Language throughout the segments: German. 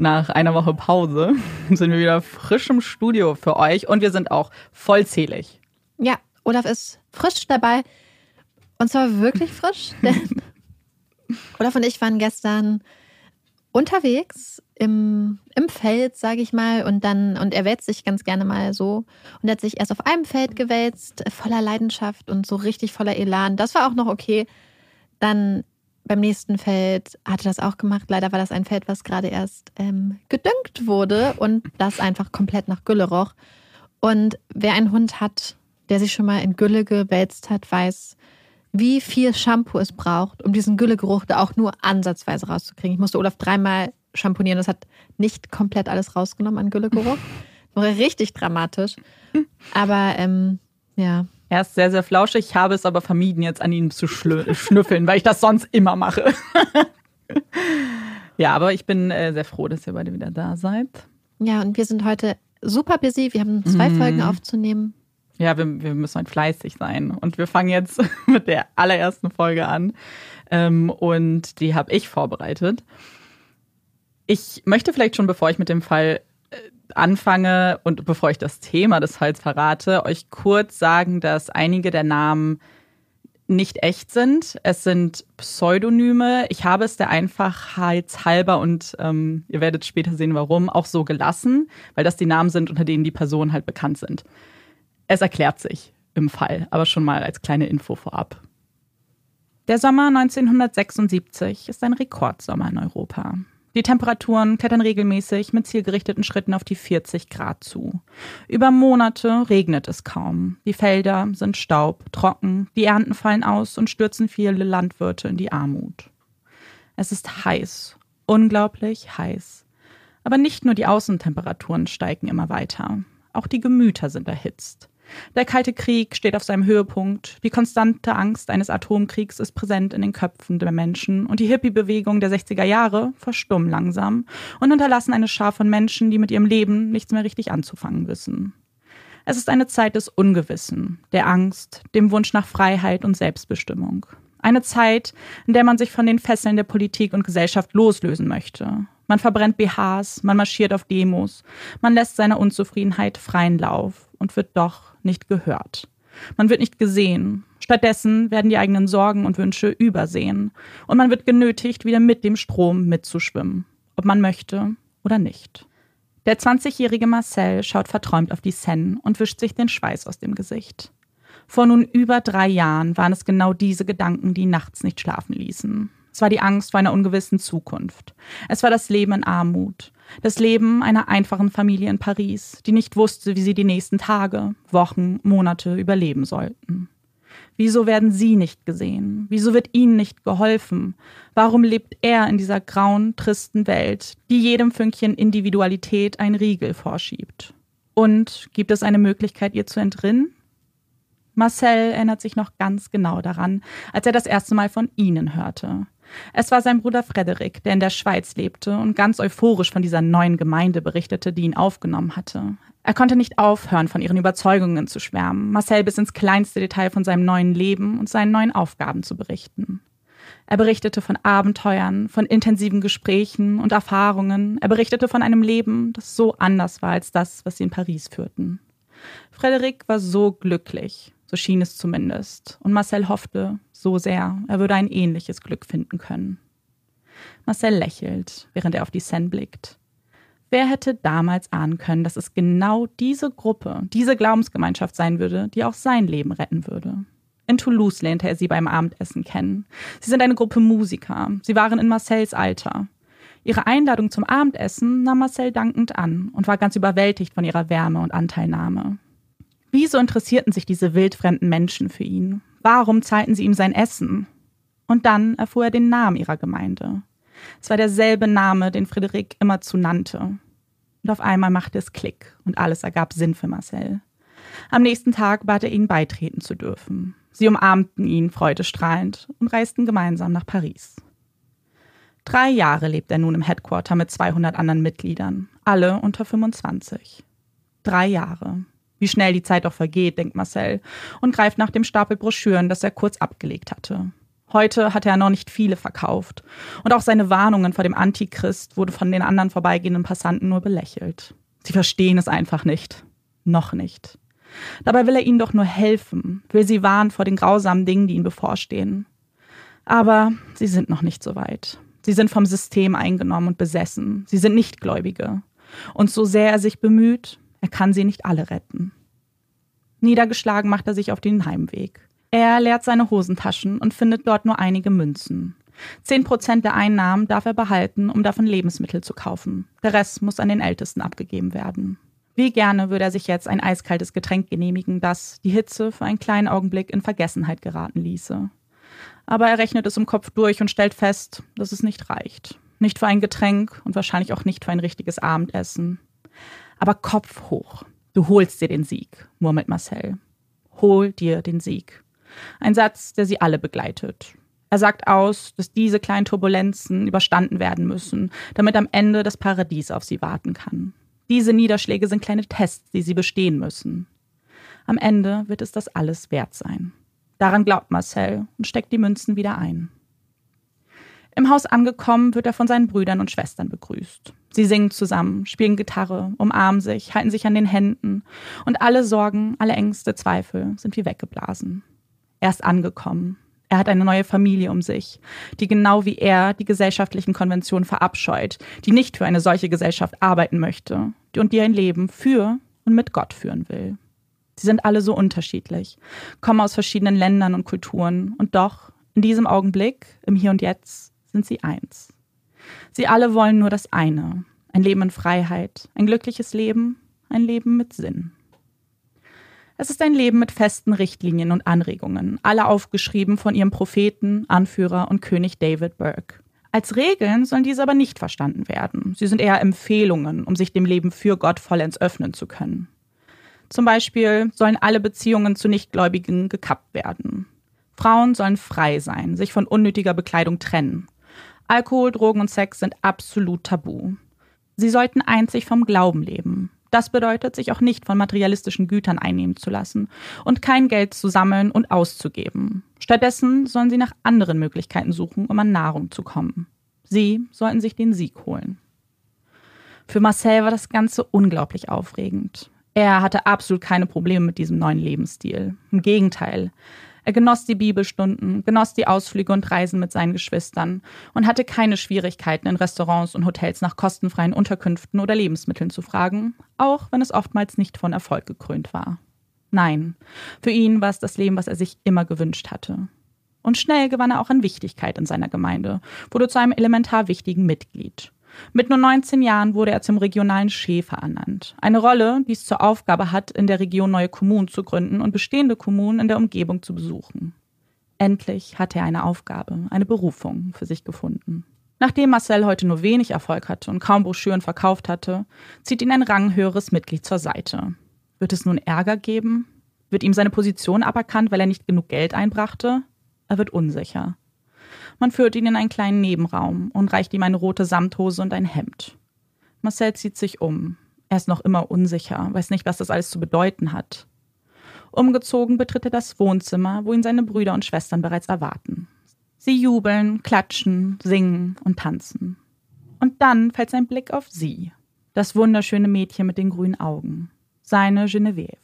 nach einer Woche Pause sind wir wieder frisch im Studio für euch und wir sind auch vollzählig. Ja, Olaf ist frisch dabei. Und zwar wirklich frisch, denn Olaf und ich waren gestern unterwegs im, im Feld, sage ich mal, und dann, und er wälzt sich ganz gerne mal so. Und er hat sich erst auf einem Feld gewälzt, voller Leidenschaft und so richtig voller Elan. Das war auch noch okay. Dann beim nächsten Feld hatte das auch gemacht. Leider war das ein Feld, was gerade erst ähm, gedüngt wurde und das einfach komplett nach Gülle roch. Und wer einen Hund hat, der sich schon mal in Gülle gewälzt hat, weiß, wie viel Shampoo es braucht, um diesen Güllegeruch da auch nur ansatzweise rauszukriegen. Ich musste Olaf dreimal shampoonieren. Das hat nicht komplett alles rausgenommen an Güllegeruch. War richtig dramatisch. Aber ähm, ja, er ist sehr, sehr flauschig. Ich habe es aber vermieden, jetzt an ihm zu schnüffeln, weil ich das sonst immer mache. ja, aber ich bin äh, sehr froh, dass ihr beide wieder da seid. Ja, und wir sind heute super busy. Wir haben zwei mhm. Folgen aufzunehmen. Ja, wir, wir müssen halt fleißig sein. Und wir fangen jetzt mit der allerersten Folge an. Ähm, und die habe ich vorbereitet. Ich möchte vielleicht schon, bevor ich mit dem Fall anfange und bevor ich das Thema des Falls verrate, euch kurz sagen, dass einige der Namen nicht echt sind. Es sind Pseudonyme. Ich habe es der Einfachheit halber und ähm, ihr werdet später sehen, warum, auch so gelassen, weil das die Namen sind, unter denen die Personen halt bekannt sind. Es erklärt sich im Fall, aber schon mal als kleine Info vorab. Der Sommer 1976 ist ein Rekordsommer in Europa. Die Temperaturen klettern regelmäßig mit zielgerichteten Schritten auf die 40 Grad zu. Über Monate regnet es kaum. Die Felder sind staub, trocken, die Ernten fallen aus und stürzen viele Landwirte in die Armut. Es ist heiß, unglaublich heiß. Aber nicht nur die Außentemperaturen steigen immer weiter, auch die Gemüter sind erhitzt. Der Kalte Krieg steht auf seinem Höhepunkt. Die konstante Angst eines Atomkriegs ist präsent in den Köpfen der Menschen. Und die Hippie-Bewegung der 60er Jahre verstummen langsam und hinterlassen eine Schar von Menschen, die mit ihrem Leben nichts mehr richtig anzufangen wissen. Es ist eine Zeit des Ungewissen, der Angst, dem Wunsch nach Freiheit und Selbstbestimmung. Eine Zeit, in der man sich von den Fesseln der Politik und Gesellschaft loslösen möchte. Man verbrennt BHs, man marschiert auf Demos, man lässt seiner Unzufriedenheit freien Lauf und wird doch nicht gehört. Man wird nicht gesehen. Stattdessen werden die eigenen Sorgen und Wünsche übersehen. Und man wird genötigt, wieder mit dem Strom mitzuschwimmen. Ob man möchte oder nicht. Der 20-jährige Marcel schaut verträumt auf die Seine und wischt sich den Schweiß aus dem Gesicht. Vor nun über drei Jahren waren es genau diese Gedanken, die nachts nicht schlafen ließen. Es war die Angst vor einer ungewissen Zukunft. Es war das Leben in Armut. Das Leben einer einfachen Familie in Paris, die nicht wusste, wie sie die nächsten Tage, Wochen, Monate überleben sollten. Wieso werden sie nicht gesehen? Wieso wird ihnen nicht geholfen? Warum lebt er in dieser grauen, tristen Welt, die jedem Fünkchen Individualität ein Riegel vorschiebt? Und gibt es eine Möglichkeit, ihr zu entrinnen? Marcel erinnert sich noch ganz genau daran, als er das erste Mal von ihnen hörte. Es war sein Bruder Frederik, der in der Schweiz lebte und ganz euphorisch von dieser neuen Gemeinde berichtete, die ihn aufgenommen hatte. Er konnte nicht aufhören, von ihren Überzeugungen zu schwärmen, Marcel bis ins kleinste Detail von seinem neuen Leben und seinen neuen Aufgaben zu berichten. Er berichtete von Abenteuern, von intensiven Gesprächen und Erfahrungen. Er berichtete von einem Leben, das so anders war als das, was sie in Paris führten. Frederik war so glücklich, so schien es zumindest. Und Marcel hoffte so sehr, er würde ein ähnliches Glück finden können. Marcel lächelt, während er auf die Seine blickt. Wer hätte damals ahnen können, dass es genau diese Gruppe, diese Glaubensgemeinschaft sein würde, die auch sein Leben retten würde? In Toulouse lernte er sie beim Abendessen kennen. Sie sind eine Gruppe Musiker. Sie waren in Marcels Alter. Ihre Einladung zum Abendessen nahm Marcel dankend an und war ganz überwältigt von ihrer Wärme und Anteilnahme. Wieso interessierten sich diese wildfremden Menschen für ihn? Warum zahlten sie ihm sein Essen? Und dann erfuhr er den Namen ihrer Gemeinde. Es war derselbe Name, den Friederik immerzu nannte. Und auf einmal machte es Klick und alles ergab Sinn für Marcel. Am nächsten Tag bat er ihnen beitreten zu dürfen. Sie umarmten ihn freudestrahlend und reisten gemeinsam nach Paris. Drei Jahre lebt er nun im Headquarter mit 200 anderen Mitgliedern, alle unter 25. Drei Jahre. Wie schnell die Zeit doch vergeht, denkt Marcel und greift nach dem Stapel Broschüren, das er kurz abgelegt hatte. Heute hatte er noch nicht viele verkauft. Und auch seine Warnungen vor dem Antichrist wurde von den anderen vorbeigehenden Passanten nur belächelt. Sie verstehen es einfach nicht. Noch nicht. Dabei will er ihnen doch nur helfen, will sie warnen vor den grausamen Dingen, die ihnen bevorstehen. Aber sie sind noch nicht so weit. Sie sind vom System eingenommen und besessen. Sie sind nicht Gläubige. Und so sehr er sich bemüht, er kann sie nicht alle retten. Niedergeschlagen macht er sich auf den Heimweg. Er leert seine Hosentaschen und findet dort nur einige Münzen. Zehn Prozent der Einnahmen darf er behalten, um davon Lebensmittel zu kaufen. Der Rest muss an den Ältesten abgegeben werden. Wie gerne würde er sich jetzt ein eiskaltes Getränk genehmigen, das die Hitze für einen kleinen Augenblick in Vergessenheit geraten ließe. Aber er rechnet es im Kopf durch und stellt fest, dass es nicht reicht. Nicht für ein Getränk und wahrscheinlich auch nicht für ein richtiges Abendessen. Aber Kopf hoch. Du holst dir den Sieg, murmelt Marcel. Hol dir den Sieg. Ein Satz, der sie alle begleitet. Er sagt aus, dass diese kleinen Turbulenzen überstanden werden müssen, damit am Ende das Paradies auf sie warten kann. Diese Niederschläge sind kleine Tests, die sie bestehen müssen. Am Ende wird es das alles wert sein. Daran glaubt Marcel und steckt die Münzen wieder ein. Im Haus angekommen, wird er von seinen Brüdern und Schwestern begrüßt. Sie singen zusammen, spielen Gitarre, umarmen sich, halten sich an den Händen und alle Sorgen, alle Ängste, Zweifel sind wie weggeblasen. Er ist angekommen. Er hat eine neue Familie um sich, die genau wie er die gesellschaftlichen Konventionen verabscheut, die nicht für eine solche Gesellschaft arbeiten möchte und die ein Leben für und mit Gott führen will. Sie sind alle so unterschiedlich, kommen aus verschiedenen Ländern und Kulturen und doch in diesem Augenblick, im Hier und Jetzt, sind sie eins. Sie alle wollen nur das eine, ein Leben in Freiheit, ein glückliches Leben, ein Leben mit Sinn. Es ist ein Leben mit festen Richtlinien und Anregungen, alle aufgeschrieben von ihrem Propheten, Anführer und König David Burke. Als Regeln sollen diese aber nicht verstanden werden. Sie sind eher Empfehlungen, um sich dem Leben für Gott vollends öffnen zu können. Zum Beispiel sollen alle Beziehungen zu Nichtgläubigen gekappt werden. Frauen sollen frei sein, sich von unnötiger Bekleidung trennen. Alkohol, Drogen und Sex sind absolut tabu. Sie sollten einzig vom Glauben leben. Das bedeutet, sich auch nicht von materialistischen Gütern einnehmen zu lassen und kein Geld zu sammeln und auszugeben. Stattdessen sollen sie nach anderen Möglichkeiten suchen, um an Nahrung zu kommen. Sie sollten sich den Sieg holen. Für Marcel war das Ganze unglaublich aufregend. Er hatte absolut keine Probleme mit diesem neuen Lebensstil. Im Gegenteil. Er genoss die Bibelstunden, genoss die Ausflüge und Reisen mit seinen Geschwistern und hatte keine Schwierigkeiten, in Restaurants und Hotels nach kostenfreien Unterkünften oder Lebensmitteln zu fragen, auch wenn es oftmals nicht von Erfolg gekrönt war. Nein, für ihn war es das Leben, was er sich immer gewünscht hatte. Und schnell gewann er auch an Wichtigkeit in seiner Gemeinde, wurde zu einem elementar wichtigen Mitglied. Mit nur 19 Jahren wurde er zum regionalen Schäfer ernannt. Eine Rolle, die es zur Aufgabe hat, in der Region neue Kommunen zu gründen und bestehende Kommunen in der Umgebung zu besuchen. Endlich hatte er eine Aufgabe, eine Berufung für sich gefunden. Nachdem Marcel heute nur wenig Erfolg hatte und kaum Broschüren verkauft hatte, zieht ihn ein ranghöheres Mitglied zur Seite. Wird es nun Ärger geben? Wird ihm seine Position aberkannt, weil er nicht genug Geld einbrachte? Er wird unsicher. Man führt ihn in einen kleinen Nebenraum und reicht ihm eine rote Samthose und ein Hemd. Marcel zieht sich um. Er ist noch immer unsicher, weiß nicht, was das alles zu bedeuten hat. Umgezogen betritt er das Wohnzimmer, wo ihn seine Brüder und Schwestern bereits erwarten. Sie jubeln, klatschen, singen und tanzen. Und dann fällt sein Blick auf sie, das wunderschöne Mädchen mit den grünen Augen, seine Genevieve.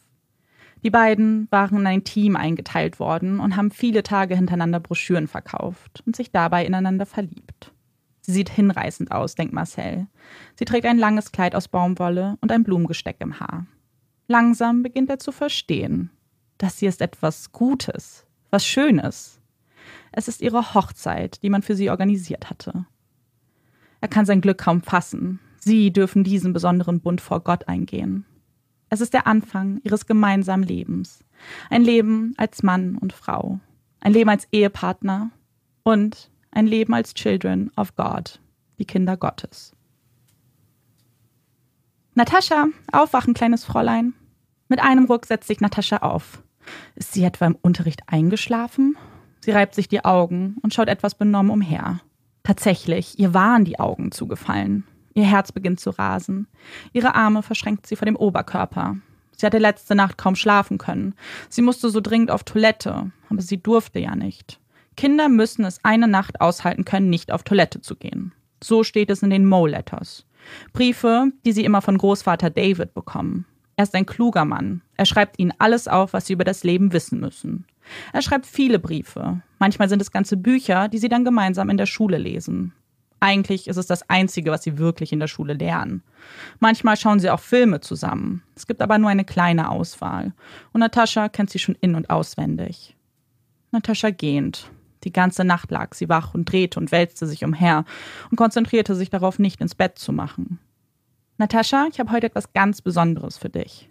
Die beiden waren in ein Team eingeteilt worden und haben viele Tage hintereinander Broschüren verkauft und sich dabei ineinander verliebt. Sie sieht hinreißend aus, denkt Marcel. Sie trägt ein langes Kleid aus Baumwolle und ein Blumengesteck im Haar. Langsam beginnt er zu verstehen. Das hier ist etwas Gutes, was Schönes. Es ist ihre Hochzeit, die man für sie organisiert hatte. Er kann sein Glück kaum fassen. Sie dürfen diesen besonderen Bund vor Gott eingehen. Es ist der Anfang ihres gemeinsamen Lebens. Ein Leben als Mann und Frau. Ein Leben als Ehepartner und ein Leben als Children of God, die Kinder Gottes. Natascha, aufwachen, kleines Fräulein. Mit einem Ruck setzt sich Natascha auf. Ist sie etwa im Unterricht eingeschlafen? Sie reibt sich die Augen und schaut etwas benommen umher. Tatsächlich, ihr waren die Augen zugefallen. Ihr Herz beginnt zu rasen. Ihre Arme verschränkt sie vor dem Oberkörper. Sie hatte letzte Nacht kaum schlafen können. Sie musste so dringend auf Toilette, aber sie durfte ja nicht. Kinder müssen es eine Nacht aushalten können, nicht auf Toilette zu gehen. So steht es in den Mo-Letters. Briefe, die sie immer von Großvater David bekommen. Er ist ein kluger Mann. Er schreibt ihnen alles auf, was sie über das Leben wissen müssen. Er schreibt viele Briefe. Manchmal sind es ganze Bücher, die sie dann gemeinsam in der Schule lesen. Eigentlich ist es das Einzige, was sie wirklich in der Schule lernen. Manchmal schauen sie auch Filme zusammen. Es gibt aber nur eine kleine Auswahl. Und Natascha kennt sie schon in- und auswendig. Natascha gähnt. Die ganze Nacht lag sie wach und drehte und wälzte sich umher und konzentrierte sich darauf, nicht ins Bett zu machen. Natascha, ich habe heute etwas ganz Besonderes für dich.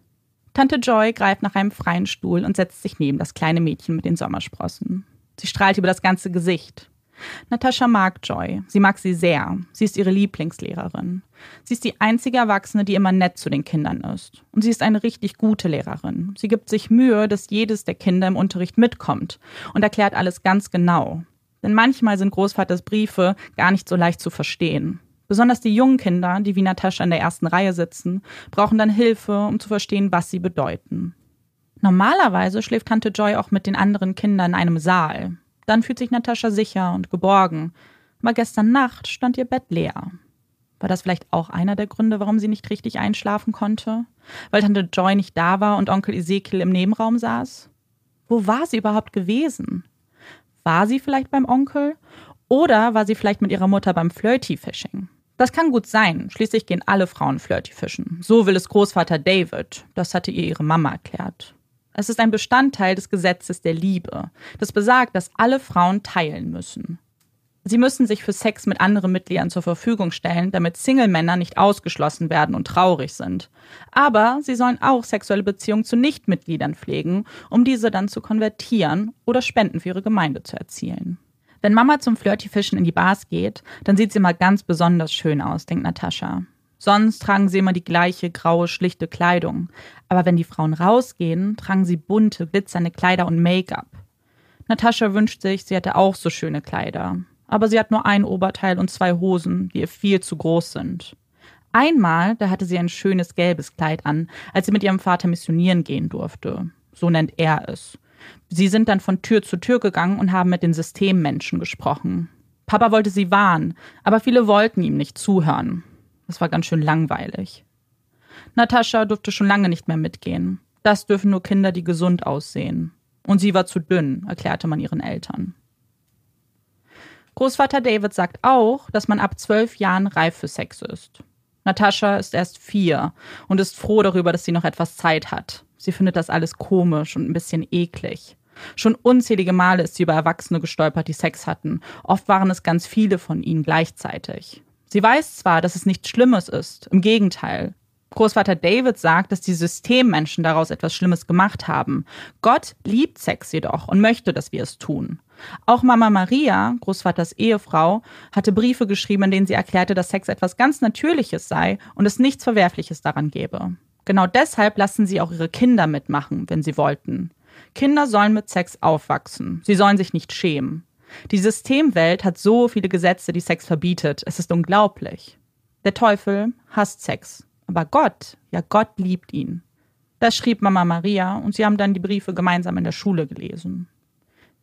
Tante Joy greift nach einem freien Stuhl und setzt sich neben das kleine Mädchen mit den Sommersprossen. Sie strahlt über das ganze Gesicht. Natascha mag Joy. Sie mag sie sehr. Sie ist ihre Lieblingslehrerin. Sie ist die einzige Erwachsene, die immer nett zu den Kindern ist. Und sie ist eine richtig gute Lehrerin. Sie gibt sich Mühe, dass jedes der Kinder im Unterricht mitkommt und erklärt alles ganz genau. Denn manchmal sind Großvaters Briefe gar nicht so leicht zu verstehen. Besonders die jungen Kinder, die wie Natascha in der ersten Reihe sitzen, brauchen dann Hilfe, um zu verstehen, was sie bedeuten. Normalerweise schläft Tante Joy auch mit den anderen Kindern in einem Saal. Dann fühlt sich Natascha sicher und geborgen. Aber gestern Nacht stand ihr Bett leer. War das vielleicht auch einer der Gründe, warum sie nicht richtig einschlafen konnte? Weil Tante Joy nicht da war und Onkel Ezekiel im Nebenraum saß? Wo war sie überhaupt gewesen? War sie vielleicht beim Onkel? Oder war sie vielleicht mit ihrer Mutter beim Flirty-Fishing? Das kann gut sein. Schließlich gehen alle Frauen Flirty fischen. So will es Großvater David. Das hatte ihr ihre Mama erklärt. Es ist ein Bestandteil des Gesetzes der Liebe. Das besagt, dass alle Frauen teilen müssen. Sie müssen sich für Sex mit anderen Mitgliedern zur Verfügung stellen, damit Single-Männer nicht ausgeschlossen werden und traurig sind. Aber sie sollen auch sexuelle Beziehungen zu Nichtmitgliedern pflegen, um diese dann zu konvertieren oder Spenden für ihre Gemeinde zu erzielen. Wenn Mama zum Flirty-Fischen in die Bars geht, dann sieht sie immer ganz besonders schön aus, denkt Natascha. Sonst tragen sie immer die gleiche graue, schlichte Kleidung. Aber wenn die Frauen rausgehen, tragen sie bunte, glitzernde Kleider und Make-up. Natascha wünscht sich, sie hätte auch so schöne Kleider aber sie hat nur ein Oberteil und zwei Hosen, die ihr viel zu groß sind. Einmal, da hatte sie ein schönes gelbes Kleid an, als sie mit ihrem Vater missionieren gehen durfte. So nennt er es. Sie sind dann von Tür zu Tür gegangen und haben mit den Systemmenschen gesprochen. Papa wollte sie warnen, aber viele wollten ihm nicht zuhören. Das war ganz schön langweilig. Natascha durfte schon lange nicht mehr mitgehen. Das dürfen nur Kinder, die gesund aussehen. Und sie war zu dünn, erklärte man ihren Eltern. Großvater David sagt auch, dass man ab zwölf Jahren reif für Sex ist. Natascha ist erst vier und ist froh darüber, dass sie noch etwas Zeit hat. Sie findet das alles komisch und ein bisschen eklig. Schon unzählige Male ist sie über Erwachsene gestolpert, die Sex hatten. Oft waren es ganz viele von ihnen gleichzeitig. Sie weiß zwar, dass es nichts Schlimmes ist, im Gegenteil. Großvater David sagt, dass die Systemmenschen daraus etwas Schlimmes gemacht haben. Gott liebt Sex jedoch und möchte, dass wir es tun. Auch Mama Maria, Großvaters Ehefrau, hatte Briefe geschrieben, in denen sie erklärte, dass Sex etwas ganz Natürliches sei und es nichts Verwerfliches daran gäbe. Genau deshalb lassen sie auch ihre Kinder mitmachen, wenn sie wollten. Kinder sollen mit Sex aufwachsen. Sie sollen sich nicht schämen. Die Systemwelt hat so viele Gesetze, die Sex verbietet. Es ist unglaublich. Der Teufel hasst Sex. Aber Gott, ja Gott liebt ihn. Das schrieb Mama Maria und sie haben dann die Briefe gemeinsam in der Schule gelesen.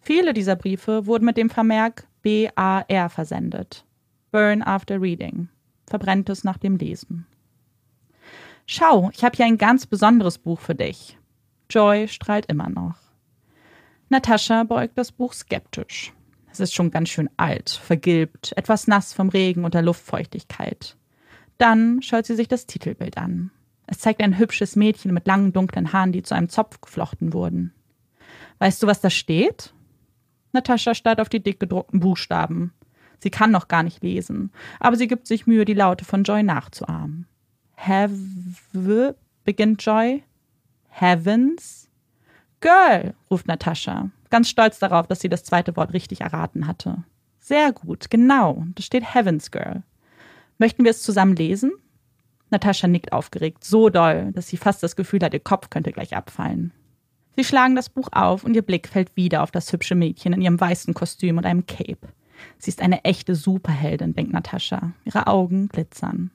Viele dieser Briefe wurden mit dem Vermerk BAR versendet. Burn after reading. Verbrennt es nach dem Lesen. Schau, ich habe hier ein ganz besonderes Buch für dich. Joy strahlt immer noch. Natascha beugt das Buch skeptisch. Es ist schon ganz schön alt, vergilbt, etwas nass vom Regen und der Luftfeuchtigkeit. Dann schaut sie sich das Titelbild an. Es zeigt ein hübsches Mädchen mit langen dunklen Haaren, die zu einem Zopf geflochten wurden. Weißt du, was da steht? Natascha starrt auf die dick gedruckten Buchstaben. Sie kann noch gar nicht lesen, aber sie gibt sich Mühe, die Laute von Joy nachzuahmen. Have, beginnt Joy. Heavens? Girl, ruft Natascha, ganz stolz darauf, dass sie das zweite Wort richtig erraten hatte. Sehr gut, genau, da steht Heavens Girl. Möchten wir es zusammen lesen? Natascha nickt aufgeregt, so doll, dass sie fast das Gefühl hat, ihr Kopf könnte gleich abfallen. Sie schlagen das Buch auf und ihr Blick fällt wieder auf das hübsche Mädchen in ihrem weißen Kostüm und einem Cape. Sie ist eine echte Superheldin, denkt Natascha. Ihre Augen glitzern.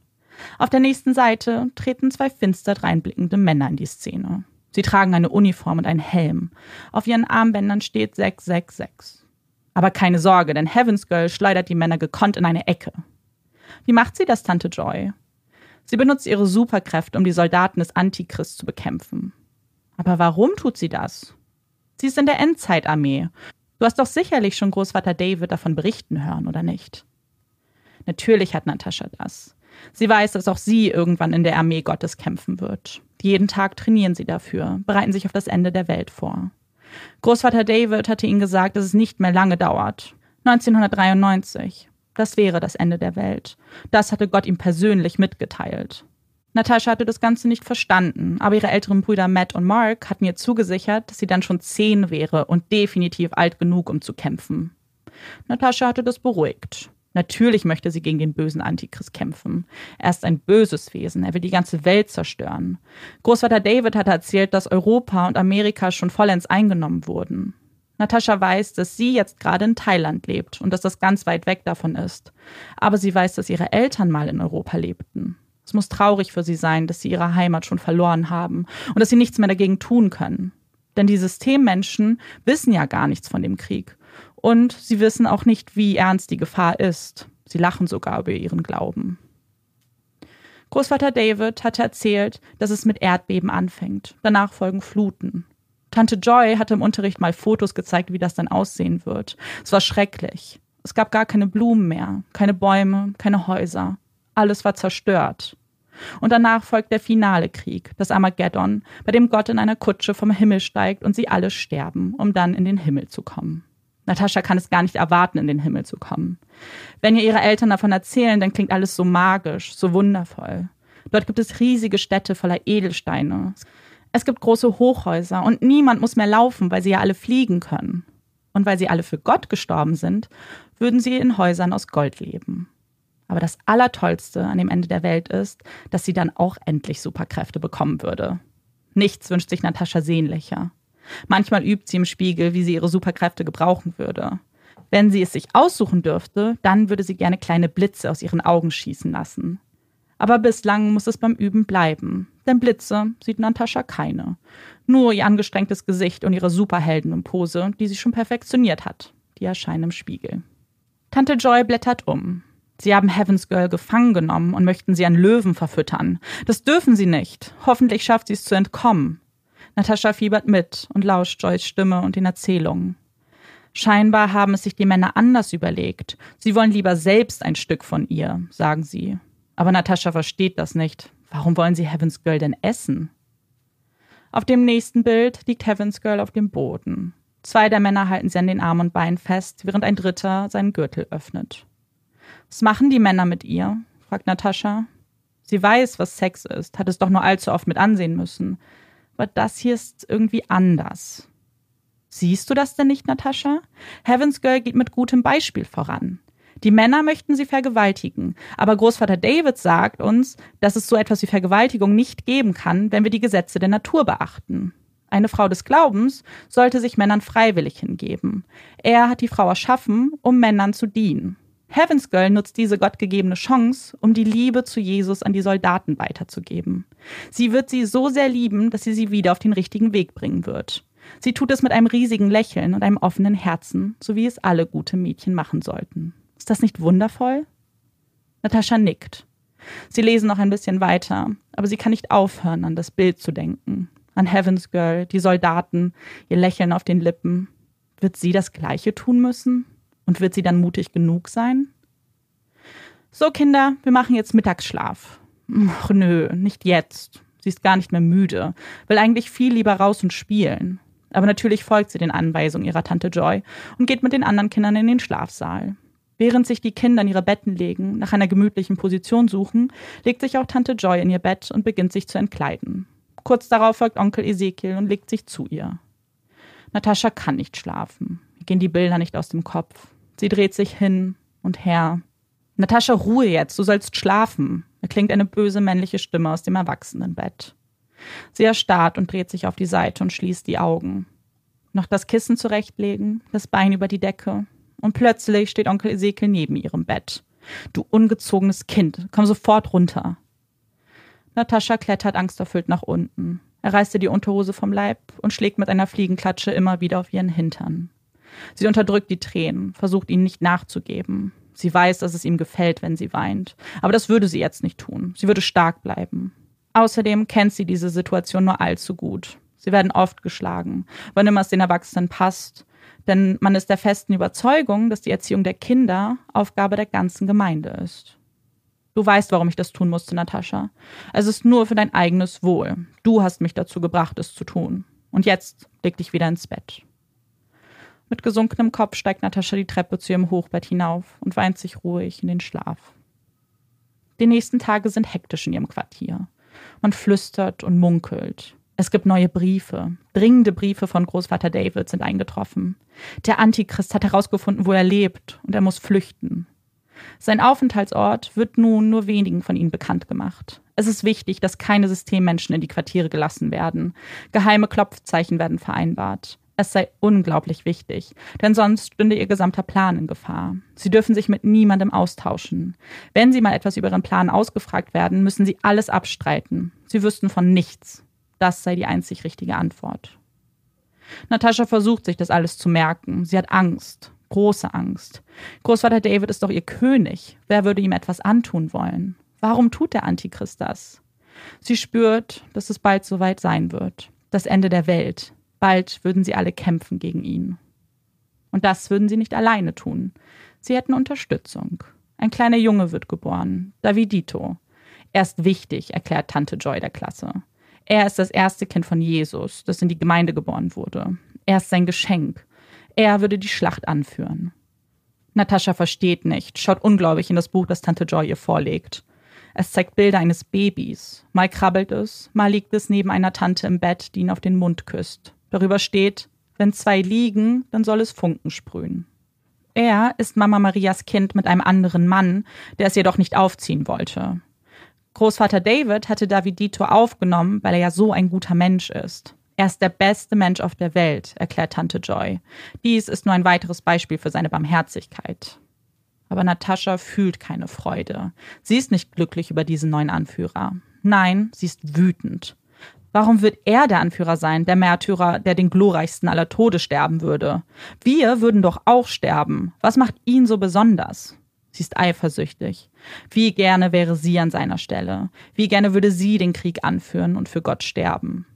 Auf der nächsten Seite treten zwei finster dreinblickende Männer in die Szene. Sie tragen eine Uniform und einen Helm. Auf ihren Armbändern steht 666. Aber keine Sorge, denn Heaven's Girl schleudert die Männer gekonnt in eine Ecke. Wie macht sie das, Tante Joy? Sie benutzt ihre Superkräfte, um die Soldaten des Antichrist zu bekämpfen. Aber warum tut sie das? Sie ist in der Endzeitarmee. Du hast doch sicherlich schon Großvater David davon berichten hören, oder nicht? Natürlich hat Natascha das. Sie weiß, dass auch sie irgendwann in der Armee Gottes kämpfen wird. Jeden Tag trainieren sie dafür, bereiten sich auf das Ende der Welt vor. Großvater David hatte ihnen gesagt, dass es nicht mehr lange dauert. 1993. Das wäre das Ende der Welt. Das hatte Gott ihm persönlich mitgeteilt. Natascha hatte das Ganze nicht verstanden, aber ihre älteren Brüder Matt und Mark hatten ihr zugesichert, dass sie dann schon zehn wäre und definitiv alt genug, um zu kämpfen. Natascha hatte das beruhigt. Natürlich möchte sie gegen den bösen Antichrist kämpfen. Er ist ein böses Wesen, er will die ganze Welt zerstören. Großvater David hatte erzählt, dass Europa und Amerika schon vollends eingenommen wurden. Natascha weiß, dass sie jetzt gerade in Thailand lebt und dass das ganz weit weg davon ist. Aber sie weiß, dass ihre Eltern mal in Europa lebten. Es muss traurig für sie sein, dass sie ihre Heimat schon verloren haben und dass sie nichts mehr dagegen tun können. Denn die Systemmenschen wissen ja gar nichts von dem Krieg. Und sie wissen auch nicht, wie ernst die Gefahr ist. Sie lachen sogar über ihren Glauben. Großvater David hatte erzählt, dass es mit Erdbeben anfängt. Danach folgen Fluten. Tante Joy hatte im Unterricht mal Fotos gezeigt, wie das dann aussehen wird. Es war schrecklich. Es gab gar keine Blumen mehr, keine Bäume, keine Häuser. Alles war zerstört. Und danach folgt der finale Krieg, das Armageddon, bei dem Gott in einer Kutsche vom Himmel steigt und sie alle sterben, um dann in den Himmel zu kommen. Natascha kann es gar nicht erwarten, in den Himmel zu kommen. Wenn ihr ihre Eltern davon erzählen, dann klingt alles so magisch, so wundervoll. Dort gibt es riesige Städte voller Edelsteine. Es gibt große Hochhäuser und niemand muss mehr laufen, weil sie ja alle fliegen können. Und weil sie alle für Gott gestorben sind, würden sie in Häusern aus Gold leben. Aber das Allertollste an dem Ende der Welt ist, dass sie dann auch endlich Superkräfte bekommen würde. Nichts wünscht sich Natascha sehnlicher. Manchmal übt sie im Spiegel, wie sie ihre Superkräfte gebrauchen würde. Wenn sie es sich aussuchen dürfte, dann würde sie gerne kleine Blitze aus ihren Augen schießen lassen. Aber bislang muss es beim Üben bleiben, denn Blitze sieht Natascha keine. Nur ihr angestrengtes Gesicht und ihre Superheldenpose, die sie schon perfektioniert hat, die erscheinen im Spiegel. Tante Joy blättert um. Sie haben Heaven's Girl gefangen genommen und möchten sie an Löwen verfüttern. Das dürfen sie nicht. Hoffentlich schafft sie es zu entkommen. Natascha fiebert mit und lauscht Joys Stimme und den Erzählungen. Scheinbar haben es sich die Männer anders überlegt. Sie wollen lieber selbst ein Stück von ihr, sagen sie. Aber Natascha versteht das nicht. Warum wollen sie Heaven's Girl denn essen? Auf dem nächsten Bild liegt Heaven's Girl auf dem Boden. Zwei der Männer halten sie an den Armen und Beinen fest, während ein dritter seinen Gürtel öffnet. Was machen die Männer mit ihr? fragt Natascha. Sie weiß, was Sex ist, hat es doch nur allzu oft mit ansehen müssen aber das hier ist irgendwie anders. Siehst du das denn nicht, Natascha? Heaven's Girl geht mit gutem Beispiel voran. Die Männer möchten sie vergewaltigen, aber Großvater David sagt uns, dass es so etwas wie Vergewaltigung nicht geben kann, wenn wir die Gesetze der Natur beachten. Eine Frau des Glaubens sollte sich Männern freiwillig hingeben. Er hat die Frau erschaffen, um Männern zu dienen. Heaven's Girl nutzt diese gottgegebene Chance, um die Liebe zu Jesus an die Soldaten weiterzugeben. Sie wird sie so sehr lieben, dass sie sie wieder auf den richtigen Weg bringen wird. Sie tut es mit einem riesigen Lächeln und einem offenen Herzen, so wie es alle gute Mädchen machen sollten. Ist das nicht wundervoll? Natascha nickt. Sie lesen noch ein bisschen weiter, aber sie kann nicht aufhören, an das Bild zu denken. An Heaven's Girl, die Soldaten, ihr Lächeln auf den Lippen. Wird sie das Gleiche tun müssen? Und wird sie dann mutig genug sein? So, Kinder, wir machen jetzt Mittagsschlaf. Ach nö, nicht jetzt. Sie ist gar nicht mehr müde, will eigentlich viel lieber raus und spielen. Aber natürlich folgt sie den Anweisungen ihrer Tante Joy und geht mit den anderen Kindern in den Schlafsaal. Während sich die Kinder in ihre Betten legen, nach einer gemütlichen Position suchen, legt sich auch Tante Joy in ihr Bett und beginnt sich zu entkleiden. Kurz darauf folgt Onkel Ezekiel und legt sich zu ihr. Natascha kann nicht schlafen. Gehen die Bilder nicht aus dem Kopf. Sie dreht sich hin und her. Natascha, Ruhe jetzt, du sollst schlafen. erklingt eine böse männliche Stimme aus dem Erwachsenenbett. Sie erstarrt und dreht sich auf die Seite und schließt die Augen. Noch das Kissen zurechtlegen, das Bein über die Decke. Und plötzlich steht Onkel Ezekiel neben ihrem Bett. Du ungezogenes Kind, komm sofort runter. Natascha klettert angsterfüllt nach unten. Er reißt ihr die Unterhose vom Leib und schlägt mit einer Fliegenklatsche immer wieder auf ihren Hintern. Sie unterdrückt die Tränen, versucht ihnen nicht nachzugeben. Sie weiß, dass es ihm gefällt, wenn sie weint. Aber das würde sie jetzt nicht tun. Sie würde stark bleiben. Außerdem kennt sie diese Situation nur allzu gut. Sie werden oft geschlagen, wann immer es den Erwachsenen passt. Denn man ist der festen Überzeugung, dass die Erziehung der Kinder Aufgabe der ganzen Gemeinde ist. Du weißt, warum ich das tun musste, Natascha. Es ist nur für dein eigenes Wohl. Du hast mich dazu gebracht, es zu tun. Und jetzt leg dich wieder ins Bett. Mit gesunkenem Kopf steigt Natascha die Treppe zu ihrem Hochbett hinauf und weint sich ruhig in den Schlaf. Die nächsten Tage sind hektisch in ihrem Quartier. Man flüstert und munkelt. Es gibt neue Briefe. Dringende Briefe von Großvater David sind eingetroffen. Der Antichrist hat herausgefunden, wo er lebt, und er muss flüchten. Sein Aufenthaltsort wird nun nur wenigen von ihnen bekannt gemacht. Es ist wichtig, dass keine Systemmenschen in die Quartiere gelassen werden. Geheime Klopfzeichen werden vereinbart. Es sei unglaublich wichtig, denn sonst stünde ihr gesamter Plan in Gefahr. Sie dürfen sich mit niemandem austauschen. Wenn sie mal etwas über ihren Plan ausgefragt werden, müssen sie alles abstreiten. Sie wüssten von nichts. Das sei die einzig richtige Antwort. Natascha versucht sich das alles zu merken. Sie hat Angst. Große Angst. Großvater David ist doch ihr König. Wer würde ihm etwas antun wollen? Warum tut der Antichrist das? Sie spürt, dass es bald soweit sein wird. Das Ende der Welt. Bald würden sie alle kämpfen gegen ihn. Und das würden sie nicht alleine tun. Sie hätten Unterstützung. Ein kleiner Junge wird geboren, Davidito. Er ist wichtig, erklärt Tante Joy der Klasse. Er ist das erste Kind von Jesus, das in die Gemeinde geboren wurde. Er ist sein Geschenk. Er würde die Schlacht anführen. Natascha versteht nicht, schaut ungläubig in das Buch, das Tante Joy ihr vorlegt. Es zeigt Bilder eines Babys. Mal krabbelt es, mal liegt es neben einer Tante im Bett, die ihn auf den Mund küsst. Darüber steht, wenn zwei liegen, dann soll es Funken sprühen. Er ist Mama Marias Kind mit einem anderen Mann, der es jedoch nicht aufziehen wollte. Großvater David hatte Davidito aufgenommen, weil er ja so ein guter Mensch ist. Er ist der beste Mensch auf der Welt, erklärt Tante Joy. Dies ist nur ein weiteres Beispiel für seine Barmherzigkeit. Aber Natascha fühlt keine Freude. Sie ist nicht glücklich über diesen neuen Anführer. Nein, sie ist wütend. Warum wird er der Anführer sein, der Märtyrer, der den glorreichsten aller Tode sterben würde? Wir würden doch auch sterben. Was macht ihn so besonders? Sie ist eifersüchtig. Wie gerne wäre sie an seiner Stelle. Wie gerne würde sie den Krieg anführen und für Gott sterben.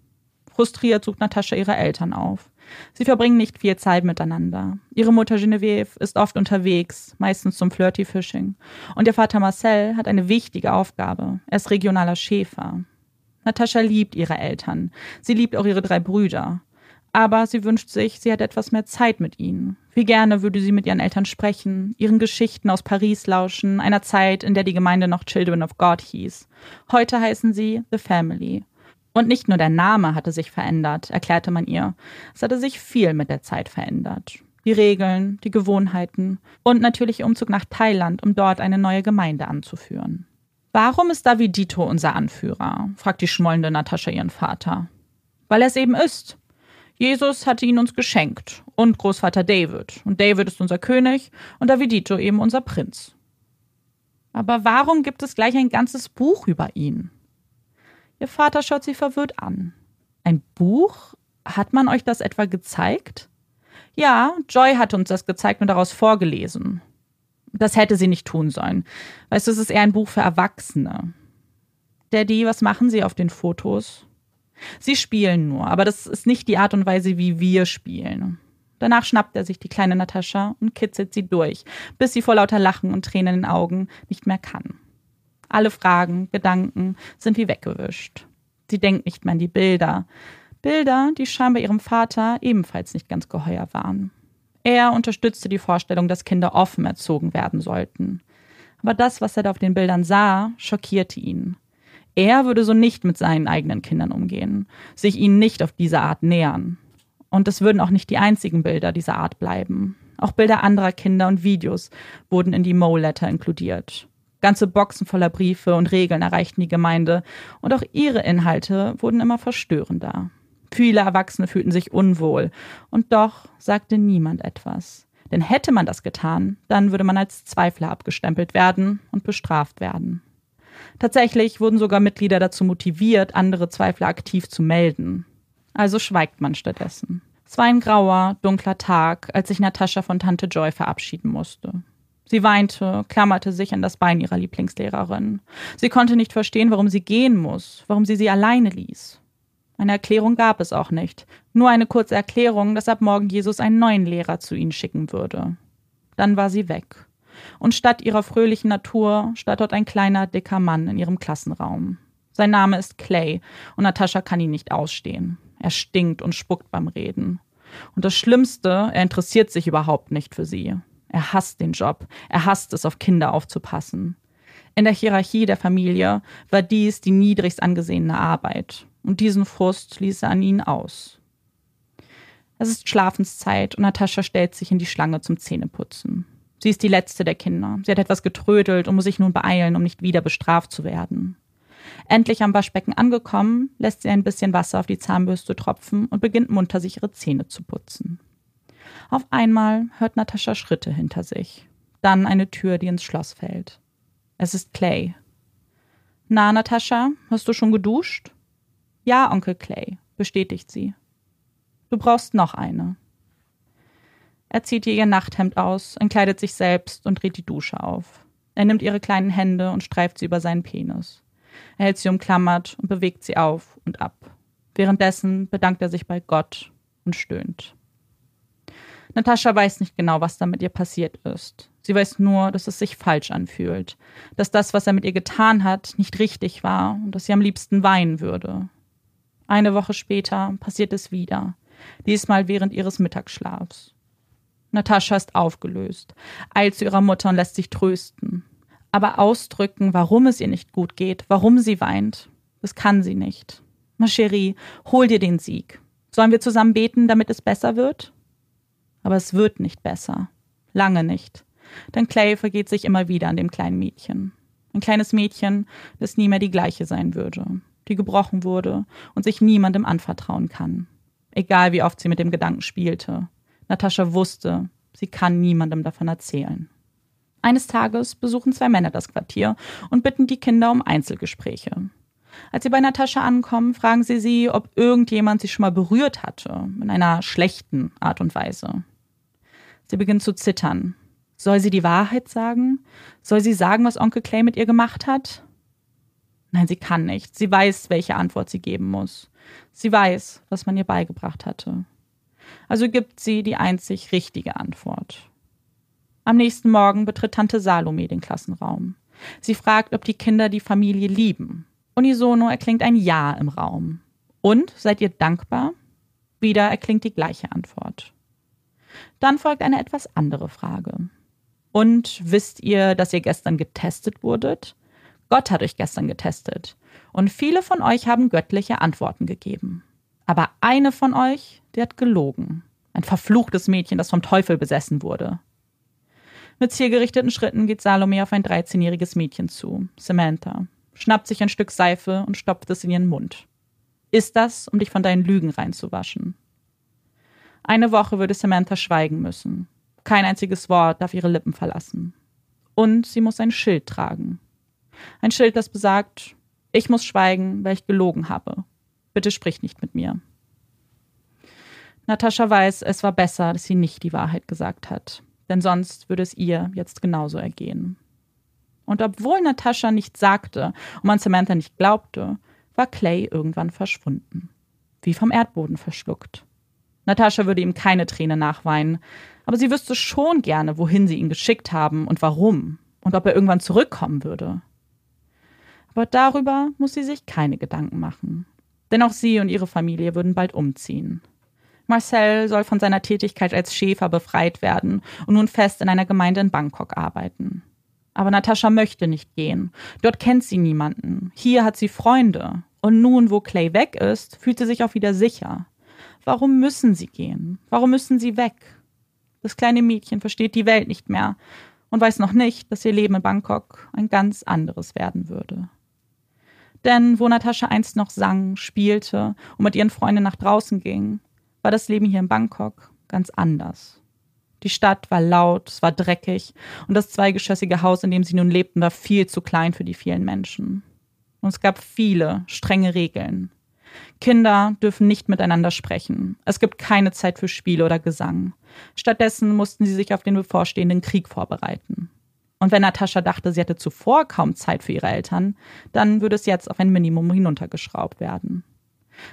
Frustriert sucht Natascha ihre Eltern auf. Sie verbringen nicht viel Zeit miteinander. Ihre Mutter Genevieve ist oft unterwegs, meistens zum Flirty Fishing. Und ihr Vater Marcel hat eine wichtige Aufgabe. Er ist regionaler Schäfer. Natascha liebt ihre Eltern. Sie liebt auch ihre drei Brüder. Aber sie wünscht sich, sie hat etwas mehr Zeit mit ihnen. Wie gerne würde sie mit ihren Eltern sprechen, ihren Geschichten aus Paris lauschen, einer Zeit, in der die Gemeinde noch Children of God hieß. Heute heißen sie The Family. Und nicht nur der Name hatte sich verändert, erklärte man ihr. Es hatte sich viel mit der Zeit verändert. Die Regeln, die Gewohnheiten und natürlich ihr Umzug nach Thailand, um dort eine neue Gemeinde anzuführen. Warum ist Davidito unser Anführer? fragt die schmollende Natascha ihren Vater. Weil er es eben ist. Jesus hatte ihn uns geschenkt und Großvater David. Und David ist unser König und Davidito eben unser Prinz. Aber warum gibt es gleich ein ganzes Buch über ihn? Ihr Vater schaut sie verwirrt an. Ein Buch? Hat man euch das etwa gezeigt? Ja, Joy hat uns das gezeigt und daraus vorgelesen. Das hätte sie nicht tun sollen. Weißt du, es ist eher ein Buch für Erwachsene. Daddy, was machen Sie auf den Fotos? Sie spielen nur, aber das ist nicht die Art und Weise, wie wir spielen. Danach schnappt er sich die kleine Natascha und kitzelt sie durch, bis sie vor lauter Lachen und Tränen in den Augen nicht mehr kann. Alle Fragen, Gedanken sind wie weggewischt. Sie denkt nicht mehr an die Bilder. Bilder, die scheinbar ihrem Vater ebenfalls nicht ganz geheuer waren. Er unterstützte die Vorstellung, dass Kinder offen erzogen werden sollten. Aber das, was er da auf den Bildern sah, schockierte ihn. Er würde so nicht mit seinen eigenen Kindern umgehen, sich ihnen nicht auf diese Art nähern. Und es würden auch nicht die einzigen Bilder dieser Art bleiben. Auch Bilder anderer Kinder und Videos wurden in die Mo-Letter inkludiert. Ganze Boxen voller Briefe und Regeln erreichten die Gemeinde und auch ihre Inhalte wurden immer verstörender. Viele Erwachsene fühlten sich unwohl und doch sagte niemand etwas. Denn hätte man das getan, dann würde man als Zweifler abgestempelt werden und bestraft werden. Tatsächlich wurden sogar Mitglieder dazu motiviert, andere Zweifler aktiv zu melden. Also schweigt man stattdessen. Es war ein grauer, dunkler Tag, als sich Natascha von Tante Joy verabschieden musste. Sie weinte, klammerte sich an das Bein ihrer Lieblingslehrerin. Sie konnte nicht verstehen, warum sie gehen muss, warum sie sie alleine ließ. Eine Erklärung gab es auch nicht, nur eine kurze Erklärung, dass ab morgen Jesus einen neuen Lehrer zu ihnen schicken würde. Dann war sie weg. Und statt ihrer fröhlichen Natur dort ein kleiner, dicker Mann in ihrem Klassenraum. Sein Name ist Clay und Natascha kann ihn nicht ausstehen. Er stinkt und spuckt beim Reden. Und das Schlimmste, er interessiert sich überhaupt nicht für sie. Er hasst den Job. Er hasst es, auf Kinder aufzupassen. In der Hierarchie der Familie war dies die niedrigst angesehene Arbeit. Und diesen Frust ließ er an ihn aus. Es ist Schlafenszeit und Natascha stellt sich in die Schlange zum Zähneputzen. Sie ist die letzte der Kinder. Sie hat etwas getrödelt und muss sich nun beeilen, um nicht wieder bestraft zu werden. Endlich am Waschbecken angekommen, lässt sie ein bisschen Wasser auf die Zahnbürste tropfen und beginnt munter sich ihre Zähne zu putzen. Auf einmal hört Natascha Schritte hinter sich. Dann eine Tür, die ins Schloss fällt. Es ist Clay. Na, Natascha, hast du schon geduscht? Ja, Onkel Clay, bestätigt sie. Du brauchst noch eine. Er zieht ihr ihr Nachthemd aus, entkleidet sich selbst und dreht die Dusche auf. Er nimmt ihre kleinen Hände und streift sie über seinen Penis. Er hält sie umklammert und bewegt sie auf und ab. Währenddessen bedankt er sich bei Gott und stöhnt. Natascha weiß nicht genau, was da mit ihr passiert ist. Sie weiß nur, dass es sich falsch anfühlt, dass das, was er mit ihr getan hat, nicht richtig war und dass sie am liebsten weinen würde. Eine Woche später passiert es wieder, diesmal während ihres Mittagsschlafs. Natascha ist aufgelöst, eilt zu ihrer Mutter und lässt sich trösten. Aber ausdrücken, warum es ihr nicht gut geht, warum sie weint, das kann sie nicht. Ma chérie, hol dir den Sieg. Sollen wir zusammen beten, damit es besser wird? Aber es wird nicht besser. Lange nicht. Denn Clay vergeht sich immer wieder an dem kleinen Mädchen. Ein kleines Mädchen, das nie mehr die gleiche sein würde, die gebrochen wurde und sich niemandem anvertrauen kann. Egal wie oft sie mit dem Gedanken spielte. Natascha wusste, sie kann niemandem davon erzählen. Eines Tages besuchen zwei Männer das Quartier und bitten die Kinder um Einzelgespräche. Als sie bei Natascha ankommen, fragen sie sie, ob irgendjemand sie schon mal berührt hatte, in einer schlechten Art und Weise. Sie beginnt zu zittern. Soll sie die Wahrheit sagen? Soll sie sagen, was Onkel Clay mit ihr gemacht hat? Nein, sie kann nicht. Sie weiß, welche Antwort sie geben muss. Sie weiß, was man ihr beigebracht hatte. Also gibt sie die einzig richtige Antwort. Am nächsten Morgen betritt Tante Salome den Klassenraum. Sie fragt, ob die Kinder die Familie lieben. Unisono erklingt ein Ja im Raum. Und seid ihr dankbar? Wieder erklingt die gleiche Antwort. Dann folgt eine etwas andere Frage. Und wisst ihr, dass ihr gestern getestet wurdet? Gott hat euch gestern getestet. Und viele von euch haben göttliche Antworten gegeben. Aber eine von euch, die hat gelogen. Ein verfluchtes Mädchen, das vom Teufel besessen wurde. Mit zielgerichteten Schritten geht Salome auf ein 13-jähriges Mädchen zu, Samantha, schnappt sich ein Stück Seife und stopft es in ihren Mund. Ist das, um dich von deinen Lügen reinzuwaschen? Eine Woche würde Samantha schweigen müssen. Kein einziges Wort darf ihre Lippen verlassen. Und sie muss ein Schild tragen. Ein Schild, das besagt, ich muss schweigen, weil ich gelogen habe. Bitte sprich nicht mit mir. Natascha weiß, es war besser, dass sie nicht die Wahrheit gesagt hat, denn sonst würde es ihr jetzt genauso ergehen. Und obwohl Natascha nichts sagte und man Samantha nicht glaubte, war Clay irgendwann verschwunden. Wie vom Erdboden verschluckt. Natascha würde ihm keine Träne nachweinen, aber sie wüsste schon gerne, wohin sie ihn geschickt haben und warum und ob er irgendwann zurückkommen würde. Aber darüber muss sie sich keine Gedanken machen. Denn auch sie und ihre Familie würden bald umziehen. Marcel soll von seiner Tätigkeit als Schäfer befreit werden und nun fest in einer Gemeinde in Bangkok arbeiten. Aber Natascha möchte nicht gehen. Dort kennt sie niemanden. Hier hat sie Freunde. Und nun, wo Clay weg ist, fühlt sie sich auch wieder sicher. Warum müssen sie gehen? Warum müssen sie weg? Das kleine Mädchen versteht die Welt nicht mehr und weiß noch nicht, dass ihr Leben in Bangkok ein ganz anderes werden würde. Denn wo Natascha einst noch sang, spielte und mit ihren Freunden nach draußen ging, war das Leben hier in Bangkok ganz anders. Die Stadt war laut, es war dreckig und das zweigeschossige Haus, in dem sie nun lebten, war viel zu klein für die vielen Menschen. Und es gab viele strenge Regeln. Kinder dürfen nicht miteinander sprechen. Es gibt keine Zeit für Spiele oder Gesang. Stattdessen mussten sie sich auf den bevorstehenden Krieg vorbereiten. Und wenn Natascha dachte, sie hätte zuvor kaum Zeit für ihre Eltern, dann würde es jetzt auf ein Minimum hinuntergeschraubt werden.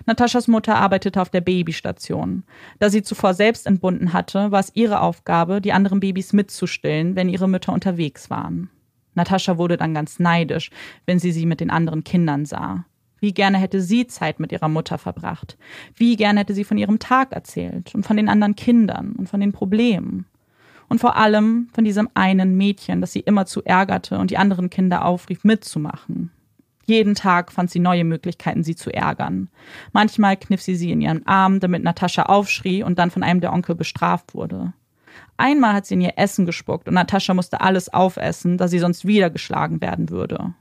Nataschas Mutter arbeitete auf der Babystation. Da sie zuvor selbst entbunden hatte, war es ihre Aufgabe, die anderen Babys mitzustillen, wenn ihre Mütter unterwegs waren. Natascha wurde dann ganz neidisch, wenn sie sie mit den anderen Kindern sah. Wie gerne hätte sie Zeit mit ihrer Mutter verbracht. Wie gerne hätte sie von ihrem Tag erzählt und von den anderen Kindern und von den Problemen. Und vor allem von diesem einen Mädchen, das sie immer zu ärgerte und die anderen Kinder aufrief, mitzumachen. Jeden Tag fand sie neue Möglichkeiten, sie zu ärgern. Manchmal kniff sie sie in ihren Arm, damit Natascha aufschrie und dann von einem der Onkel bestraft wurde. Einmal hat sie in ihr Essen gespuckt und Natascha musste alles aufessen, da sie sonst wieder geschlagen werden würde.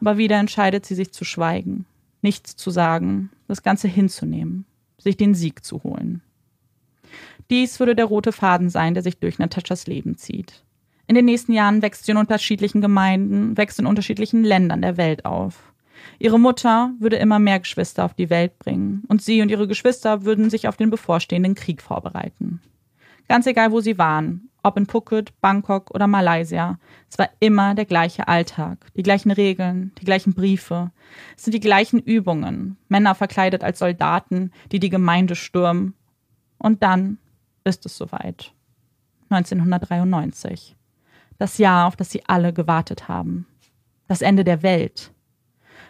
Aber wieder entscheidet sie sich zu schweigen, nichts zu sagen, das Ganze hinzunehmen, sich den Sieg zu holen. Dies würde der rote Faden sein, der sich durch Nataschas Leben zieht. In den nächsten Jahren wächst sie in unterschiedlichen Gemeinden, wächst in unterschiedlichen Ländern der Welt auf. Ihre Mutter würde immer mehr Geschwister auf die Welt bringen und sie und ihre Geschwister würden sich auf den bevorstehenden Krieg vorbereiten. Ganz egal, wo sie waren, ob in Phuket, Bangkok oder Malaysia, es war immer der gleiche Alltag, die gleichen Regeln, die gleichen Briefe. Es sind die gleichen Übungen, Männer verkleidet als Soldaten, die die Gemeinde stürmen. Und dann ist es soweit. 1993. Das Jahr, auf das sie alle gewartet haben. Das Ende der Welt.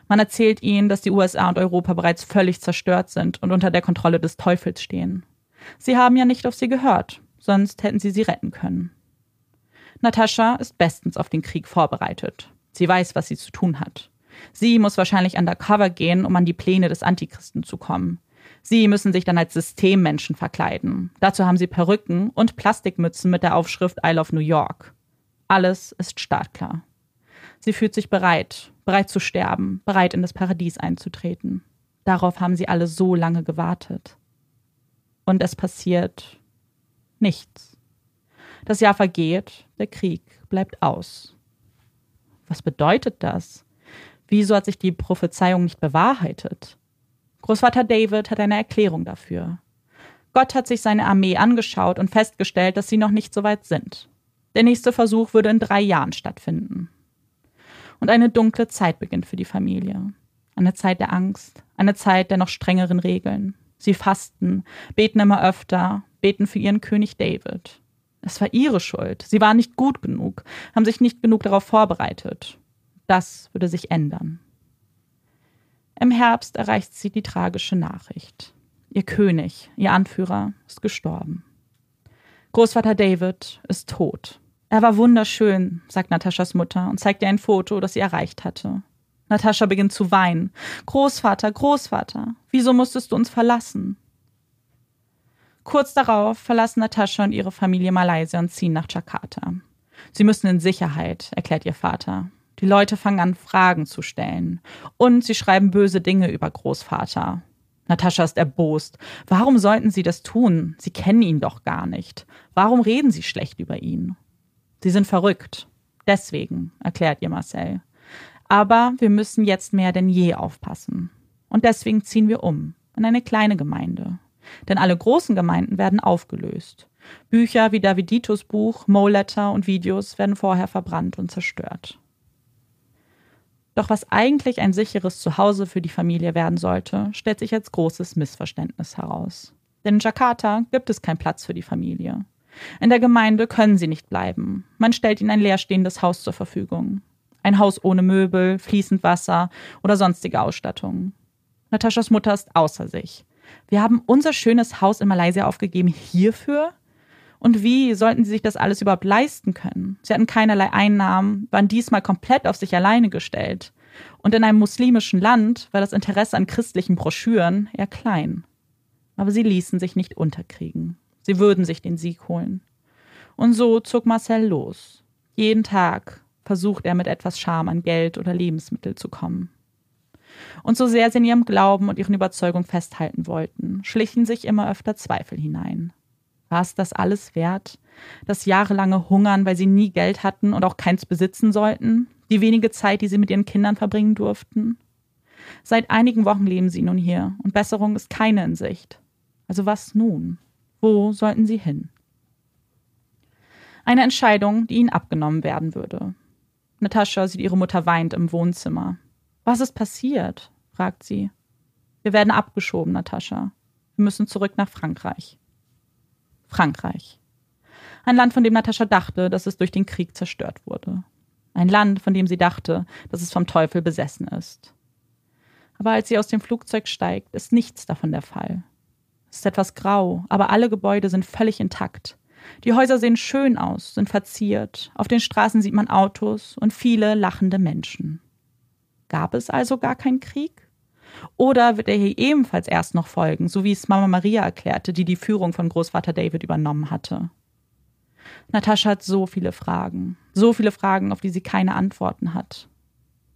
Man erzählt ihnen, dass die USA und Europa bereits völlig zerstört sind und unter der Kontrolle des Teufels stehen. Sie haben ja nicht auf sie gehört, sonst hätten sie sie retten können. Natascha ist bestens auf den Krieg vorbereitet. Sie weiß, was sie zu tun hat. Sie muss wahrscheinlich undercover gehen, um an die Pläne des Antichristen zu kommen. Sie müssen sich dann als Systemmenschen verkleiden. Dazu haben sie Perücken und Plastikmützen mit der Aufschrift I Love New York. Alles ist startklar. Sie fühlt sich bereit, bereit zu sterben, bereit in das Paradies einzutreten. Darauf haben sie alle so lange gewartet. Und es passiert nichts. Das Jahr vergeht, der Krieg bleibt aus. Was bedeutet das? Wieso hat sich die Prophezeiung nicht bewahrheitet? Großvater David hat eine Erklärung dafür. Gott hat sich seine Armee angeschaut und festgestellt, dass sie noch nicht so weit sind. Der nächste Versuch würde in drei Jahren stattfinden. Und eine dunkle Zeit beginnt für die Familie. Eine Zeit der Angst, eine Zeit der noch strengeren Regeln. Sie fasten, beten immer öfter, beten für ihren König David. Es war ihre Schuld. Sie waren nicht gut genug, haben sich nicht genug darauf vorbereitet. Das würde sich ändern. Im Herbst erreicht sie die tragische Nachricht. Ihr König, ihr Anführer, ist gestorben. Großvater David ist tot. Er war wunderschön, sagt Nataschas Mutter und zeigt ihr ein Foto, das sie erreicht hatte. Natascha beginnt zu weinen. Großvater, Großvater, wieso musstest du uns verlassen? Kurz darauf verlassen Natascha und ihre Familie Malaysia und ziehen nach Jakarta. Sie müssen in Sicherheit, erklärt ihr Vater. Die Leute fangen an, Fragen zu stellen. Und sie schreiben böse Dinge über Großvater. Natascha ist erbost. Warum sollten sie das tun? Sie kennen ihn doch gar nicht. Warum reden sie schlecht über ihn? Sie sind verrückt. Deswegen, erklärt ihr Marcel. Aber wir müssen jetzt mehr denn je aufpassen. Und deswegen ziehen wir um in eine kleine Gemeinde. Denn alle großen Gemeinden werden aufgelöst. Bücher wie Daviditos Buch, Mo-Letter und Videos werden vorher verbrannt und zerstört. Doch was eigentlich ein sicheres Zuhause für die Familie werden sollte, stellt sich als großes Missverständnis heraus. Denn in Jakarta gibt es keinen Platz für die Familie. In der Gemeinde können sie nicht bleiben. Man stellt ihnen ein leerstehendes Haus zur Verfügung. Ein Haus ohne Möbel, fließend Wasser oder sonstige Ausstattung. Nataschas Mutter ist außer sich. Wir haben unser schönes Haus in Malaysia aufgegeben hierfür? Und wie sollten sie sich das alles überhaupt leisten können? Sie hatten keinerlei Einnahmen, waren diesmal komplett auf sich alleine gestellt. Und in einem muslimischen Land war das Interesse an christlichen Broschüren eher klein. Aber sie ließen sich nicht unterkriegen. Sie würden sich den Sieg holen. Und so zog Marcel los. Jeden Tag versucht er mit etwas Scham an Geld oder Lebensmittel zu kommen. Und so sehr sie in ihrem Glauben und ihren Überzeugungen festhalten wollten, schlichen sich immer öfter Zweifel hinein. War es das alles wert? Das jahrelange Hungern, weil sie nie Geld hatten und auch keins besitzen sollten? Die wenige Zeit, die sie mit ihren Kindern verbringen durften? Seit einigen Wochen leben sie nun hier und Besserung ist keine in Sicht. Also was nun? Wo sollten sie hin? Eine Entscheidung, die ihnen abgenommen werden würde. Natascha sieht ihre Mutter weint im Wohnzimmer. Was ist passiert? fragt sie. Wir werden abgeschoben, Natascha. Wir müssen zurück nach Frankreich. Frankreich. Ein Land, von dem Natascha dachte, dass es durch den Krieg zerstört wurde. Ein Land, von dem sie dachte, dass es vom Teufel besessen ist. Aber als sie aus dem Flugzeug steigt, ist nichts davon der Fall. Es ist etwas grau, aber alle Gebäude sind völlig intakt. Die Häuser sehen schön aus, sind verziert. Auf den Straßen sieht man Autos und viele lachende Menschen. Gab es also gar keinen Krieg? Oder wird er hier ebenfalls erst noch folgen, so wie es Mama Maria erklärte, die die Führung von Großvater David übernommen hatte? Natascha hat so viele Fragen, so viele Fragen, auf die sie keine Antworten hat.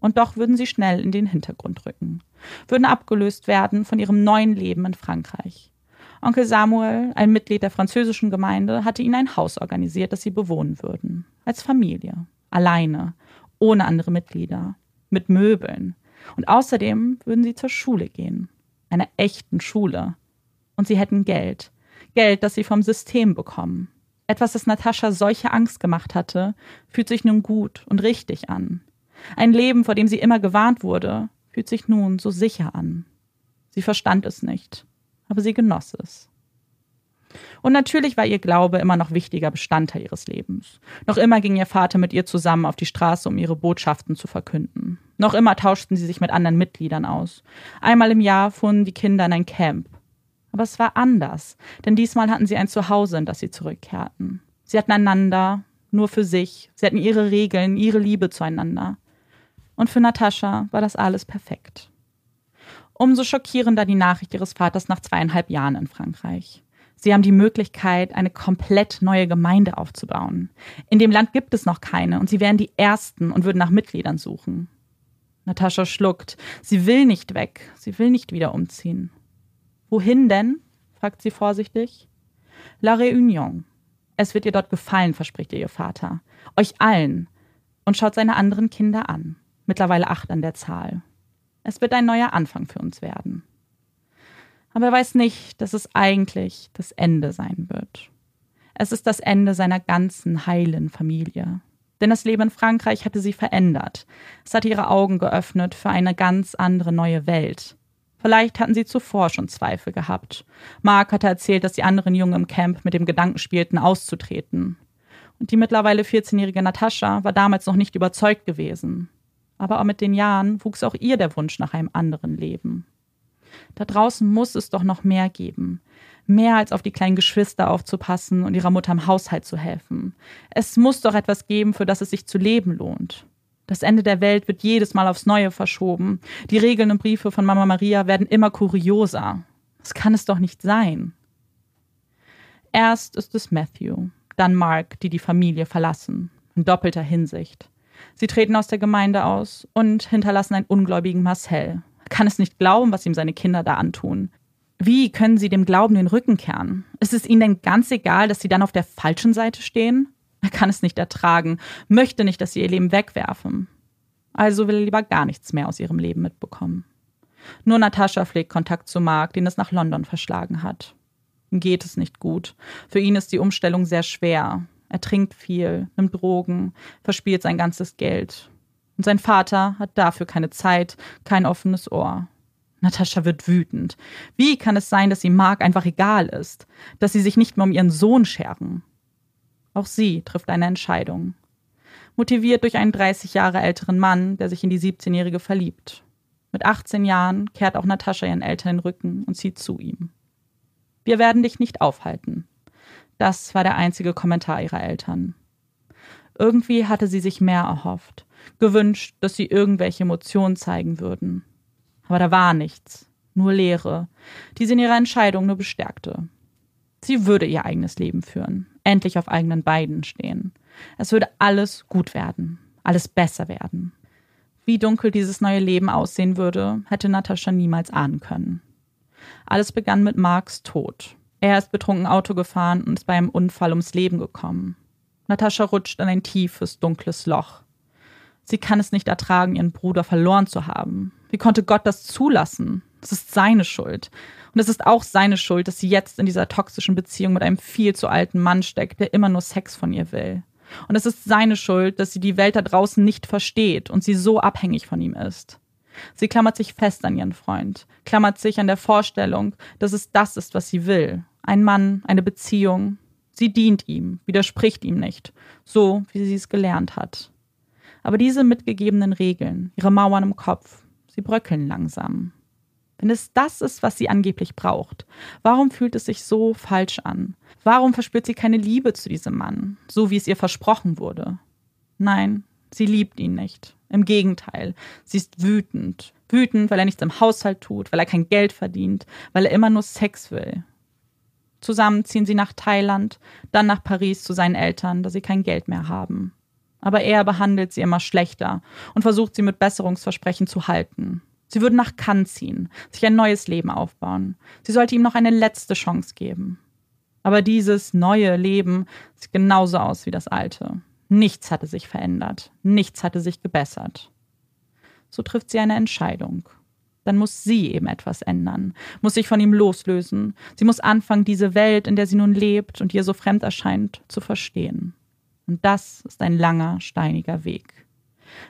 Und doch würden sie schnell in den Hintergrund rücken, würden abgelöst werden von ihrem neuen Leben in Frankreich. Onkel Samuel, ein Mitglied der französischen Gemeinde, hatte ihnen ein Haus organisiert, das sie bewohnen würden. Als Familie. Alleine. Ohne andere Mitglieder. Mit Möbeln. Und außerdem würden sie zur Schule gehen. Einer echten Schule. Und sie hätten Geld. Geld, das sie vom System bekommen. Etwas, das Natascha solche Angst gemacht hatte, fühlt sich nun gut und richtig an. Ein Leben, vor dem sie immer gewarnt wurde, fühlt sich nun so sicher an. Sie verstand es nicht, aber sie genoss es. Und natürlich war ihr Glaube immer noch wichtiger Bestandteil ihres Lebens. Noch immer ging ihr Vater mit ihr zusammen auf die Straße, um ihre Botschaften zu verkünden. Noch immer tauschten sie sich mit anderen Mitgliedern aus. Einmal im Jahr fuhren die Kinder in ein Camp. Aber es war anders, denn diesmal hatten sie ein Zuhause, in das sie zurückkehrten. Sie hatten einander, nur für sich. Sie hatten ihre Regeln, ihre Liebe zueinander. Und für Natascha war das alles perfekt. Umso schockierender die Nachricht ihres Vaters nach zweieinhalb Jahren in Frankreich. Sie haben die Möglichkeit, eine komplett neue Gemeinde aufzubauen. In dem Land gibt es noch keine und sie wären die Ersten und würden nach Mitgliedern suchen. Natascha schluckt. Sie will nicht weg. Sie will nicht wieder umziehen. Wohin denn? fragt sie vorsichtig. La Réunion. Es wird ihr dort gefallen, verspricht ihr ihr Vater. Euch allen. Und schaut seine anderen Kinder an. Mittlerweile acht an der Zahl. Es wird ein neuer Anfang für uns werden aber er weiß nicht, dass es eigentlich das Ende sein wird. Es ist das Ende seiner ganzen heilen Familie. Denn das Leben in Frankreich hatte sie verändert. Es hatte ihre Augen geöffnet für eine ganz andere neue Welt. Vielleicht hatten sie zuvor schon Zweifel gehabt. Mark hatte erzählt, dass die anderen Jungen im Camp mit dem Gedanken spielten, auszutreten. Und die mittlerweile 14-jährige Natascha war damals noch nicht überzeugt gewesen. Aber auch mit den Jahren wuchs auch ihr der Wunsch nach einem anderen Leben. Da draußen muss es doch noch mehr geben. Mehr als auf die kleinen Geschwister aufzupassen und ihrer Mutter im Haushalt zu helfen. Es muss doch etwas geben, für das es sich zu leben lohnt. Das Ende der Welt wird jedes Mal aufs Neue verschoben. Die Regeln und Briefe von Mama Maria werden immer kurioser. Das kann es doch nicht sein. Erst ist es Matthew, dann Mark, die die Familie verlassen. In doppelter Hinsicht. Sie treten aus der Gemeinde aus und hinterlassen einen ungläubigen Marcel, kann es nicht glauben, was ihm seine Kinder da antun. Wie können sie dem Glauben den Rücken kehren? Ist es ihnen denn ganz egal, dass sie dann auf der falschen Seite stehen? Er kann es nicht ertragen, möchte nicht, dass sie ihr Leben wegwerfen. Also will er lieber gar nichts mehr aus ihrem Leben mitbekommen. Nur Natascha pflegt Kontakt zu Mark, den es nach London verschlagen hat. Geht es nicht gut. Für ihn ist die Umstellung sehr schwer. Er trinkt viel, nimmt Drogen, verspielt sein ganzes Geld. Und sein Vater hat dafür keine Zeit, kein offenes Ohr. Natascha wird wütend. Wie kann es sein, dass sie Mark einfach egal ist? Dass sie sich nicht mehr um ihren Sohn scheren? Auch sie trifft eine Entscheidung. Motiviert durch einen 30 Jahre älteren Mann, der sich in die 17-Jährige verliebt. Mit 18 Jahren kehrt auch Natascha ihren Eltern den Rücken und zieht zu ihm. Wir werden dich nicht aufhalten. Das war der einzige Kommentar ihrer Eltern. Irgendwie hatte sie sich mehr erhofft gewünscht, dass sie irgendwelche Emotionen zeigen würden. Aber da war nichts, nur Leere, die sie in ihrer Entscheidung nur bestärkte. Sie würde ihr eigenes Leben führen, endlich auf eigenen Beinen stehen. Es würde alles gut werden, alles besser werden. Wie dunkel dieses neue Leben aussehen würde, hätte Natascha niemals ahnen können. Alles begann mit Marks Tod. Er ist betrunken Auto gefahren und ist bei einem Unfall ums Leben gekommen. Natascha rutscht in ein tiefes, dunkles Loch. Sie kann es nicht ertragen, ihren Bruder verloren zu haben. Wie konnte Gott das zulassen? Das ist seine Schuld. Und es ist auch seine Schuld, dass sie jetzt in dieser toxischen Beziehung mit einem viel zu alten Mann steckt, der immer nur Sex von ihr will. Und es ist seine Schuld, dass sie die Welt da draußen nicht versteht und sie so abhängig von ihm ist. Sie klammert sich fest an ihren Freund, klammert sich an der Vorstellung, dass es das ist, was sie will. Ein Mann, eine Beziehung. Sie dient ihm, widerspricht ihm nicht, so wie sie es gelernt hat. Aber diese mitgegebenen Regeln, ihre Mauern im Kopf, sie bröckeln langsam. Wenn es das ist, was sie angeblich braucht, warum fühlt es sich so falsch an? Warum verspürt sie keine Liebe zu diesem Mann, so wie es ihr versprochen wurde? Nein, sie liebt ihn nicht. Im Gegenteil, sie ist wütend. Wütend, weil er nichts im Haushalt tut, weil er kein Geld verdient, weil er immer nur Sex will. Zusammen ziehen sie nach Thailand, dann nach Paris zu seinen Eltern, da sie kein Geld mehr haben aber er behandelt sie immer schlechter und versucht sie mit Besserungsversprechen zu halten. Sie würden nach Cannes ziehen, sich ein neues Leben aufbauen. Sie sollte ihm noch eine letzte Chance geben. Aber dieses neue Leben sieht genauso aus wie das alte. Nichts hatte sich verändert, nichts hatte sich gebessert. So trifft sie eine Entscheidung. dann muss sie eben etwas ändern, muss sich von ihm loslösen. Sie muss anfangen, diese Welt, in der sie nun lebt und ihr so fremd erscheint, zu verstehen. Und das ist ein langer, steiniger Weg.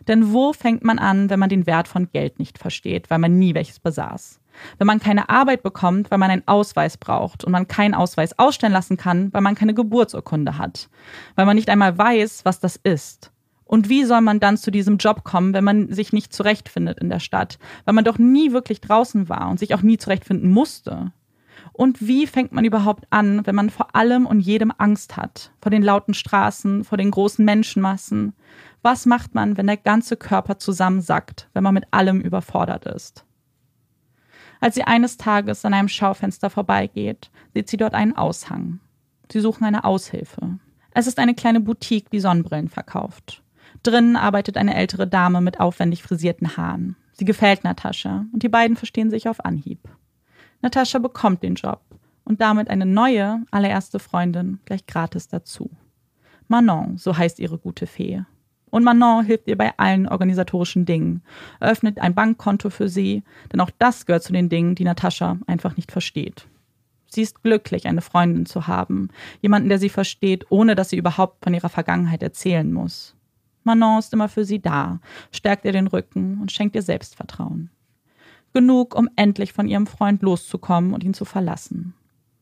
Denn wo fängt man an, wenn man den Wert von Geld nicht versteht, weil man nie welches besaß? Wenn man keine Arbeit bekommt, weil man einen Ausweis braucht und man keinen Ausweis ausstellen lassen kann, weil man keine Geburtsurkunde hat, weil man nicht einmal weiß, was das ist. Und wie soll man dann zu diesem Job kommen, wenn man sich nicht zurechtfindet in der Stadt, weil man doch nie wirklich draußen war und sich auch nie zurechtfinden musste? Und wie fängt man überhaupt an, wenn man vor allem und jedem Angst hat? Vor den lauten Straßen, vor den großen Menschenmassen? Was macht man, wenn der ganze Körper zusammensackt, wenn man mit allem überfordert ist? Als sie eines Tages an einem Schaufenster vorbeigeht, sieht sie dort einen Aushang. Sie suchen eine Aushilfe. Es ist eine kleine Boutique, die Sonnenbrillen verkauft. Drinnen arbeitet eine ältere Dame mit aufwendig frisierten Haaren. Sie gefällt Natascha und die beiden verstehen sich auf Anhieb. Natascha bekommt den Job und damit eine neue, allererste Freundin gleich gratis dazu. Manon, so heißt ihre gute Fee. Und Manon hilft ihr bei allen organisatorischen Dingen, eröffnet ein Bankkonto für sie, denn auch das gehört zu den Dingen, die Natascha einfach nicht versteht. Sie ist glücklich, eine Freundin zu haben, jemanden, der sie versteht, ohne dass sie überhaupt von ihrer Vergangenheit erzählen muss. Manon ist immer für sie da, stärkt ihr den Rücken und schenkt ihr Selbstvertrauen. Genug, um endlich von ihrem Freund loszukommen und ihn zu verlassen.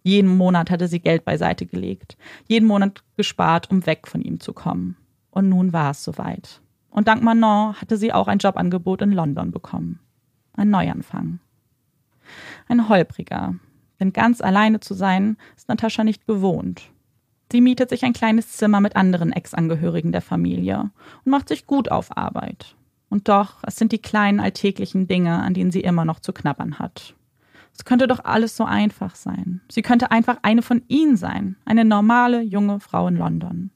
Jeden Monat hatte sie Geld beiseite gelegt, jeden Monat gespart, um weg von ihm zu kommen. Und nun war es soweit. Und dank Manon hatte sie auch ein Jobangebot in London bekommen. Ein Neuanfang. Ein holpriger. Denn ganz alleine zu sein, ist Natascha nicht gewohnt. Sie mietet sich ein kleines Zimmer mit anderen Ex-Angehörigen der Familie und macht sich gut auf Arbeit. Und doch, es sind die kleinen alltäglichen Dinge, an denen sie immer noch zu knabbern hat. Es könnte doch alles so einfach sein. Sie könnte einfach eine von ihnen sein, eine normale junge Frau in London.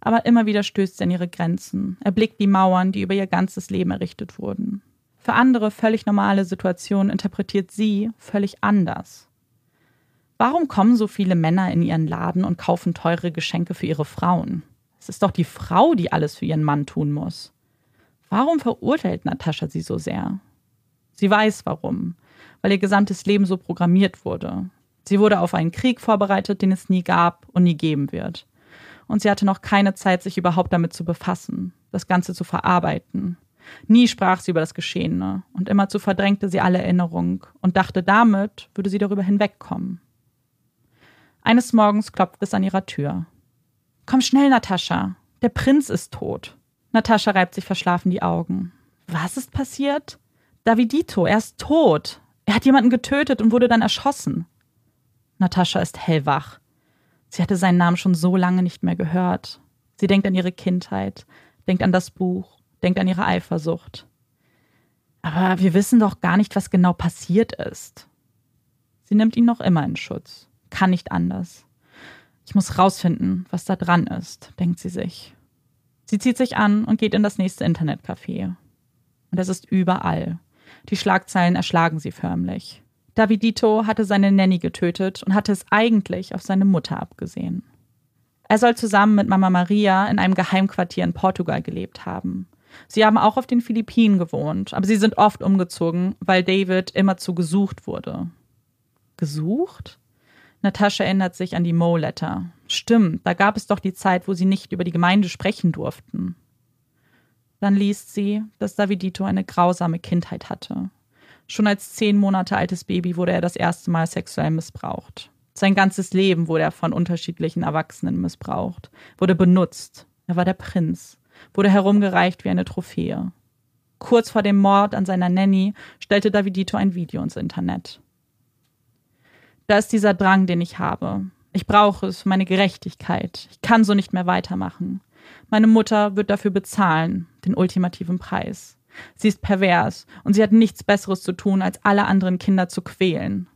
Aber immer wieder stößt sie an ihre Grenzen, erblickt die Mauern, die über ihr ganzes Leben errichtet wurden. Für andere völlig normale Situationen interpretiert sie völlig anders. Warum kommen so viele Männer in ihren Laden und kaufen teure Geschenke für ihre Frauen? Es ist doch die Frau, die alles für ihren Mann tun muss. Warum verurteilt Natascha sie so sehr? Sie weiß warum, weil ihr gesamtes Leben so programmiert wurde. Sie wurde auf einen Krieg vorbereitet, den es nie gab und nie geben wird. Und sie hatte noch keine Zeit, sich überhaupt damit zu befassen, das Ganze zu verarbeiten. Nie sprach sie über das Geschehene und immerzu verdrängte sie alle Erinnerung und dachte, damit würde sie darüber hinwegkommen. Eines Morgens klopft es an ihrer Tür. Komm schnell, Natascha. Der Prinz ist tot. Natascha reibt sich verschlafen die Augen. Was ist passiert? Davidito, er ist tot. Er hat jemanden getötet und wurde dann erschossen. Natascha ist hellwach. Sie hatte seinen Namen schon so lange nicht mehr gehört. Sie denkt an ihre Kindheit, denkt an das Buch, denkt an ihre Eifersucht. Aber wir wissen doch gar nicht, was genau passiert ist. Sie nimmt ihn noch immer in Schutz kann nicht anders. Ich muss rausfinden, was da dran ist, denkt sie sich. Sie zieht sich an und geht in das nächste Internetcafé. Und es ist überall. Die Schlagzeilen erschlagen sie förmlich. Davidito hatte seine Nanny getötet und hatte es eigentlich auf seine Mutter abgesehen. Er soll zusammen mit Mama Maria in einem Geheimquartier in Portugal gelebt haben. Sie haben auch auf den Philippinen gewohnt, aber sie sind oft umgezogen, weil David immerzu gesucht wurde. Gesucht? Natascha erinnert sich an die Mo-Letter. Stimmt, da gab es doch die Zeit, wo sie nicht über die Gemeinde sprechen durften. Dann liest sie, dass Davidito eine grausame Kindheit hatte. Schon als zehn Monate altes Baby wurde er das erste Mal sexuell missbraucht. Sein ganzes Leben wurde er von unterschiedlichen Erwachsenen missbraucht, wurde benutzt. Er war der Prinz, wurde herumgereicht wie eine Trophäe. Kurz vor dem Mord an seiner Nanny stellte Davidito ein Video ins Internet. Da ist dieser Drang, den ich habe. Ich brauche es für meine Gerechtigkeit. Ich kann so nicht mehr weitermachen. Meine Mutter wird dafür bezahlen, den ultimativen Preis. Sie ist pervers und sie hat nichts Besseres zu tun, als alle anderen Kinder zu quälen.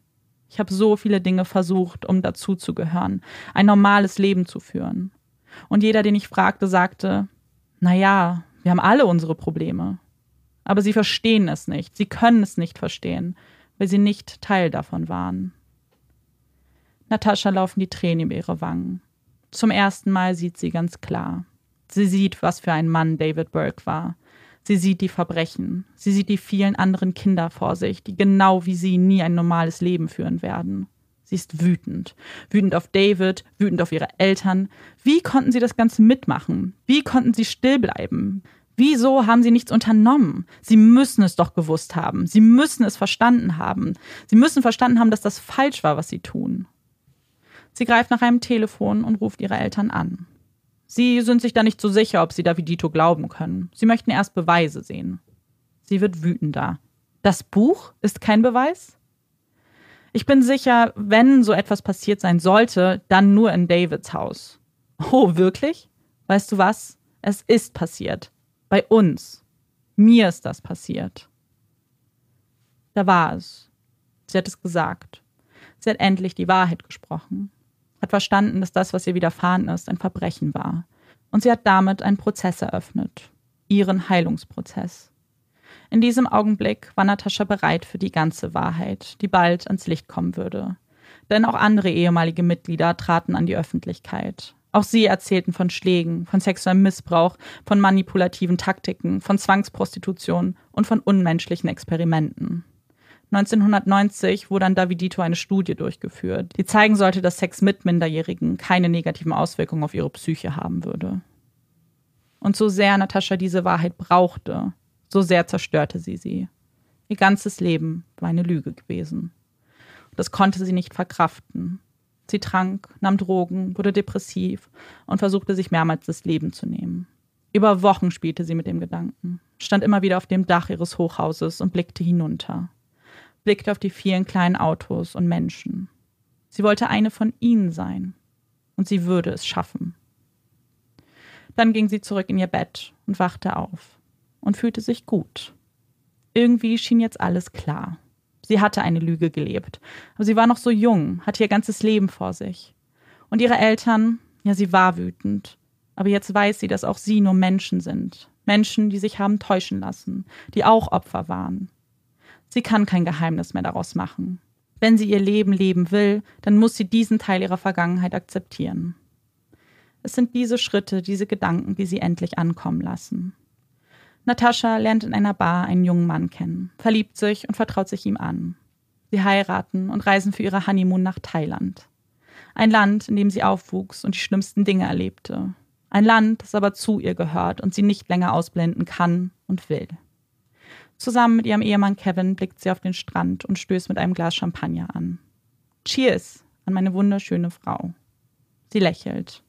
Ich habe so viele Dinge versucht, um dazuzugehören, ein normales Leben zu führen. Und jeder, den ich fragte, sagte, na ja, wir haben alle unsere Probleme. Aber sie verstehen es nicht, sie können es nicht verstehen, weil sie nicht Teil davon waren. Natascha laufen die Tränen über ihre Wangen. Zum ersten Mal sieht sie ganz klar. Sie sieht, was für ein Mann David Burke war. Sie sieht die Verbrechen. Sie sieht die vielen anderen Kinder vor sich, die genau wie sie nie ein normales Leben führen werden. Sie ist wütend. Wütend auf David, wütend auf ihre Eltern. Wie konnten sie das Ganze mitmachen? Wie konnten sie still bleiben? Wieso haben sie nichts unternommen? Sie müssen es doch gewusst haben. Sie müssen es verstanden haben. Sie müssen verstanden haben, dass das falsch war, was sie tun. Sie greift nach einem Telefon und ruft ihre Eltern an. Sie sind sich da nicht so sicher, ob sie Davidito glauben können. Sie möchten erst Beweise sehen. Sie wird wütender. Das Buch ist kein Beweis? Ich bin sicher, wenn so etwas passiert sein sollte, dann nur in Davids Haus. Oh, wirklich? Weißt du was? Es ist passiert. Bei uns. Mir ist das passiert. Da war es. Sie hat es gesagt. Sie hat endlich die Wahrheit gesprochen hat verstanden, dass das, was ihr widerfahren ist, ein Verbrechen war. Und sie hat damit einen Prozess eröffnet. Ihren Heilungsprozess. In diesem Augenblick war Natascha bereit für die ganze Wahrheit, die bald ans Licht kommen würde. Denn auch andere ehemalige Mitglieder traten an die Öffentlichkeit. Auch sie erzählten von Schlägen, von sexuellem Missbrauch, von manipulativen Taktiken, von Zwangsprostitution und von unmenschlichen Experimenten. 1990 wurde an Davidito eine Studie durchgeführt, die zeigen sollte, dass Sex mit Minderjährigen keine negativen Auswirkungen auf ihre Psyche haben würde. Und so sehr Natascha diese Wahrheit brauchte, so sehr zerstörte sie sie. Ihr ganzes Leben war eine Lüge gewesen. Das konnte sie nicht verkraften. Sie trank, nahm Drogen, wurde depressiv und versuchte sich mehrmals das Leben zu nehmen. Über Wochen spielte sie mit dem Gedanken, stand immer wieder auf dem Dach ihres Hochhauses und blickte hinunter blickte auf die vielen kleinen Autos und Menschen. Sie wollte eine von ihnen sein. Und sie würde es schaffen. Dann ging sie zurück in ihr Bett und wachte auf und fühlte sich gut. Irgendwie schien jetzt alles klar. Sie hatte eine Lüge gelebt, aber sie war noch so jung, hatte ihr ganzes Leben vor sich. Und ihre Eltern, ja, sie war wütend, aber jetzt weiß sie, dass auch sie nur Menschen sind. Menschen, die sich haben täuschen lassen, die auch Opfer waren. Sie kann kein Geheimnis mehr daraus machen. Wenn sie ihr Leben leben will, dann muss sie diesen Teil ihrer Vergangenheit akzeptieren. Es sind diese Schritte, diese Gedanken, die sie endlich ankommen lassen. Natascha lernt in einer Bar einen jungen Mann kennen, verliebt sich und vertraut sich ihm an. Sie heiraten und reisen für ihre Honeymoon nach Thailand. Ein Land, in dem sie aufwuchs und die schlimmsten Dinge erlebte. Ein Land, das aber zu ihr gehört und sie nicht länger ausblenden kann und will. Zusammen mit ihrem Ehemann Kevin blickt sie auf den Strand und stößt mit einem Glas Champagner an. Cheers an meine wunderschöne Frau. Sie lächelt.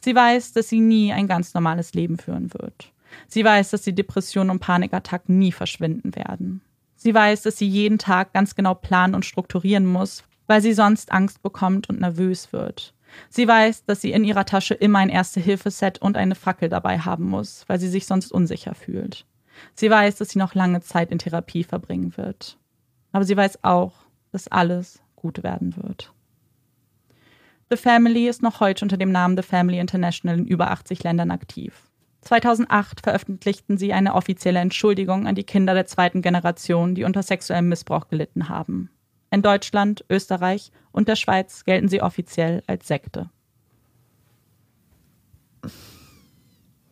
Sie weiß, dass sie nie ein ganz normales Leben führen wird. Sie weiß, dass die Depressionen und Panikattacken nie verschwinden werden. Sie weiß, dass sie jeden Tag ganz genau planen und strukturieren muss, weil sie sonst Angst bekommt und nervös wird. Sie weiß, dass sie in ihrer Tasche immer ein Erste-Hilfe-Set und eine Fackel dabei haben muss, weil sie sich sonst unsicher fühlt. Sie weiß, dass sie noch lange Zeit in Therapie verbringen wird. Aber sie weiß auch, dass alles gut werden wird. The Family ist noch heute unter dem Namen The Family International in über 80 Ländern aktiv. 2008 veröffentlichten sie eine offizielle Entschuldigung an die Kinder der zweiten Generation, die unter sexuellem Missbrauch gelitten haben. In Deutschland, Österreich und der Schweiz gelten sie offiziell als Sekte.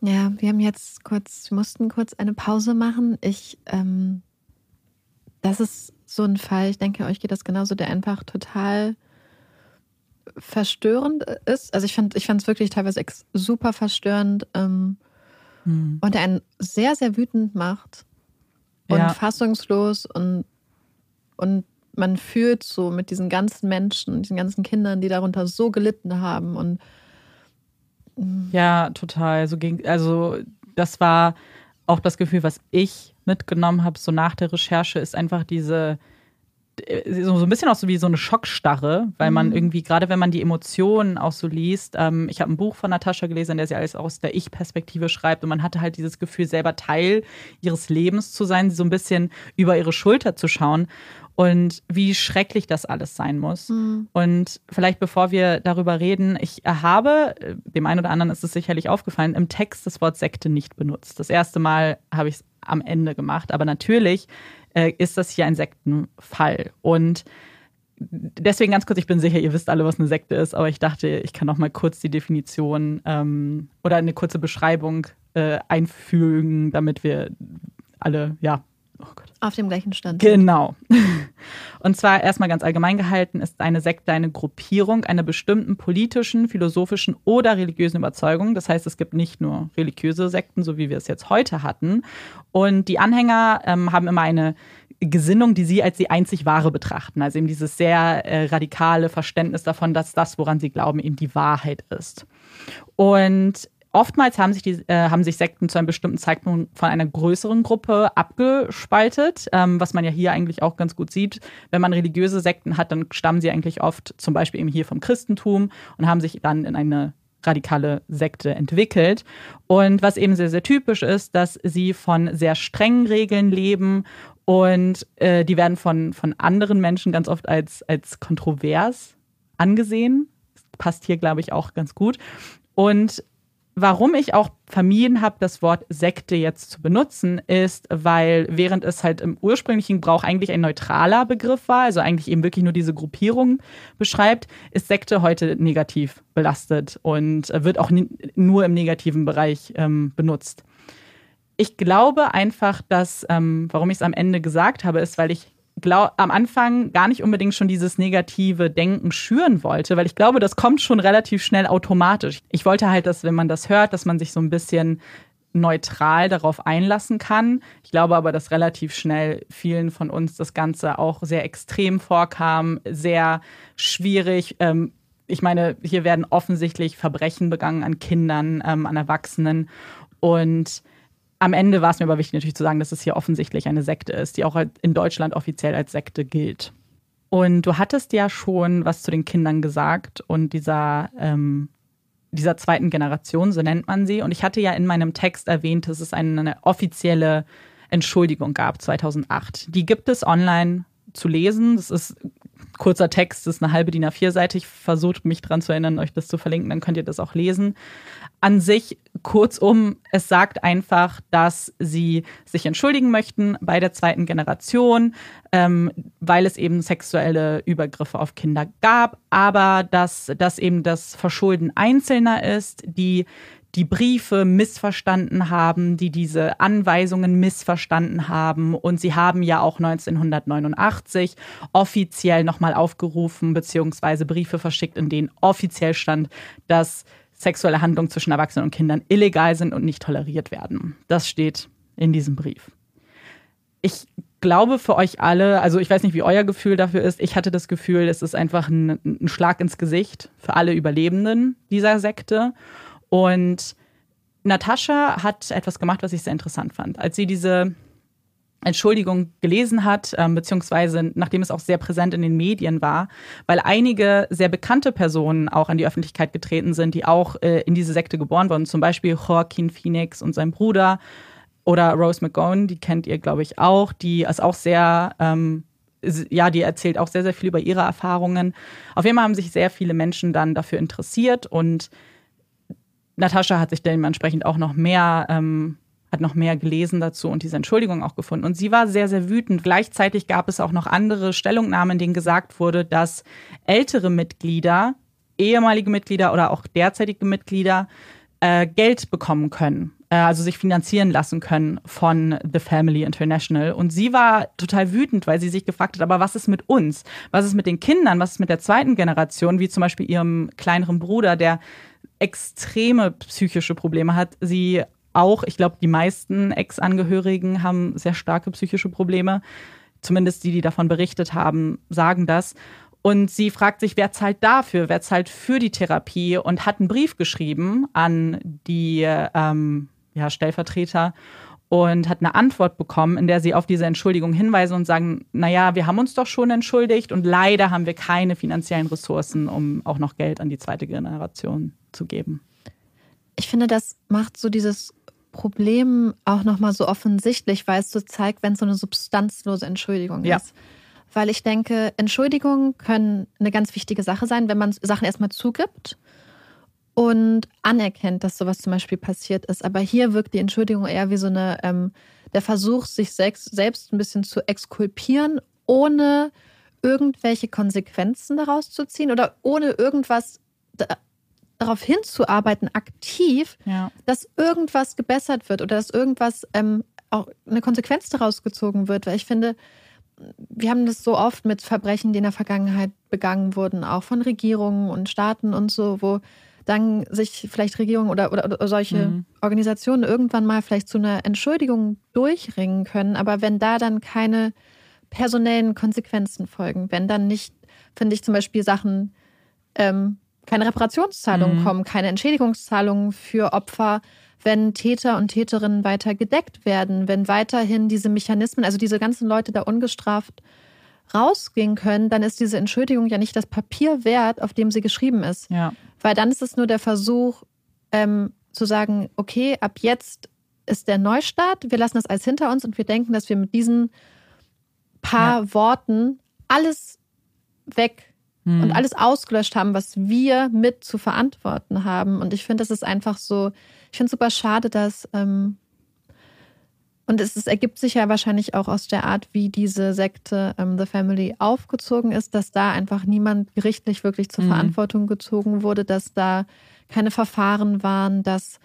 Ja, wir haben jetzt kurz, wir mussten kurz eine Pause machen. Ich, ähm, das ist so ein Fall, ich denke, euch geht das genauso, der einfach total verstörend ist. Also ich fand ich es wirklich teilweise super verstörend ähm, hm. und der einen sehr, sehr wütend macht und ja. fassungslos und, und man fühlt so mit diesen ganzen Menschen, diesen ganzen Kindern, die darunter so gelitten haben und ja, total. So ging, also das war auch das Gefühl, was ich mitgenommen habe, so nach der Recherche, ist einfach diese, äh, so, ein bisschen auch so wie so eine Schockstarre, weil man mhm. irgendwie, gerade wenn man die Emotionen auch so liest, ähm, ich habe ein Buch von Natascha gelesen, in der sie alles aus der Ich-Perspektive schreibt und man hatte halt dieses Gefühl, selber Teil ihres Lebens zu sein, so ein bisschen über ihre Schulter zu schauen und wie schrecklich das alles sein muss. Mhm. Und vielleicht bevor wir darüber reden, ich habe, dem einen oder anderen ist es sicherlich aufgefallen, im Text das Wort Sekte nicht benutzt. Das erste Mal habe ich es am Ende gemacht, aber natürlich äh, ist das hier ein Sektenfall. Und deswegen ganz kurz, ich bin sicher, ihr wisst alle, was eine Sekte ist, aber ich dachte, ich kann noch mal kurz die Definition ähm, oder eine kurze Beschreibung äh, einfügen, damit wir alle, ja, oh auf dem gleichen Stand. Genau. Und zwar erstmal ganz allgemein gehalten ist eine Sekte eine Gruppierung einer bestimmten politischen, philosophischen oder religiösen Überzeugung. Das heißt, es gibt nicht nur religiöse Sekten, so wie wir es jetzt heute hatten. Und die Anhänger ähm, haben immer eine Gesinnung, die sie als die einzig wahre betrachten. Also eben dieses sehr äh, radikale Verständnis davon, dass das, woran sie glauben, eben die Wahrheit ist. Und Oftmals haben sich, die, äh, haben sich Sekten zu einem bestimmten Zeitpunkt von einer größeren Gruppe abgespaltet, ähm, was man ja hier eigentlich auch ganz gut sieht. Wenn man religiöse Sekten hat, dann stammen sie eigentlich oft zum Beispiel eben hier vom Christentum und haben sich dann in eine radikale Sekte entwickelt. Und was eben sehr, sehr typisch ist, dass sie von sehr strengen Regeln leben und äh, die werden von, von anderen Menschen ganz oft als, als kontrovers angesehen. Passt hier, glaube ich, auch ganz gut. Und Warum ich auch vermieden habe, das Wort Sekte jetzt zu benutzen, ist, weil während es halt im ursprünglichen Brauch eigentlich ein neutraler Begriff war, also eigentlich eben wirklich nur diese Gruppierung beschreibt, ist Sekte heute negativ belastet und wird auch nur im negativen Bereich ähm, benutzt. Ich glaube einfach, dass, ähm, warum ich es am Ende gesagt habe, ist, weil ich glaub, am Anfang gar nicht unbedingt schon dieses negative Denken schüren wollte, weil ich glaube, das kommt schon relativ schnell automatisch. Ich wollte halt, dass wenn man das hört, dass man sich so ein bisschen neutral darauf einlassen kann. Ich glaube aber, dass relativ schnell vielen von uns das Ganze auch sehr extrem vorkam, sehr schwierig. Ähm, ich meine, hier werden offensichtlich Verbrechen begangen an Kindern, ähm, an Erwachsenen und am Ende war es mir aber wichtig natürlich zu sagen, dass es hier offensichtlich eine Sekte ist, die auch halt in Deutschland offiziell als Sekte gilt. Und du hattest ja schon was zu den Kindern gesagt und dieser, ähm, dieser zweiten Generation, so nennt man sie. Und ich hatte ja in meinem Text erwähnt, dass es eine, eine offizielle Entschuldigung gab 2008. Die gibt es online zu lesen. Das ist kurzer Text, das ist eine halbe DIN A4-Seite. Ich versuche mich daran zu erinnern, euch das zu verlinken, dann könnt ihr das auch lesen. An sich, kurzum, es sagt einfach, dass sie sich entschuldigen möchten bei der zweiten Generation, ähm, weil es eben sexuelle Übergriffe auf Kinder gab, aber dass das eben das Verschulden Einzelner ist, die die Briefe missverstanden haben, die diese Anweisungen missverstanden haben. Und sie haben ja auch 1989 offiziell nochmal aufgerufen, beziehungsweise Briefe verschickt, in denen offiziell stand, dass sexuelle Handlungen zwischen Erwachsenen und Kindern illegal sind und nicht toleriert werden. Das steht in diesem Brief. Ich glaube für euch alle, also ich weiß nicht, wie euer Gefühl dafür ist. Ich hatte das Gefühl, es ist einfach ein, ein Schlag ins Gesicht für alle Überlebenden dieser Sekte. Und Natascha hat etwas gemacht, was ich sehr interessant fand. Als sie diese Entschuldigung gelesen hat, ähm, beziehungsweise nachdem es auch sehr präsent in den Medien war, weil einige sehr bekannte Personen auch an die Öffentlichkeit getreten sind, die auch äh, in diese Sekte geboren wurden, zum Beispiel Joaquin Phoenix und sein Bruder oder Rose McGowan, die kennt ihr, glaube ich, auch, die ist auch sehr, ähm, ja, die erzählt auch sehr, sehr viel über ihre Erfahrungen. Auf jeden Fall haben sich sehr viele Menschen dann dafür interessiert und Natascha hat sich dementsprechend auch noch mehr, ähm, hat noch mehr gelesen dazu und diese Entschuldigung auch gefunden. Und sie war sehr, sehr wütend. Gleichzeitig gab es auch noch andere Stellungnahmen, in denen gesagt wurde, dass ältere Mitglieder, ehemalige Mitglieder oder auch derzeitige Mitglieder äh, Geld bekommen können äh, also sich finanzieren lassen können von The Family International. Und sie war total wütend, weil sie sich gefragt hat, aber was ist mit uns? Was ist mit den Kindern? Was ist mit der zweiten Generation, wie zum Beispiel ihrem kleineren Bruder, der extreme psychische Probleme hat. Sie auch, ich glaube, die meisten Ex-Angehörigen haben sehr starke psychische Probleme. Zumindest die, die davon berichtet haben, sagen das. Und sie fragt sich, wer zahlt dafür? Wer zahlt für die Therapie? Und hat einen Brief geschrieben an die ähm, ja, Stellvertreter und hat eine Antwort bekommen, in der sie auf diese Entschuldigung hinweisen und sagen, naja, wir haben uns doch schon entschuldigt und leider haben wir keine finanziellen Ressourcen, um auch noch Geld an die zweite Generation zu geben. Ich finde, das macht so dieses Problem auch nochmal so offensichtlich, weil es so zeigt, wenn es so eine substanzlose Entschuldigung ja. ist. Weil ich denke, Entschuldigungen können eine ganz wichtige Sache sein, wenn man Sachen erstmal zugibt und anerkennt, dass sowas zum Beispiel passiert ist. Aber hier wirkt die Entschuldigung eher wie so eine, ähm, der Versuch, sich selbst, selbst ein bisschen zu exkulpieren, ohne irgendwelche Konsequenzen daraus zu ziehen oder ohne irgendwas darauf hinzuarbeiten, aktiv, Ja. dass irgendwas gebessert wird oder dass irgendwas ähm, auch eine Konsequenz daraus gezogen wird. Weil ich finde, wir haben das so oft mit Verbrechen, die in der Vergangenheit begangen wurden, auch von Regierungen und Staaten und so, wo dann sich vielleicht Regierungen oder, oder, oder solche Mhm. Organisationen irgendwann mal vielleicht zu einer Entschuldigung durchringen können. Aber wenn da dann keine personellen Konsequenzen folgen, wenn dann nicht, finde ich zum Beispiel Sachen, ähm, keine Reparationszahlungen Mhm. kommen, keine Entschädigungszahlungen für Opfer, wenn Täter und Täterinnen weiter gedeckt werden, wenn weiterhin diese Mechanismen, also diese ganzen Leute da ungestraft rausgehen können, dann ist diese Entschuldigung ja nicht das Papier wert, auf dem sie geschrieben ist. Ja. Weil dann ist es nur der Versuch, ähm, zu sagen, okay, ab jetzt ist der Neustart, wir lassen das alles hinter uns und wir denken, dass wir mit diesen paar Worten alles weg Mhm. und alles ausgelöscht haben, was wir mit zu verantworten haben. Und ich finde, das ist einfach so, ich finde es super schade, dass, ähm, und es, ist, ergibt sich ja wahrscheinlich auch aus der Art, wie diese Sekte ähm, The Family aufgezogen ist, dass da einfach niemand gerichtlich wirklich zur Mhm. Verantwortung gezogen wurde, dass da keine Verfahren waren, dass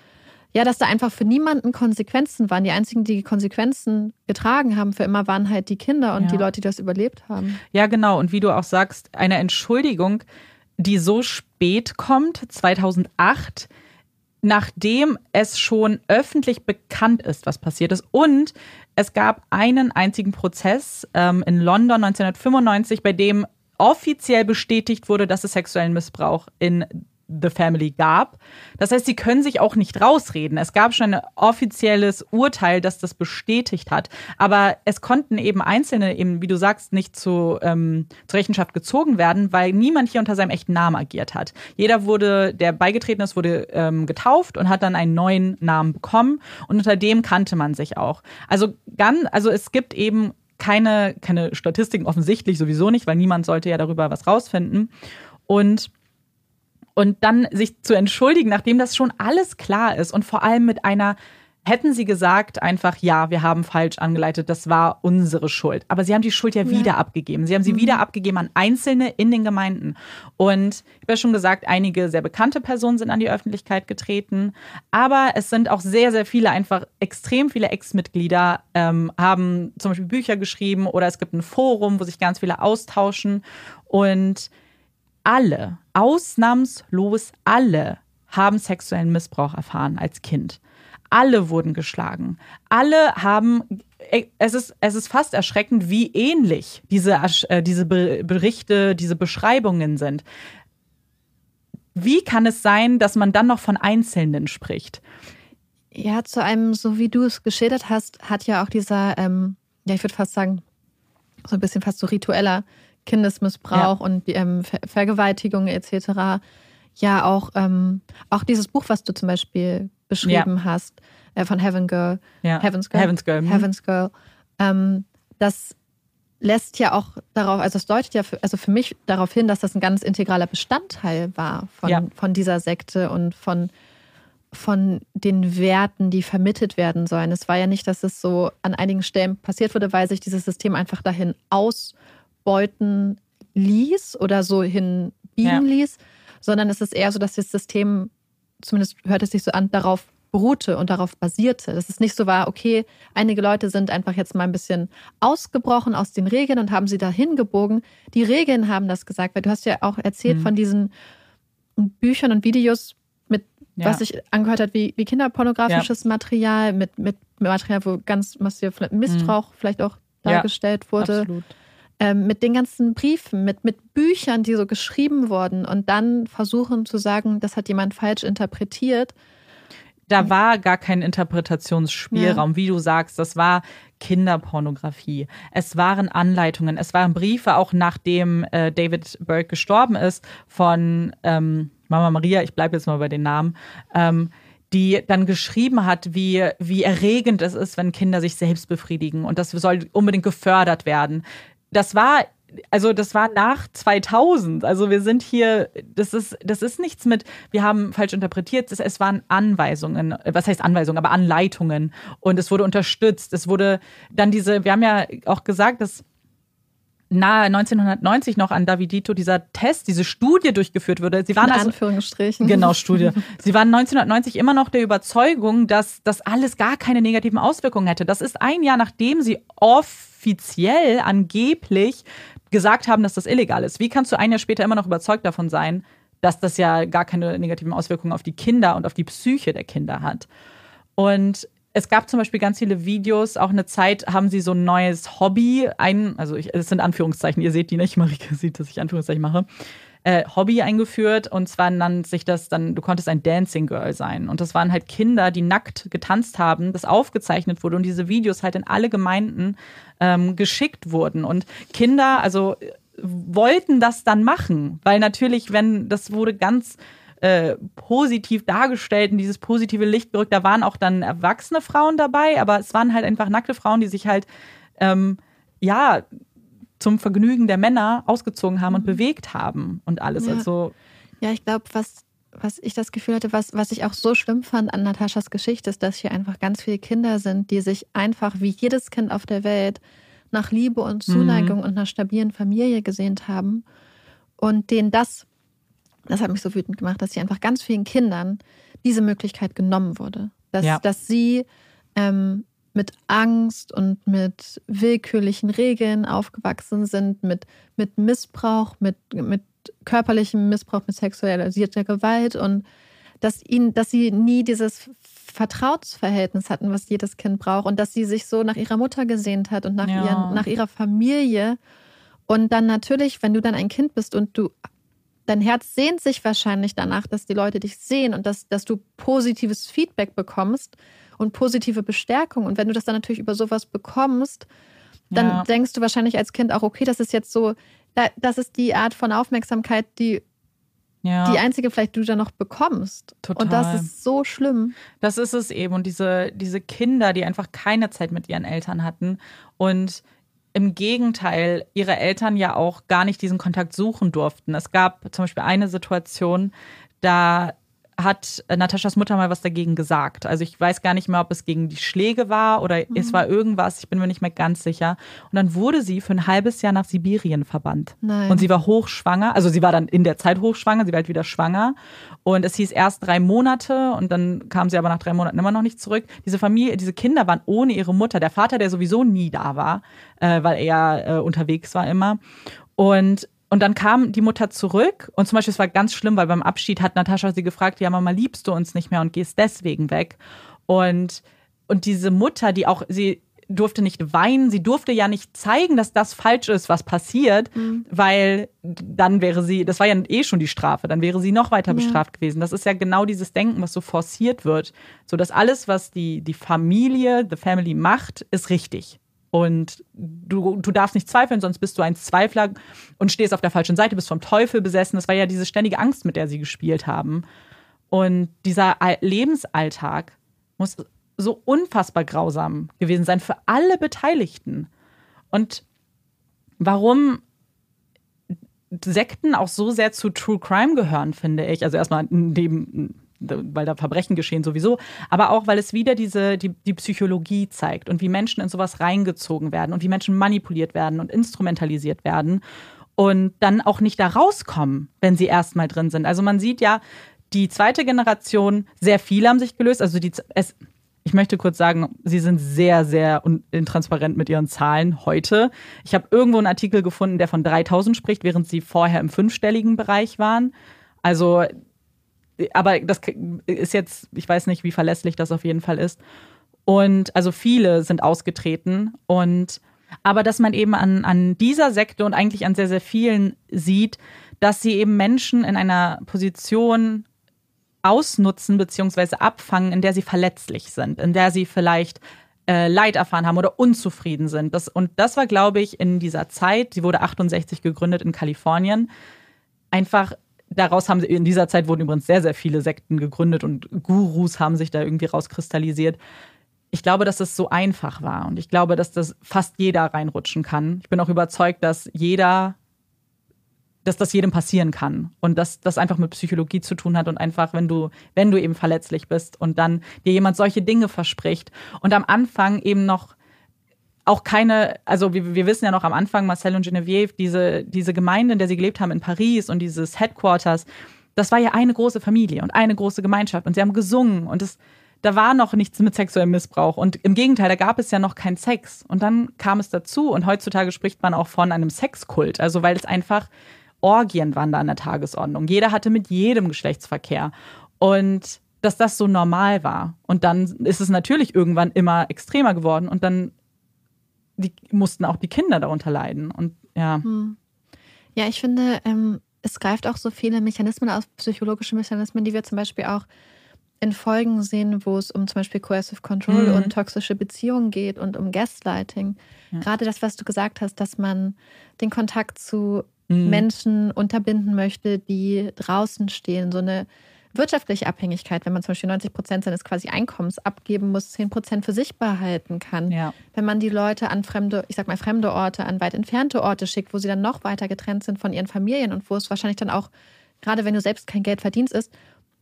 ja, dass da einfach für niemanden Konsequenzen waren. Die einzigen, die Konsequenzen getragen haben für immer, waren halt die Kinder und Ja. die Leute, die das überlebt haben. Ja, genau. Und wie du auch sagst, eine Entschuldigung, die so spät kommt, 2008, nachdem es schon öffentlich bekannt ist, was passiert ist. Und es gab einen einzigen Prozess ähm, in London 1995, bei dem offiziell bestätigt wurde, dass es sexuellen Missbrauch in The Family gab. Das heißt, sie können sich auch nicht rausreden. Es gab schon ein offizielles Urteil, das das bestätigt hat. Aber es konnten eben Einzelne, eben, wie du sagst, nicht zu, ähm, zur Rechenschaft gezogen werden, weil niemand hier unter seinem echten Namen agiert hat. Jeder wurde, der beigetreten ist, wurde ähm, getauft und hat dann einen neuen Namen bekommen. Und unter dem kannte man sich auch. Also ganz, also es gibt eben keine, keine Statistiken offensichtlich sowieso nicht, weil niemand sollte ja darüber was rausfinden. Und und dann sich zu entschuldigen, nachdem das schon alles klar ist und vor allem mit einer, hätten sie gesagt, einfach, ja, wir haben falsch angeleitet, das war unsere Schuld. Aber sie haben die Schuld ja, Ja. wieder abgegeben. Sie haben sie wieder abgegeben an Einzelne in den Gemeinden. Und ich habe ja schon gesagt, einige sehr bekannte Personen sind an die Öffentlichkeit getreten. Aber es sind auch sehr, sehr viele, einfach extrem viele Ex-Mitglieder ähm, haben zum Beispiel Bücher geschrieben oder es gibt ein Forum, wo sich ganz viele austauschen. Und alle, ausnahmslos alle, haben sexuellen Missbrauch erfahren als Kind. Alle wurden geschlagen. Alle haben, es ist, es ist fast erschreckend, wie ähnlich diese, äh, diese Be- Berichte, diese Beschreibungen sind. Wie kann es sein, dass man dann noch von Einzelnen spricht? Ja, zu einem, so wie du es geschildert hast, hat ja auch dieser, ähm, ja, ich würde fast sagen, so ein bisschen fast so ritueller Kindesmissbrauch und ähm, Ver Vergewaltigung etc. Ja, auch, ähm, auch dieses Buch, was du zum Beispiel beschrieben hast, äh, von Heaven Girl, Ja. Heaven's Girl, Heaven's Girl, mhm. Heaven's Girl, ähm, das lässt ja auch darauf, also es deutet ja für, also für mich darauf hin, dass das ein ganz integraler Bestandteil war von, Ja. von dieser Sekte und von, von den Werten, die vermittelt werden sollen. Es war ja nicht, dass es so an einigen Stellen passiert wurde, weil sich dieses System einfach dahin ausbeuten ließ oder so hinbiegen Ja. ließ, sondern es ist eher so, dass das System, zumindest hört es sich so an, darauf beruhte und darauf basierte. Dass es nicht so war, okay, einige Leute sind einfach jetzt mal ein bisschen ausgebrochen aus den Regeln und haben sie dahin gebogen. Die Regeln haben das gesagt, weil du hast ja auch erzählt Mhm. von diesen Büchern und Videos mit, Ja. was sich angehört hat, wie, wie kinderpornografisches Material, mit, mit Material, wo ganz massiv Missbrauch vielleicht auch Mhm. Ja, dargestellt wurde Absolut. Ähm, mit den ganzen Briefen, mit, mit Büchern, die so geschrieben wurden und dann versuchen zu sagen, das hat jemand falsch interpretiert. da war gar kein Interpretationsspielraum, wie du sagst. Das war Kinderpornografie. Es waren Anleitungen, es waren Briefe, auch nachdem äh, David Burke gestorben ist, von ähm, Mama Maria, ich bleibe jetzt mal bei den Namen, ähm, die dann geschrieben hat, wie, wie erregend es ist, wenn Kinder sich selbst befriedigen. Und das soll unbedingt gefördert werden. Das war also das war nach 2000. Also wir sind hier, das ist, das ist nichts mit, wir haben falsch interpretiert, es, es waren Anweisungen, was heißt Anweisungen, aber Anleitungen und es wurde unterstützt. Es wurde dann diese, wir haben ja auch gesagt, dass nahe 1990 noch an Davidito dieser Test, diese Studie durchgeführt wurde. Sie waren In also, Anführungsstrichen. Genau, Studie. Sie waren 1990 immer noch der Überzeugung, dass das alles gar keine negativen Auswirkungen hätte. Das ist ein Jahr, nachdem sie offiziell angeblich gesagt haben, dass das illegal ist. Wie kannst du ein Jahr später immer noch überzeugt davon sein, dass das ja gar keine negativen Auswirkungen auf die Kinder und auf die Psyche der Kinder hat? Und es gab zum Beispiel ganz viele Videos, auch eine Zeit haben sie so ein neues Hobby, ein, also es sind Anführungszeichen, ihr seht die nicht, Marike sieht, dass ich Anführungszeichen mache, äh, Hobby eingeführt. Und zwar nannte sich das dann, du konntest ein Dancing Girl sein. Und das waren halt Kinder, die nackt getanzt haben, das aufgezeichnet wurde und diese Videos halt in alle Gemeinden ähm, geschickt wurden. Und Kinder, also wollten das dann machen, weil natürlich, wenn das wurde ganz äh, positiv dargestellt, in dieses positive Licht gerückt. Da waren auch dann erwachsene Frauen dabei, aber es waren halt einfach nackte Frauen, die sich halt, ähm, ja, zum Vergnügen der Männer ausgezogen haben und mhm. bewegt haben und alles. Ja. Also, ja, ich glaube, was, was ich das Gefühl hatte, was, was ich auch so schlimm fand an Nataschas Geschichte, ist, dass hier einfach ganz viele Kinder sind, die sich einfach wie jedes Kind auf der Welt nach Liebe und Zuneigung mhm. und einer stabilen Familie gesehnt haben und denen das das hat mich so wütend gemacht, dass sie einfach ganz vielen Kindern diese Möglichkeit genommen wurde. Dass, ja. dass sie ähm, mit Angst und mit willkürlichen Regeln aufgewachsen sind, mit, mit Missbrauch, mit, mit körperlichem Missbrauch, mit sexualisierter Gewalt und dass ihnen, dass sie nie dieses Vertrauensverhältnis hatten, was jedes Kind braucht und dass sie sich so nach ihrer Mutter gesehnt hat und nach, ja. ihren, nach ihrer Familie. Und dann natürlich, wenn du dann ein Kind bist und du dein Herz sehnt sich wahrscheinlich danach, dass die Leute dich sehen und dass, dass du positives Feedback bekommst und positive Bestärkung. Und wenn du das dann natürlich über sowas bekommst, dann ja. denkst du wahrscheinlich als Kind auch, okay, das ist jetzt so, das ist die Art von Aufmerksamkeit, die ja. die einzige vielleicht, du da noch bekommst. Total. Und das ist so schlimm. Das ist es eben. Und diese, diese Kinder, die einfach keine Zeit mit ihren Eltern hatten und im Gegenteil ihre Eltern ja auch gar nicht diesen Kontakt suchen durften. Es gab zum Beispiel eine Situation, da hat Nataschas Mutter mal was dagegen gesagt. Also ich weiß gar nicht mehr, ob es gegen die Schläge war oder mhm. es war irgendwas, ich bin mir nicht mehr ganz sicher. Und dann wurde sie für ein halbes Jahr nach Sibirien verbannt. Nein. Und sie war hochschwanger, also sie war dann in der Zeit hochschwanger, sie war halt wieder schwanger. Und es hieß erst drei Monate und dann kam sie aber nach drei Monaten immer noch nicht zurück. Diese Familie, diese Kinder waren ohne ihre Mutter. Der Vater, der sowieso nie da war, äh, weil er äh, unterwegs war immer. Und und dann kam die Mutter zurück und zum Beispiel, es war ganz schlimm, weil beim Abschied hat Natascha sie gefragt, ja Mama, liebst du uns nicht mehr und gehst deswegen weg? Und, und diese Mutter, die auch, sie durfte nicht weinen, sie durfte ja nicht zeigen, dass das falsch ist, was passiert, mhm. weil dann wäre sie, das war ja eh schon die Strafe, dann wäre sie noch weiter bestraft gewesen. Das ist ja genau dieses Denken, was so forciert wird, so dass alles, was die, die Familie, the family macht, ist richtig. Und du, du darfst nicht zweifeln, sonst bist du ein Zweifler und stehst auf der falschen Seite, bist vom Teufel besessen. Das war ja diese ständige Angst, mit der sie gespielt haben. Und dieser Lebensalltag muss so unfassbar grausam gewesen sein für alle Beteiligten. Und warum Sekten auch so sehr zu True Crime gehören, finde ich. Also erstmal neben weil da Verbrechen geschehen sowieso, aber auch, weil es wieder diese, die, die Psychologie zeigt und wie Menschen in sowas reingezogen werden und wie Menschen manipuliert werden und instrumentalisiert werden und dann auch nicht da rauskommen, wenn sie erstmal drin sind. Also man sieht ja, die zweite Generation, sehr viele haben sich gelöst. Also die, es, ich möchte kurz sagen, sie sind sehr, sehr intransparent mit ihren Zahlen heute. Ich habe irgendwo einen Artikel gefunden, der von 3000 spricht, während sie vorher im fünfstelligen Bereich waren. Also aber das ist jetzt, ich weiß nicht, wie verlässlich das auf jeden Fall ist. Und also viele sind ausgetreten und aber dass man eben an, an dieser Sekte und eigentlich an sehr, sehr vielen sieht, dass sie eben Menschen in einer Position ausnutzen bzw. abfangen, in der sie verletzlich sind, in der sie vielleicht äh, Leid erfahren haben oder unzufrieden sind. Das, und das war, glaube ich, in dieser Zeit, sie wurde 68 gegründet in Kalifornien, einfach daraus haben sie, in dieser Zeit wurden übrigens sehr, sehr viele Sekten gegründet und Gurus haben sich da irgendwie rauskristallisiert. Ich glaube, dass das so einfach war und ich glaube, dass das fast jeder reinrutschen kann. Ich bin auch überzeugt, dass jeder, dass das jedem passieren kann und dass das einfach mit Psychologie zu tun hat und einfach, wenn du, wenn du eben verletzlich bist und dann dir jemand solche Dinge verspricht und am Anfang eben noch auch keine, also wir, wir wissen ja noch am Anfang, Marcel und Genevieve, diese, diese Gemeinde, in der sie gelebt haben in Paris und dieses Headquarters, das war ja eine große Familie und eine große Gemeinschaft und sie haben gesungen und es, da war noch nichts mit sexuellem Missbrauch und im Gegenteil, da gab es ja noch keinen Sex und dann kam es dazu und heutzutage spricht man auch von einem Sexkult, also weil es einfach Orgien waren da an der Tagesordnung. Jeder hatte mit jedem Geschlechtsverkehr und dass das so normal war. Und dann ist es natürlich irgendwann immer extremer geworden und dann die, mussten auch die Kinder darunter leiden. Und ja. Hm. Ja, ich finde, ähm, es greift auch so viele Mechanismen aus, psychologische Mechanismen, die wir zum Beispiel auch in Folgen sehen, wo es um zum Beispiel Coercive Control mhm. und toxische Beziehungen geht und um Gaslighting. Ja. Gerade das, was du gesagt hast, dass man den Kontakt zu mhm. Menschen unterbinden möchte, die draußen stehen, so eine wirtschaftliche Abhängigkeit, wenn man zum Beispiel 90 Prozent seines quasi Einkommens abgeben muss, 10 Prozent für sich behalten kann. Ja. Wenn man die Leute an fremde, ich sag mal fremde Orte, an weit entfernte Orte schickt, wo sie dann noch weiter getrennt sind von ihren Familien und wo es wahrscheinlich dann auch, gerade wenn du selbst kein Geld verdienst, ist,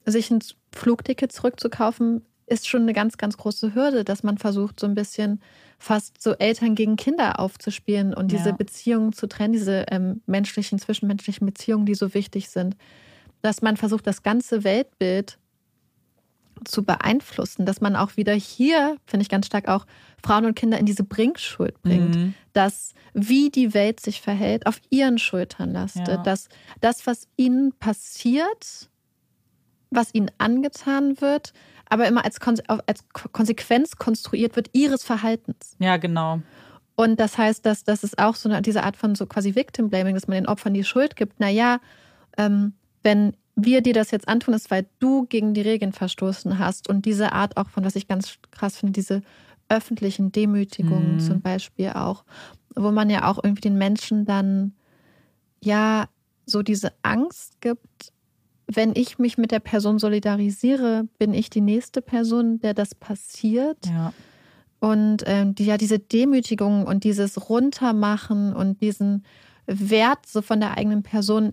sich ein Flugticket zurückzukaufen, ist schon eine ganz, ganz große Hürde, dass man versucht, so ein bisschen fast so Eltern gegen Kinder aufzuspielen und diese ja. Beziehungen zu trennen, diese ähm, menschlichen, zwischenmenschlichen Beziehungen, die so wichtig sind dass man versucht, das ganze Weltbild zu beeinflussen, dass man auch wieder hier, finde ich ganz stark auch, Frauen und Kinder in diese Bringschuld bringt, mhm. dass wie die Welt sich verhält, auf ihren Schultern lastet, ja. dass das, was ihnen passiert, was ihnen angetan wird, aber immer als, Kon als Konsequenz konstruiert wird ihres Verhaltens. Ja, genau. Und das heißt, dass das ist auch so eine, diese Art von so quasi Victim Blaming, dass man den Opfern die Schuld gibt. Naja, ähm, wenn wir dir das jetzt antun, ist, weil du gegen die Regeln verstoßen hast. Und diese Art auch von, was ich ganz krass finde, diese öffentlichen Demütigungen mhm. zum Beispiel auch, wo man ja auch irgendwie den Menschen dann ja so diese Angst gibt, wenn ich mich mit der Person solidarisiere, bin ich die nächste Person, der das passiert. Ja. Und ähm, die, ja, diese Demütigung und dieses Runtermachen und diesen Wert so von der eigenen Person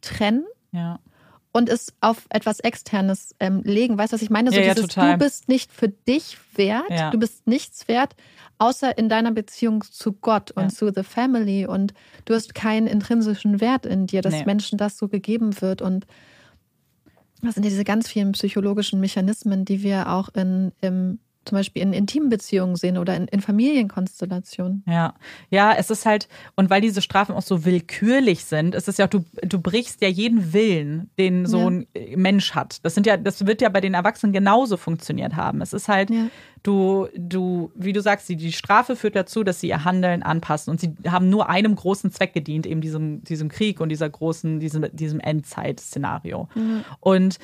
trennen ja. Und es auf etwas Externes ähm, legen. Weißt du, was ich meine? So ja, dieses, ja, du bist nicht für dich wert, ja. du bist nichts wert, außer in deiner Beziehung zu Gott und zu The Family. Und du hast keinen intrinsischen Wert in dir, dass nee. Menschen das so gegeben wird. Und das sind ja diese ganz vielen psychologischen Mechanismen, die wir auch in, im zum Beispiel in intimen Beziehungen sehen oder in, in, Familienkonstellationen. Ja, ja, es ist halt, und weil diese Strafen auch so willkürlich sind, ist es ja auch, du, du brichst ja jeden Willen, den so ja. ein Mensch hat. Das sind ja, das wird ja bei den Erwachsenen genauso funktioniert haben. Es ist halt, ja. du, du, wie du sagst, die, die Strafe führt dazu, dass sie ihr Handeln anpassen und sie haben nur einem großen Zweck gedient, eben diesem, diesem Krieg und dieser großen, diesem, diesem Endzeit-Szenario. Mhm. Und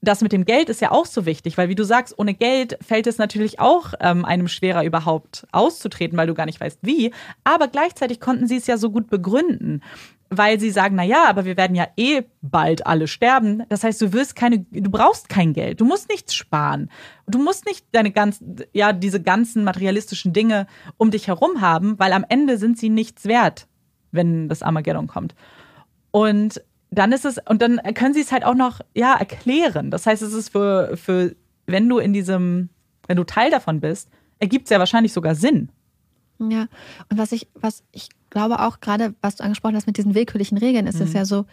das mit dem Geld ist ja auch so wichtig, weil wie du sagst, ohne Geld fällt es natürlich auch ähm, einem schwerer überhaupt auszutreten, weil du gar nicht weißt wie. Aber gleichzeitig konnten sie es ja so gut begründen, weil sie sagen, na ja, aber wir werden ja eh bald alle sterben. Das heißt, du wirst keine, du brauchst kein Geld, du musst nichts sparen, du musst nicht deine ganzen, ja diese ganzen materialistischen Dinge um dich herum haben, weil am Ende sind sie nichts wert, wenn das Armageddon kommt. Und dann ist es, und dann können sie es halt auch noch, ja, erklären. Das heißt, es ist für, für, wenn du in diesem, wenn du Teil davon bist, ergibt es ja wahrscheinlich sogar Sinn. Ja, und was ich, was ich glaube auch gerade, was du angesprochen hast mit diesen willkürlichen Regeln, ist mhm. es ja so,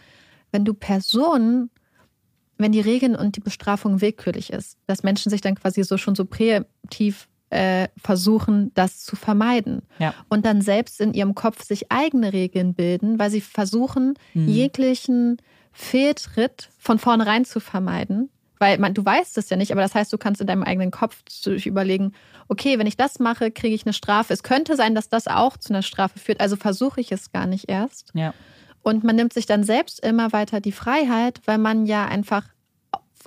wenn du Personen, wenn die Regeln und die Bestrafung willkürlich ist, dass Menschen sich dann quasi so schon so präemptiv äh, versuchen, das zu vermeiden. Ja. Und dann selbst in ihrem Kopf sich eigene Regeln bilden, weil sie versuchen, mhm. jeglichen Fehltritt von vornherein zu vermeiden. Weil man, du weißt es ja nicht, aber das heißt, du kannst in deinem eigenen Kopf überlegen, okay, wenn ich das mache, kriege ich eine Strafe. Es könnte sein, dass das auch zu einer Strafe führt, also versuche ich es gar nicht erst. Ja. Und man nimmt sich dann selbst immer weiter die Freiheit, weil man ja einfach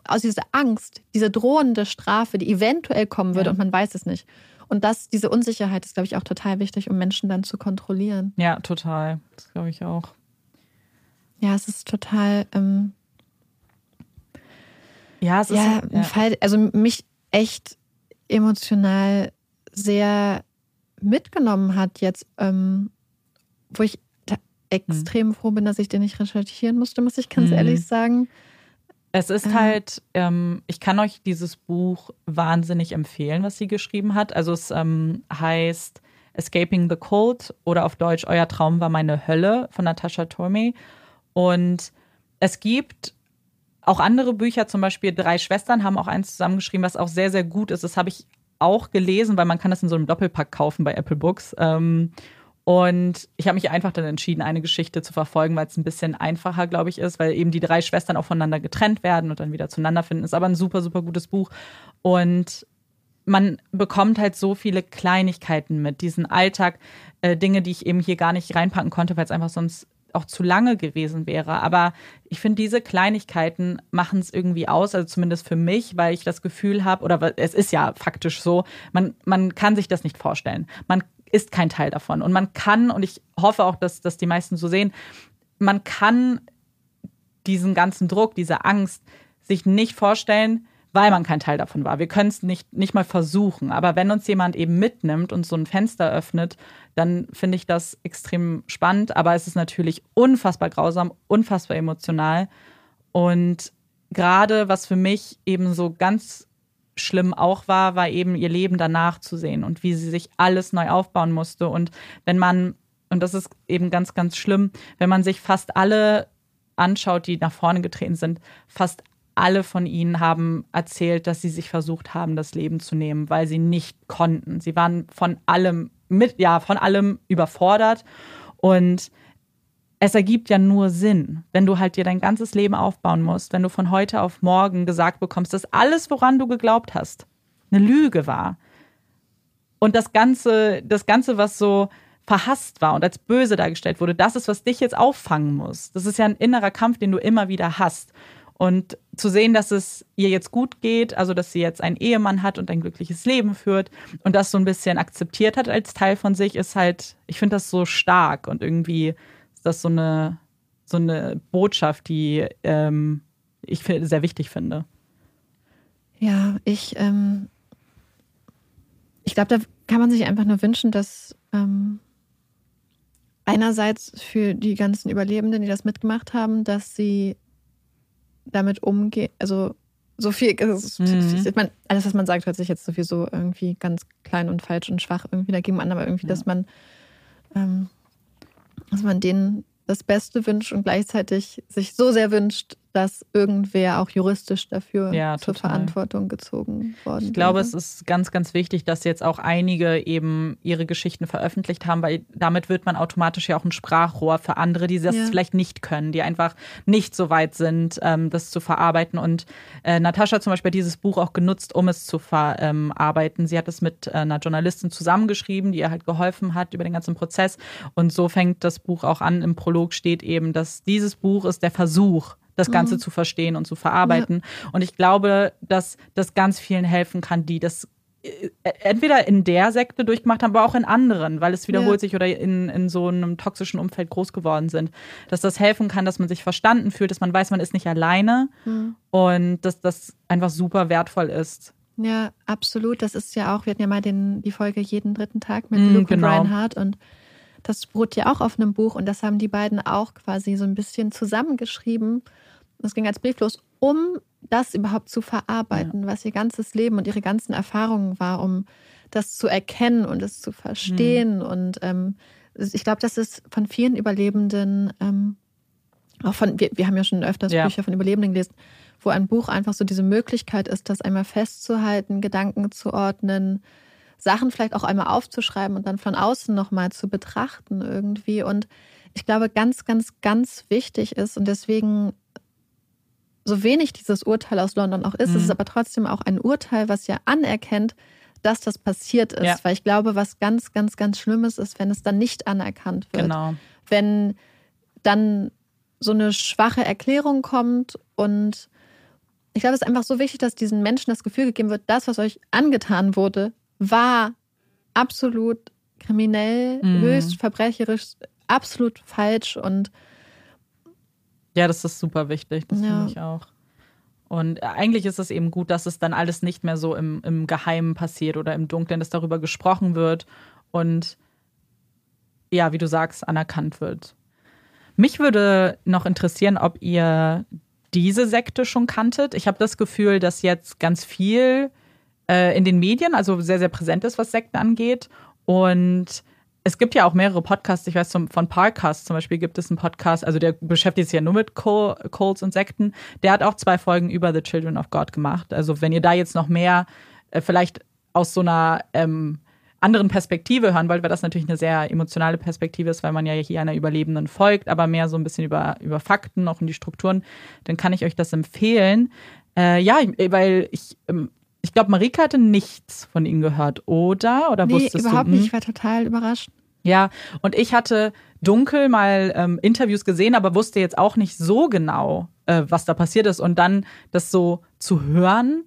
aus dieser Angst, diese drohende Strafe, die eventuell kommen würde ja. und man weiß es nicht. Und das, diese Unsicherheit ist, glaube ich, auch total wichtig, um Menschen dann zu kontrollieren. Ja, total. Das glaube ich auch. Ja, es ist total. Ähm, ja, es ist ja, ein ja. Fall, also mich echt emotional sehr mitgenommen hat jetzt, ähm, wo ich extrem hm. froh bin, dass ich den nicht recherchieren musste, muss ich ganz hm. ehrlich sagen. Es ist halt, ähm, ich kann euch dieses Buch wahnsinnig empfehlen, was sie geschrieben hat. Also es ähm, heißt Escaping the Cold oder auf Deutsch Euer Traum war meine Hölle von Natascha Tormey. Und es gibt auch andere Bücher, zum Beispiel Drei Schwestern haben auch eins zusammengeschrieben, was auch sehr, sehr gut ist. Das habe ich auch gelesen, weil man kann das in so einem Doppelpack kaufen bei Apple Books. Ähm, und ich habe mich einfach dann entschieden, eine Geschichte zu verfolgen, weil es ein bisschen einfacher, glaube ich, ist, weil eben die drei Schwestern auch voneinander getrennt werden und dann wieder zueinander finden. Ist aber ein super, super gutes Buch. Und man bekommt halt so viele Kleinigkeiten mit, diesen Alltag, äh, Dinge, die ich eben hier gar nicht reinpacken konnte, weil es einfach sonst auch zu lange gewesen wäre. Aber ich finde, diese Kleinigkeiten machen es irgendwie aus, also zumindest für mich, weil ich das Gefühl habe, oder es ist ja faktisch so, man, man kann sich das nicht vorstellen. Man ist kein Teil davon. Und man kann, und ich hoffe auch, dass, dass die meisten so sehen, man kann diesen ganzen Druck, diese Angst sich nicht vorstellen, weil man kein Teil davon war. Wir können es nicht, nicht mal versuchen. Aber wenn uns jemand eben mitnimmt und so ein Fenster öffnet, dann finde ich das extrem spannend. Aber es ist natürlich unfassbar grausam, unfassbar emotional. Und gerade was für mich eben so ganz schlimm auch war, war eben ihr Leben danach zu sehen und wie sie sich alles neu aufbauen musste. Und wenn man, und das ist eben ganz, ganz schlimm, wenn man sich fast alle anschaut, die nach vorne getreten sind, fast alle von ihnen haben erzählt, dass sie sich versucht haben, das Leben zu nehmen, weil sie nicht konnten. Sie waren von allem mit, ja, von allem überfordert und es ergibt ja nur Sinn, wenn du halt dir dein ganzes Leben aufbauen musst, wenn du von heute auf morgen gesagt bekommst, dass alles, woran du geglaubt hast, eine Lüge war. Und das Ganze, das Ganze, was so verhasst war und als böse dargestellt wurde, das ist, was dich jetzt auffangen muss. Das ist ja ein innerer Kampf, den du immer wieder hast. Und zu sehen, dass es ihr jetzt gut geht, also dass sie jetzt einen Ehemann hat und ein glückliches Leben führt und das so ein bisschen akzeptiert hat als Teil von sich, ist halt, ich finde das so stark und irgendwie ist das so eine, so eine Botschaft, die ähm, ich sehr wichtig finde. Ja, ich, ähm, ich glaube, da kann man sich einfach nur wünschen, dass ähm, einerseits für die ganzen Überlebenden, die das mitgemacht haben, dass sie damit umgehen, also so viel, also, mhm. ich alles, was man sagt, hört sich jetzt sowieso irgendwie ganz klein und falsch und schwach irgendwie dagegen an, aber irgendwie, ja. dass man ähm, dass man denen das Beste wünscht und gleichzeitig sich so sehr wünscht, dass irgendwer auch juristisch dafür ja, zur Verantwortung gezogen worden Ich glaube, wäre. es ist ganz, ganz wichtig, dass jetzt auch einige eben ihre Geschichten veröffentlicht haben, weil damit wird man automatisch ja auch ein Sprachrohr für andere, die das ja. vielleicht nicht können, die einfach nicht so weit sind, ähm, das zu verarbeiten. Und äh, Natascha hat zum Beispiel dieses Buch auch genutzt, um es zu verarbeiten. Sie hat es mit äh, einer Journalistin zusammengeschrieben, die ihr halt geholfen hat über den ganzen Prozess. Und so fängt das Buch auch an. Im Prolog steht eben, dass dieses Buch ist der Versuch, das Ganze mhm. zu verstehen und zu verarbeiten. Ja. Und ich glaube, dass das ganz vielen helfen kann, die das äh, entweder in der Sekte durchgemacht haben, aber auch in anderen, weil es wiederholt ja. sich oder in, in so einem toxischen Umfeld groß geworden sind. Dass das helfen kann, dass man sich verstanden fühlt, dass man weiß, man ist nicht alleine mhm. und dass das einfach super wertvoll ist. Ja, absolut. Das ist ja auch, wir hatten ja mal den, die Folge jeden dritten Tag mit mm, Luke genau. und Reinhardt und das beruht ja auch auf einem Buch und das haben die beiden auch quasi so ein bisschen zusammengeschrieben das ging als Brief los, um das überhaupt zu verarbeiten, ja. was ihr ganzes Leben und ihre ganzen Erfahrungen war, um das zu erkennen und es zu verstehen. Mhm. Und ähm, ich glaube, das ist von vielen Überlebenden, ähm, auch von, wir, wir haben ja schon öfters ja. Bücher von Überlebenden gelesen, wo ein Buch einfach so diese Möglichkeit ist, das einmal festzuhalten, Gedanken zu ordnen, Sachen vielleicht auch einmal aufzuschreiben und dann von außen nochmal zu betrachten irgendwie. Und ich glaube, ganz, ganz, ganz wichtig ist, und deswegen so wenig dieses Urteil aus London auch ist, mhm. ist es aber trotzdem auch ein Urteil, was ja anerkennt, dass das passiert ist. Ja. Weil ich glaube, was ganz, ganz, ganz Schlimmes ist, wenn es dann nicht anerkannt wird. Genau. Wenn dann so eine schwache Erklärung kommt und ich glaube, es ist einfach so wichtig, dass diesen Menschen das Gefühl gegeben wird, das, was euch angetan wurde, war absolut kriminell, mhm. höchst verbrecherisch, absolut falsch und ja, das ist super wichtig, das ja. finde ich auch. Und eigentlich ist es eben gut, dass es dann alles nicht mehr so im, im Geheimen passiert oder im Dunkeln, dass darüber gesprochen wird und ja, wie du sagst, anerkannt wird. Mich würde noch interessieren, ob ihr diese Sekte schon kanntet. Ich habe das Gefühl, dass jetzt ganz viel äh, in den Medien, also sehr, sehr präsent ist, was Sekten angeht. Und es gibt ja auch mehrere Podcasts. Ich weiß, von Parcast zum Beispiel gibt es einen Podcast, also der beschäftigt sich ja nur mit Colds und Sekten. Der hat auch zwei Folgen über The Children of God gemacht. Also wenn ihr da jetzt noch mehr äh, vielleicht aus so einer ähm, anderen Perspektive hören wollt, weil das natürlich eine sehr emotionale Perspektive ist, weil man ja hier einer Überlebenden folgt, aber mehr so ein bisschen über, über Fakten, auch in die Strukturen, dann kann ich euch das empfehlen. Äh, ja, weil ich, ähm, ich glaube, Marika hatte nichts von ihnen gehört, oder? Oder nee, wusstest überhaupt du? nicht. Ich war total überrascht. Ja, und ich hatte dunkel mal ähm, Interviews gesehen, aber wusste jetzt auch nicht so genau, äh, was da passiert ist. Und dann das so zu hören,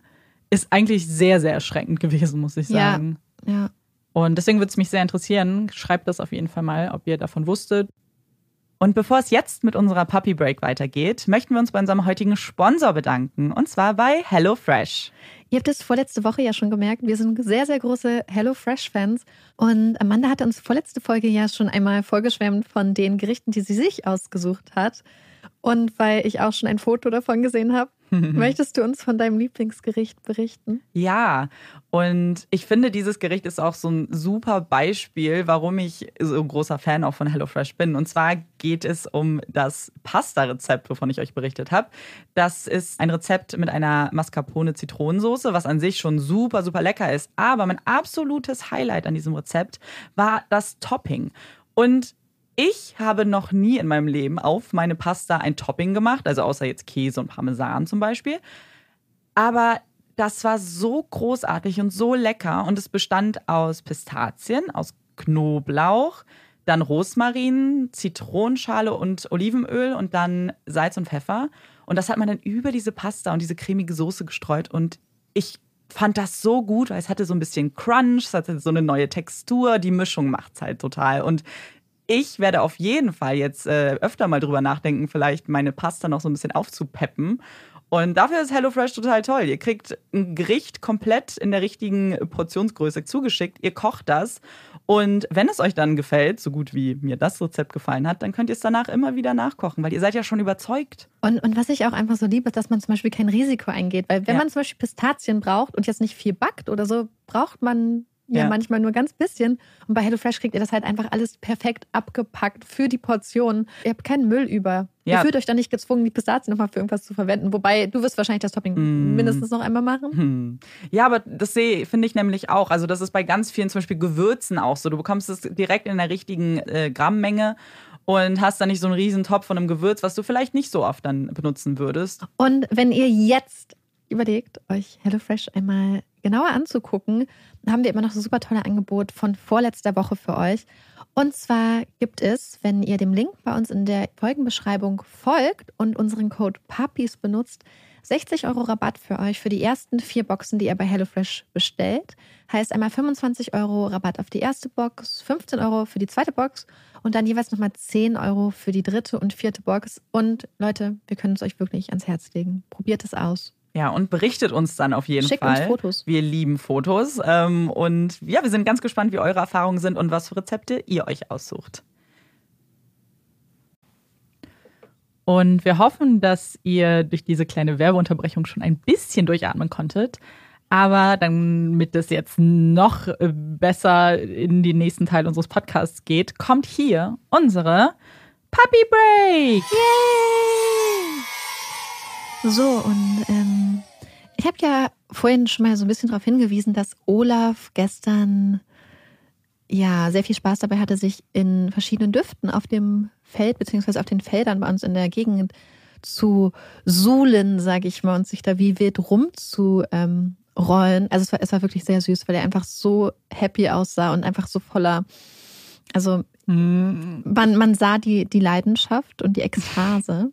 ist eigentlich sehr, sehr erschreckend gewesen, muss ich sagen. Ja, ja. Und deswegen würde es mich sehr interessieren. Schreibt das auf jeden Fall mal, ob ihr davon wusstet. Und bevor es jetzt mit unserer Puppy Break weitergeht, möchten wir uns bei unserem heutigen Sponsor bedanken. Und zwar bei HelloFresh. Ihr habt es vorletzte Woche ja schon gemerkt, wir sind sehr, sehr große HelloFresh-Fans. Und Amanda hatte uns vorletzte Folge ja schon einmal vorgeschwärmt von den Gerichten, die sie sich ausgesucht hat. Und weil ich auch schon ein Foto davon gesehen habe, möchtest du uns von deinem Lieblingsgericht berichten? Ja, und ich finde, dieses Gericht ist auch so ein super Beispiel, warum ich so ein großer Fan auch von HelloFresh bin. Und zwar geht es um das Pasta-Rezept, wovon ich euch berichtet habe. Das ist ein Rezept mit einer Mascarpone-Zitronensoße, was an sich schon super, super lecker ist. Aber mein absolutes Highlight an diesem Rezept war das Topping. Und ich habe noch nie in meinem Leben auf meine Pasta ein Topping gemacht, also außer jetzt Käse und Parmesan zum Beispiel. Aber das war so großartig und so lecker und es bestand aus Pistazien, aus Knoblauch, dann Rosmarin, Zitronenschale und Olivenöl und dann Salz und Pfeffer. Und das hat man dann über diese Pasta und diese cremige Soße gestreut und ich fand das so gut, weil es hatte so ein bisschen Crunch, es hatte so eine neue Textur, die Mischung macht es halt total. Und ich werde auf jeden Fall jetzt äh, öfter mal drüber nachdenken, vielleicht meine Pasta noch so ein bisschen aufzupeppen. Und dafür ist HelloFresh total toll. Ihr kriegt ein Gericht komplett in der richtigen Portionsgröße zugeschickt. Ihr kocht das. Und wenn es euch dann gefällt, so gut wie mir das Rezept gefallen hat, dann könnt ihr es danach immer wieder nachkochen, weil ihr seid ja schon überzeugt. Und, und was ich auch einfach so liebe, ist, dass man zum Beispiel kein Risiko eingeht. Weil wenn ja. man zum Beispiel Pistazien braucht und jetzt nicht viel backt oder so, braucht man ja, ja, manchmal nur ganz bisschen. Und bei HelloFresh kriegt ihr das halt einfach alles perfekt abgepackt für die Portionen. Ihr habt keinen Müll über. Ja. Ihr fühlt euch dann nicht gezwungen, die Pistazien nochmal für irgendwas zu verwenden. Wobei, du wirst wahrscheinlich das Topping mm. mindestens noch einmal machen. Hm. Ja, aber das sehe finde ich nämlich auch. Also, das ist bei ganz vielen zum Beispiel Gewürzen auch so. Du bekommst es direkt in der richtigen äh, Grammmenge und hast dann nicht so einen riesen Topf von einem Gewürz, was du vielleicht nicht so oft dann benutzen würdest. Und wenn ihr jetzt überlegt, euch HelloFresh einmal genauer anzugucken, haben wir immer noch so super tolle Angebot von vorletzter Woche für euch. Und zwar gibt es, wenn ihr dem Link bei uns in der Folgenbeschreibung folgt und unseren Code PUPPIES benutzt, 60 Euro Rabatt für euch für die ersten vier Boxen, die ihr bei HelloFresh bestellt. Heißt einmal 25 Euro Rabatt auf die erste Box, 15 Euro für die zweite Box und dann jeweils nochmal 10 Euro für die dritte und vierte Box. Und Leute, wir können es euch wirklich ans Herz legen. Probiert es aus. Ja, und berichtet uns dann auf jeden Schickt Fall. Schickt uns Fotos. Wir lieben Fotos. Ähm, und ja, wir sind ganz gespannt, wie eure Erfahrungen sind und was für Rezepte ihr euch aussucht. Und wir hoffen, dass ihr durch diese kleine Werbeunterbrechung schon ein bisschen durchatmen konntet. Aber damit es jetzt noch besser in den nächsten Teil unseres Podcasts geht, kommt hier unsere Puppy Break. Yay! So, und ähm, ich habe ja vorhin schon mal so ein bisschen darauf hingewiesen, dass Olaf gestern ja sehr viel Spaß dabei hatte, sich in verschiedenen Düften auf dem Feld beziehungsweise auf den Feldern bei uns in der Gegend zu suhlen, sage ich mal, und sich da wie wild rumzurollen. Ähm, also es war, es war wirklich sehr süß, weil er einfach so happy aussah und einfach so voller, also. Man, man sah die, die Leidenschaft und die Ekstase.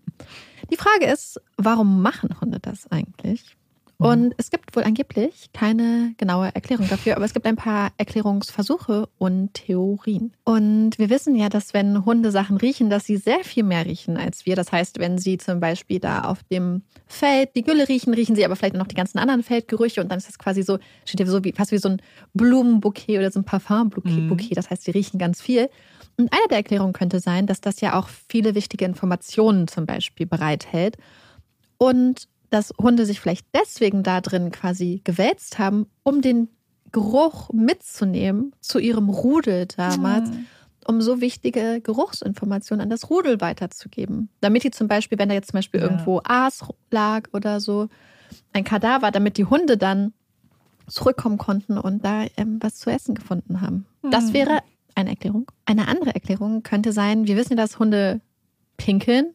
Die Frage ist, warum machen Hunde das eigentlich? Mhm. Und es gibt wohl angeblich keine genaue Erklärung dafür, aber es gibt ein paar Erklärungsversuche und Theorien. Und wir wissen ja, dass wenn Hunde Sachen riechen, dass sie sehr viel mehr riechen als wir. Das heißt, wenn sie zum Beispiel da auf dem Feld die Gülle riechen, riechen sie aber vielleicht noch die ganzen anderen Feldgerüche und dann ist das quasi so, steht ja so wie, fast wie so ein Blumenbouquet oder so ein Parfumbouquet. Mhm. Das heißt, sie riechen ganz viel. Und eine der Erklärungen könnte sein, dass das ja auch viele wichtige Informationen zum Beispiel bereithält. Und dass Hunde sich vielleicht deswegen da drin quasi gewälzt haben, um den Geruch mitzunehmen zu ihrem Rudel damals, Hm. um so wichtige Geruchsinformationen an das Rudel weiterzugeben. Damit die zum Beispiel, wenn da jetzt zum Beispiel Ja. irgendwo Aas lag oder so, ein Kadaver, damit die Hunde dann zurückkommen konnten und da ähm, was zu essen gefunden haben. Das Hm. wäre eine Erklärung. Eine andere Erklärung könnte sein, wir wissen ja, dass Hunde pinkeln,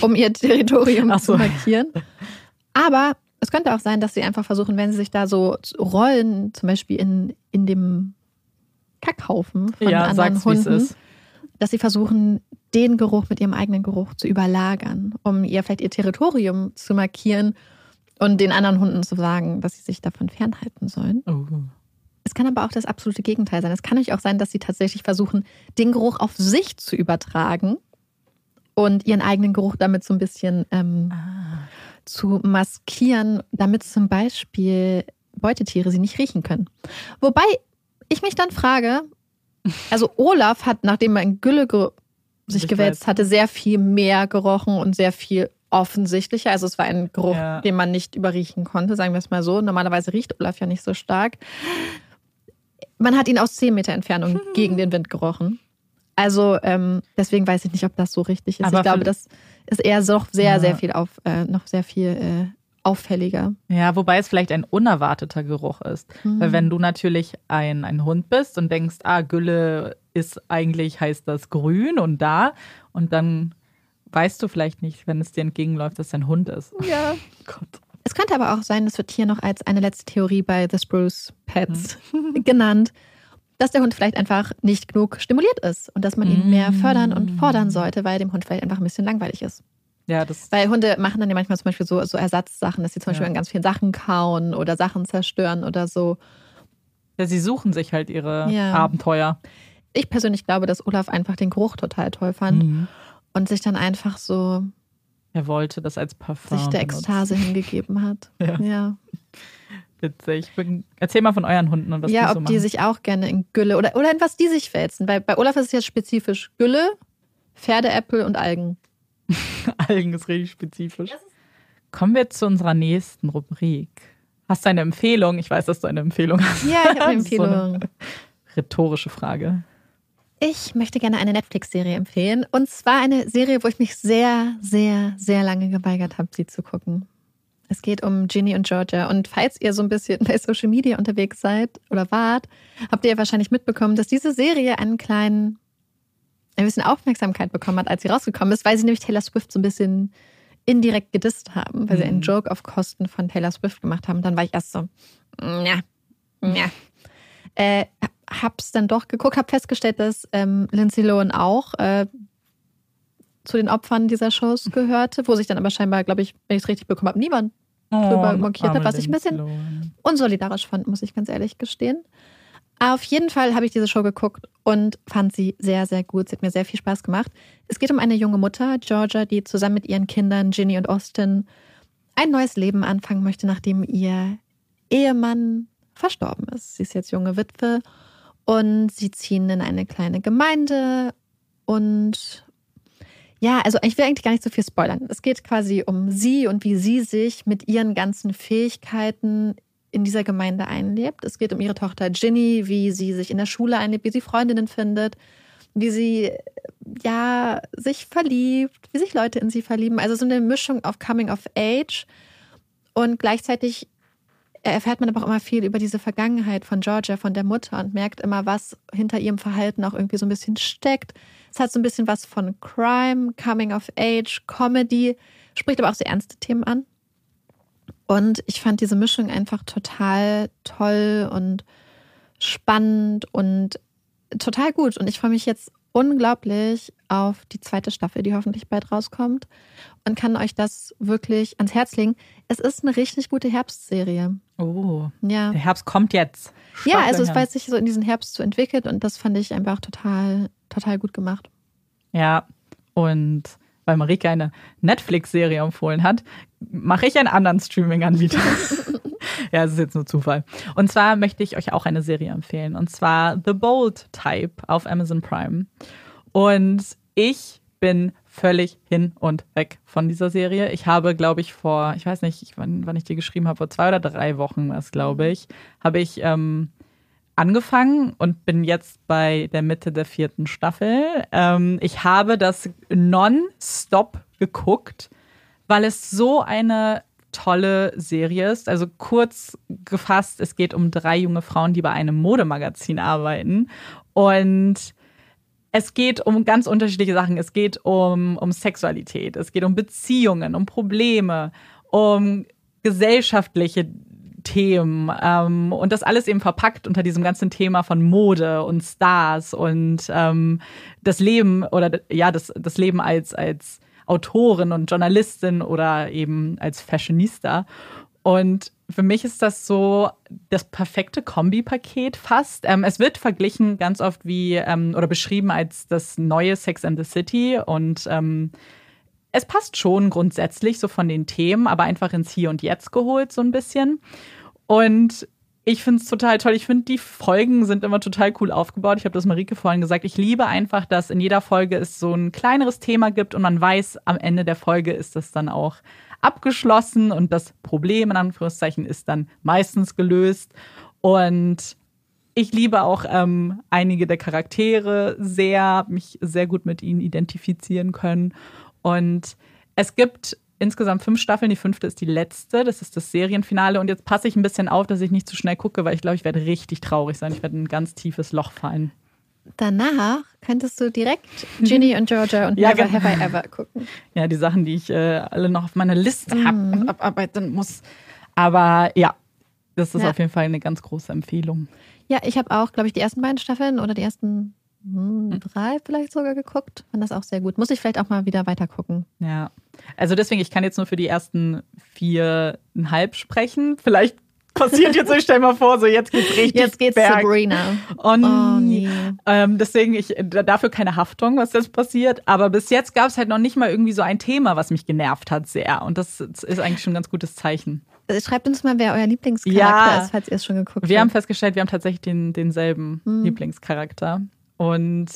um ihr Territorium so. zu markieren. Aber es könnte auch sein, dass sie einfach versuchen, wenn sie sich da so rollen, zum Beispiel in, in dem Kackhaufen von ja, anderen Hunden, ist. dass sie versuchen, den Geruch mit ihrem eigenen Geruch zu überlagern, um ihr vielleicht ihr Territorium zu markieren und den anderen Hunden zu sagen, dass sie sich davon fernhalten sollen. Oh. Es kann aber auch das absolute Gegenteil sein. Es kann nämlich auch sein, dass sie tatsächlich versuchen, den Geruch auf sich zu übertragen und ihren eigenen Geruch damit so ein bisschen ähm, Ah. zu maskieren, damit zum Beispiel Beutetiere sie nicht riechen können. Wobei ich mich dann frage, also Olaf hat, nachdem er in Gülle ge sich Ich gewälzt weiß. hatte, sehr viel mehr gerochen und sehr viel offensichtlicher. Also es war ein Geruch, Ja. den man nicht überriechen konnte, sagen wir es mal so. Normalerweise riecht Olaf ja nicht so stark. Man hat ihn aus 10 Meter Entfernung gegen den Wind gerochen. Also ähm, deswegen weiß ich nicht, ob das so richtig ist. Aber ich glaube, das ist eher so noch sehr, Ja. sehr viel auf, äh, noch sehr viel äh, auffälliger. Ja, wobei es vielleicht ein unerwarteter Geruch ist. Mhm. Weil wenn du natürlich ein, ein Hund bist und denkst, ah, Gülle ist eigentlich, heißt das grün und da und dann weißt du vielleicht nicht, wenn es dir entgegenläuft, dass es ein Hund ist. Ja. Gott. Es könnte aber auch sein, das wird hier noch als eine letzte Theorie bei The Spruce Pets Mhm. genannt, dass der Hund vielleicht einfach nicht genug stimuliert ist und dass man ihn mehr fördern und fordern sollte, weil dem Hund vielleicht einfach ein bisschen langweilig ist. Ja, das Weil Hunde machen dann ja manchmal zum Beispiel so, so Ersatzsachen, dass sie zum Beispiel Ja. an ganz vielen Sachen kauen oder Sachen zerstören oder so. ja, sie suchen sich halt ihre Ja. Abenteuer. Ich persönlich glaube, dass Olaf einfach den Geruch total toll fand Mhm. und sich dann einfach so Er wollte das als Parfum. sich der benutzen. Ekstase hingegeben hat. Ja. ja. Witzig. Bin- Erzähl mal von euren Hunden und was ja, die so ob machen. die sich auch gerne in Gülle oder, oder in was die sich wälzen. Bei, bei Olaf ist es jetzt spezifisch Gülle, Pferdeäpfel und Algen. Algen ist richtig spezifisch. Kommen wir zu unserer nächsten Rubrik. Hast du eine Empfehlung? Ich weiß, dass du eine Empfehlung hast. Ja, ich habe eine ist so Empfehlung. Rhetorische Frage. Ich möchte gerne eine Netflix-Serie empfehlen. Und zwar eine Serie, wo ich mich sehr, sehr, sehr lange geweigert habe, sie zu gucken. Es geht um Ginny und Georgia. Und falls ihr so ein bisschen bei Social Media unterwegs seid oder wart, habt ihr wahrscheinlich mitbekommen, dass diese Serie einen kleinen, ein bisschen Aufmerksamkeit bekommen hat, als sie rausgekommen ist, weil sie nämlich Taylor Swift so ein bisschen indirekt gedisst haben, weil sie einen Mhm. Joke auf Kosten von Taylor Swift gemacht haben. Dann war ich erst so, ja, ja. Äh, hab's dann doch geguckt, hab festgestellt, dass ähm, Lindsay Lohan auch äh, zu den Opfern dieser Shows gehörte, wo sich dann aber scheinbar, glaube ich, wenn ich es richtig bekommen habe, niemand drüber markiert hat, was ich ein bisschen- Lindsay Lohan. unsolidarisch fand, muss ich ganz ehrlich gestehen. Auf jeden Fall habe ich diese Show geguckt und fand sie sehr, sehr gut. Sie hat mir sehr viel Spaß gemacht. Es geht um eine junge Mutter, Georgia, die zusammen mit ihren Kindern Ginny und Austin ein neues Leben anfangen möchte, nachdem ihr Ehemann verstorben ist. Sie ist jetzt junge Witwe und sie ziehen in eine kleine Gemeinde und ja, also ich will eigentlich gar nicht so viel spoilern. Es geht quasi um sie und wie sie sich mit ihren ganzen Fähigkeiten in dieser Gemeinde einlebt. Es geht um ihre Tochter Ginny, wie sie sich in der Schule einlebt, wie sie Freundinnen findet, wie sie ja sich verliebt, wie sich Leute in sie verlieben. Also so eine Mischung auf Coming of Age und gleichzeitig erfährt man aber auch immer viel über diese Vergangenheit von Georgia, von der Mutter und merkt immer, was hinter ihrem Verhalten auch irgendwie so ein bisschen steckt. Es hat so ein bisschen was von Crime, Coming of Age, Comedy, spricht aber auch sehr ernste Themen an. Und ich fand diese Mischung einfach total toll und spannend und total gut. Und ich freue mich jetzt unglaublich auf die zweite Staffel, die hoffentlich bald rauskommt. Und kann euch das wirklich ans Herz legen. Es ist eine richtig gute Herbstserie. Oh, Ja. der Herbst kommt jetzt. Ja, Schaut also es weiß sich so in diesen Herbst so entwickelt und das fand ich einfach total, total gut gemacht. Ja, und weil Marike eine Netflix-Serie empfohlen hat, mache ich einen anderen Streaming-Anbieter. ja, es ist jetzt nur Zufall. Und zwar möchte ich euch auch eine Serie empfehlen. Und zwar The Bold Type auf Amazon Prime. Und ich bin völlig hin und weg von dieser Serie. Ich habe, glaube ich, vor, ich weiß nicht, wann, wann ich dir geschrieben habe, vor zwei oder drei Wochen war es, glaube ich, habe ich ähm, angefangen und bin jetzt bei der Mitte der vierten Staffel. Ähm, ich habe das non-stop geguckt, weil es so eine tolle Serie ist. Also kurz gefasst, es geht um drei junge Frauen, die bei einem Modemagazin arbeiten. Und es geht um ganz unterschiedliche Sachen. Es geht um, um Sexualität, es geht um Beziehungen, um Probleme, um gesellschaftliche Themen ähm, und das alles eben verpackt unter diesem ganzen Thema von Mode und Stars und ähm, das Leben oder ja, das, das Leben als, als Autorin und Journalistin oder eben als Fashionista. Und für mich ist das so das perfekte Kombipaket fast. Ähm, es wird verglichen ganz oft wie ähm, oder beschrieben als das neue Sex and the City und ähm, es passt schon grundsätzlich so von den Themen, aber einfach ins Hier und Jetzt geholt so ein bisschen. Und ich finde es total toll. Ich finde, die Folgen sind immer total cool aufgebaut. Ich habe das Marike vorhin gesagt. Ich liebe einfach, dass in jeder Folge es so ein kleineres Thema gibt und man weiß, am Ende der Folge ist das dann auch abgeschlossen und das Problem in Anführungszeichen ist dann meistens gelöst. Und ich liebe auch ähm, einige der Charaktere sehr, mich sehr gut mit ihnen identifizieren können. Und es gibt insgesamt fünf Staffeln. Die fünfte ist die letzte. Das ist das Serienfinale. Und jetzt passe ich ein bisschen auf, dass ich nicht zu schnell gucke, weil ich glaube, ich werde richtig traurig sein. Ich werde in ein ganz tiefes Loch fallen. Danach könntest du direkt Ginny und Georgia und Ja, Never genau. Have I Ever gucken. Ja, die Sachen, die ich äh, alle noch auf meiner Liste habe Mhm. und abarbeiten muss. Aber ja, das ist Ja. auf jeden Fall eine ganz große Empfehlung. Ja, ich habe auch, glaube ich, die ersten beiden Staffeln oder die ersten hm, drei vielleicht sogar geguckt. Fand das auch sehr gut. Muss ich vielleicht auch mal wieder weiter gucken. Ja. Also deswegen, ich kann jetzt nur für die ersten viereinhalb sprechen. Vielleicht passiert jetzt, ich stell mal vor, so jetzt geht's richtig Jetzt geht's berg. Sabrina. Oh, nee. Oh, nee. Ähm, deswegen, ich, da- dafür keine Haftung, was jetzt passiert. Aber bis jetzt gab es halt noch nicht mal irgendwie so ein Thema, was mich genervt hat sehr. Und das ist eigentlich schon ein ganz gutes Zeichen. Äh, Schreibt uns mal, wer euer Lieblingscharakter Ja. ist, falls ihr es schon geguckt Wir haben habt. festgestellt, wir haben tatsächlich den, denselben Hm. Lieblingscharakter. Und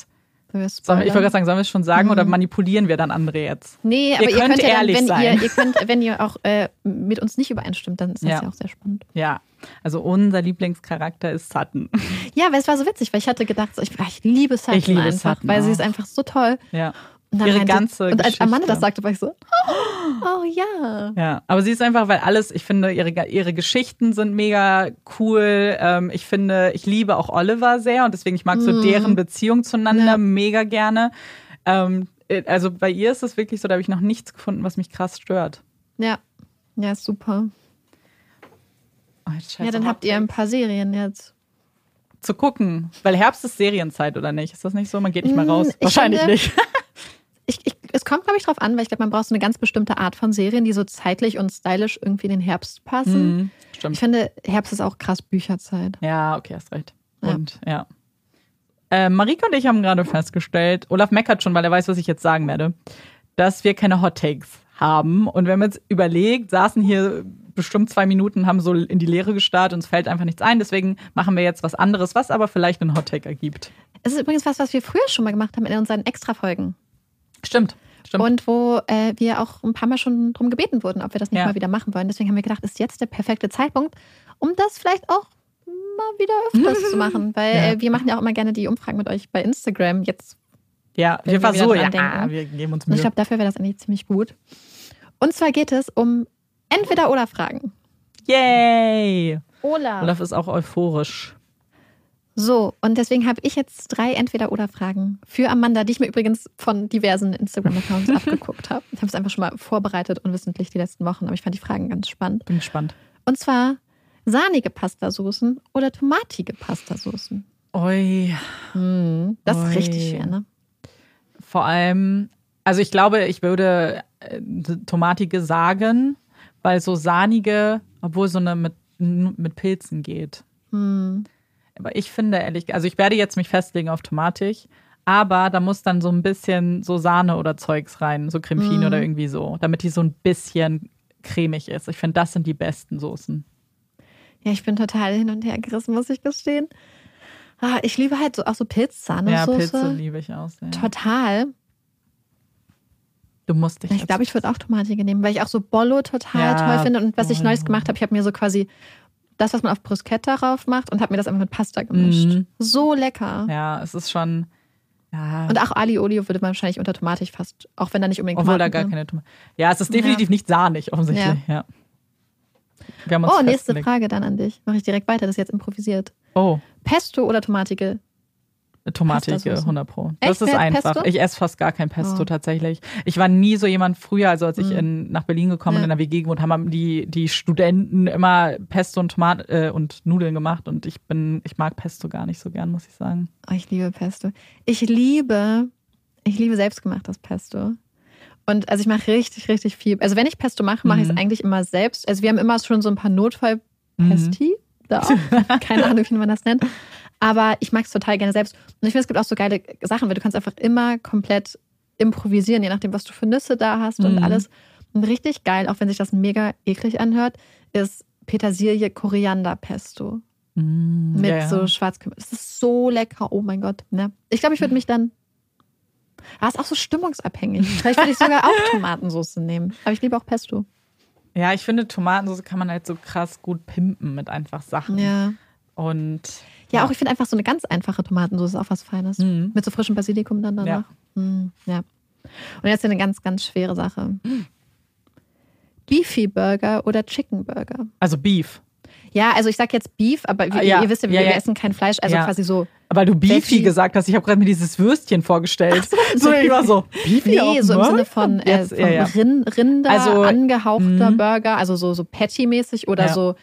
Sollen ich wollte gerade sagen, sollen wir es schon sagen Mhm. oder manipulieren wir dann andere jetzt? Nee, aber ihr, könnt könnt ja dann, ehrlich wenn sein. ihr, ihr könnt, wenn ihr auch äh, mit uns nicht übereinstimmt, dann ist das Ja. ja. auch sehr spannend. Ja, also unser Lieblingscharakter ist Sutton. Ja, weil es war so witzig, weil ich hatte gedacht, ich, ich liebe Sutton Ich liebe einfach, Sutton weil sie auch. ist einfach so toll. Ja. Ihre meinte- ganze Und als Amanda Geschichte. das sagte, war ich so, oh, oh ja. Ja, aber sie ist einfach, weil alles, ich finde, ihre, ihre Geschichten sind mega cool. Ähm, ich finde, ich liebe auch Oliver sehr und deswegen, ich mag so Mhm. deren Beziehung zueinander Ja. mega gerne. Ähm, äh, also bei ihr ist es wirklich so, da habe ich noch nichts gefunden, was mich krass stört. Ja, ja, super. Oh, Ja, dann habt ihr ein paar Serien jetzt. zu gucken, weil Herbst ist Serienzeit oder nicht? Ist das nicht so? Man geht nicht mehr Mm, raus. ich Wahrscheinlich finde- nicht. Ich, ich, es kommt, glaube ich, drauf an, weil ich glaube, man braucht so eine ganz bestimmte Art von Serien, die so zeitlich und stylisch irgendwie in den Herbst passen. Mhm, Stimmt. Ich finde, Herbst ist auch krass Bücherzeit. Ja, okay, hast recht. Ja. Und ja. Äh, Marike und ich haben gerade festgestellt, Olaf meckert schon, weil er weiß, was ich jetzt sagen werde, dass wir keine Hot Takes haben. Und wenn man jetzt überlegt, saßen hier bestimmt zwei Minuten, haben so in die Leere gestarrt, uns fällt einfach nichts ein. Deswegen machen wir jetzt was anderes, was aber vielleicht einen Hot Take ergibt. Es ist übrigens was, was wir früher schon mal gemacht haben in unseren Extra-Folgen. Stimmt. Stimmt. Und wo äh, wir auch ein paar Mal schon drum gebeten wurden, ob wir das nicht Ja. mal wieder machen wollen. Deswegen haben wir gedacht, ist jetzt der perfekte Zeitpunkt, um das vielleicht auch mal wieder öfters zu machen. Weil Ja. äh, wir machen ja auch immer gerne die Umfragen mit euch bei Instagram. Jetzt, ja, wir versuchen. Ja, denken. wir geben uns und ich Mühe. glaube, dafür wäre das eigentlich ziemlich gut. Und zwar geht es um Entweder-Oder-Fragen. Yay! Olaf. Olaf ist auch euphorisch. So, und deswegen habe ich jetzt drei Entweder-Oder-Fragen für Amanda, die ich mir übrigens von diversen Instagram-Accounts abgeguckt habe. Ich habe es einfach schon mal vorbereitet und wissentlich die letzten Wochen, aber ich fand die Fragen ganz spannend. Bin gespannt. Und zwar sahnige Pastasoßen oder tomatige Pastasoßen. Ui. Hm, das ist Ui. richtig schwer, ne? Vor allem, also ich glaube, ich würde äh, tomatige sagen, weil so sahnige, obwohl so eine mit, mit Pilzen geht. Hm. Aber ich finde ehrlich, also ich werde jetzt mich festlegen auf tomatig, aber da muss dann so ein bisschen so Sahne oder Zeugs rein, so Creme Fine Mm. oder irgendwie so, damit die so ein bisschen cremig ist. Ich finde, das sind die besten Soßen. Ja, ich bin total hin und her gerissen, muss ich gestehen. Ah, ich liebe halt so, auch so Ja, Pilzsahnesoße. Pilze liebe ich auch sehr. Total. Du musst dich Ich glaube, ich würde auch tomatige nehmen, weil ich auch so Bollo total Ja, toll finde. Und was ich Neues Bollo. gemacht habe, ich habe mir so quasi das, was man auf Bruschetta drauf macht und habe mir das einfach mit Pasta gemischt. Mhm. So lecker. Ja, es ist schon. Ja. Und auch Ali Olio würde man wahrscheinlich unter Tomatig fast, auch wenn da nicht unbedingt Obwohl da Tomaten gar keine Tomate. Ja, es ist definitiv nicht sahnig, offensichtlich. Ja. Wir haben uns Oh, nächste. Frage dann an dich. Mache ich direkt weiter, das ist jetzt improvisiert. Oh, Pesto oder tomatige? Tomatige, Pastasauce. 100 Pro. Echt? Das ist Wer hat einfach. Pesto? Ich esse fast gar kein Pesto Oh. tatsächlich. Ich war nie so jemand früher, also als ich Mhm. in, nach Berlin gekommen und Ja. in der WG gewohnt haben die, die Studenten immer Pesto und Tomat äh, und Nudeln gemacht und ich bin, ich mag Pesto gar nicht so gern, muss ich sagen. Oh, ich liebe Pesto. Ich liebe, ich liebe selbstgemachtes Pesto. Und also ich mache richtig, richtig viel. Also wenn ich Pesto mache, mache ich es Mhm. eigentlich immer selbst. Also wir haben immer schon so ein paar Notfall-Pesti. Da auch. Keine Ahnung, wie man das nennt. Aber ich mag es total gerne selbst. Und ich finde, es gibt auch so geile Sachen, weil du kannst einfach immer komplett improvisieren, je nachdem, was du für Nüsse da hast und Mhm. alles. Und richtig geil, auch wenn sich das mega eklig anhört, ist Petersilie-Koriander-Pesto Mm, mit ja. so Schwarzkümmel. Das ist so lecker. Oh mein Gott. Ne? Ich glaube, ich würde mich dann. Ah, ist auch so stimmungsabhängig. Vielleicht würde ich sogar auch Tomatensauce nehmen. Aber ich liebe auch Pesto. Ja, ich finde, Tomatensauce kann man halt so krass gut pimpen mit einfach Sachen. Ja. Und Ja, auch ich finde einfach so eine ganz einfache Tomatensauce ist auch was Feines. Mhm. Mit so frischem Basilikum dann danach. Mm, ja. Und jetzt eine ganz, ganz schwere Sache. Beefy Burger oder Chicken Burger? also Beef. Ja, also ich sag jetzt Beef, aber wir, Ah, ja. ihr wisst ja, wir, Ja, ja. wir essen kein Fleisch, also Ja. quasi so. Aber du Beefy Veggie. gesagt hast, ich habe gerade mir dieses Würstchen vorgestellt. so, ich war so, Beefy Nee, so im Burger? Sinne von, äh, Jetzt, von ja, ja. Rin Rinder Also, angehauchter mhm. Burger, also so, so Patty-mäßig oder Ja. so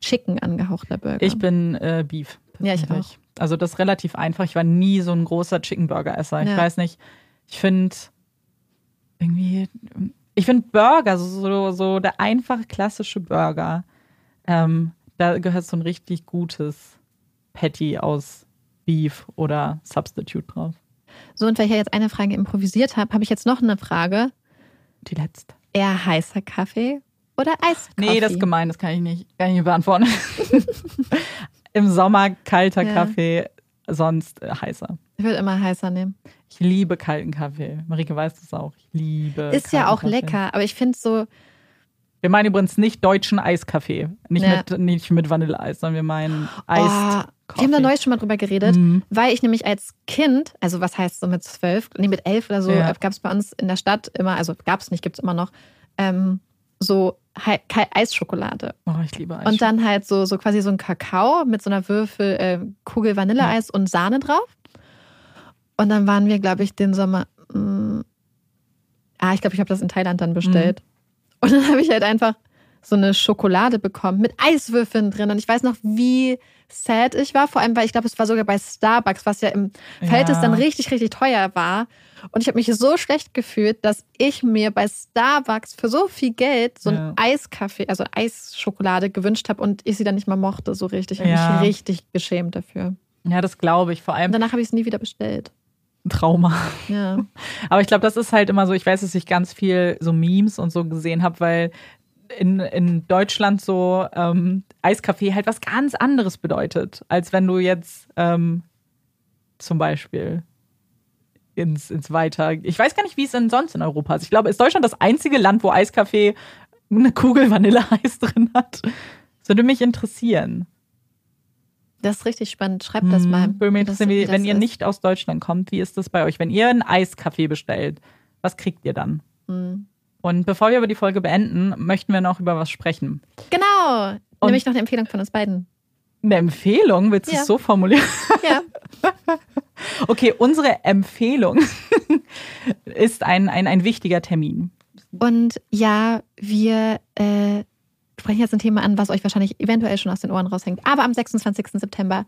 Chicken angehauchter Burger. Ich bin äh, Beef. Ja, ich tatsächlich. Also das ist relativ einfach. Ich war nie so ein großer Chicken Burger Esser. Ich Ja. weiß nicht. Ich finde irgendwie, ich finde Burger so, so, so der einfache klassische Burger. Ähm, da gehört so ein richtig gutes Patty aus Beef oder Substitute drauf. so, und weil ich ja jetzt eine Frage improvisiert habe, habe ich jetzt noch eine Frage. Die letzte. Eher heißer Kaffee oder Eiskaffee? Nee, das ist gemein, das kann ich nicht, kann ich nicht beantworten. Im Sommer kalter Ja. Kaffee, sonst äh, heißer. Ich würde immer heißer nehmen. Ich liebe kalten Kaffee. Marike weiß das auch. Ich liebe. Ist ja auch Kaffee. lecker, aber ich finde so, Wir meinen übrigens nicht deutschen Eiskaffee. Nicht, Ja. mit, nicht mit Vanilleeis, sondern wir meinen oh, Eis. wir haben da neulich schon mal drüber geredet, Mhm. weil ich nämlich als Kind, also was heißt so mit zwölf, nee, mit elf oder so, Ja. gab es bei uns in der Stadt immer, also gab es nicht, gibt es immer noch, ähm, so Eisschokolade. Oh, ich liebe Eis. Und dann halt so, so quasi so ein Kakao mit so einer Würfel, äh, Kugel Vanilleeis und Sahne drauf. Und dann waren wir, glaube ich, den Sommer. Mh, ah, ich glaube, ich habe das in Thailand dann bestellt. Und dann habe ich halt einfach so eine Schokolade bekommen mit Eiswürfeln drin. Und ich weiß noch, wie sad ich war. Vor allem, weil ich glaube, es war sogar bei Starbucks, was ja im Verhältnis Ja. dann richtig, richtig teuer war. Und ich habe mich so schlecht gefühlt, dass ich mir bei Starbucks für so viel Geld so Ja. einen Eiskaffee, also Eisschokolade gewünscht habe und ich sie dann nicht mal mochte, so richtig. Ich habe Ja. mich richtig geschämt dafür. ja, das glaube ich. Vor Und allem danach habe ich es nie wieder bestellt. Trauma. Ja. Aber ich glaube, das ist halt immer so, ich weiß, dass ich ganz viel so Memes und so gesehen habe, weil in, in Deutschland so ähm, Eiskaffee halt was ganz anderes bedeutet, als wenn du jetzt ähm, zum Beispiel ins, ins weiter. Ich weiß gar nicht, wie es denn sonst in Europa ist. Ich glaube, ist Deutschland das einzige Land, wo Eiskaffee eine Kugel Vanilleeis drin hat? Das würde mich interessieren. Das ist richtig spannend. Schreibt das Mhm. mal. Würde mich das- interessieren, wie, das wenn ihr ist. nicht aus Deutschland kommt, wie ist das bei euch? Wenn ihr einen Eiskaffee bestellt, was kriegt ihr dann? Mhm. Und bevor wir über die Folge beenden, möchten wir noch über was sprechen. Genau. Und- Nämlich noch eine Empfehlung von uns beiden. Eine Empfehlung, willst du Ja. es so formulieren? Ja. Okay, unsere Empfehlung ist ein, ein, ein wichtiger Termin. Und ja, wir äh, sprechen jetzt ein Thema an, was euch wahrscheinlich eventuell schon aus den Ohren raushängt. Aber am 26. September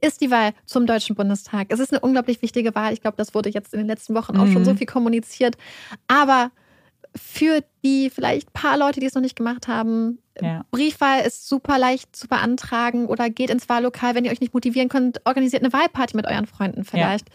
ist die Wahl zum Deutschen Bundestag. Es ist eine unglaublich wichtige Wahl. Ich glaube, das wurde jetzt in den letzten Wochen auch Mhm. schon so viel kommuniziert. Aber für die vielleicht paar Leute, die es noch nicht gemacht haben, Ja. Briefwahl ist super leicht zu beantragen oder geht ins Wahllokal. Wenn ihr euch nicht motivieren könnt, organisiert eine Wahlparty mit euren Freunden vielleicht.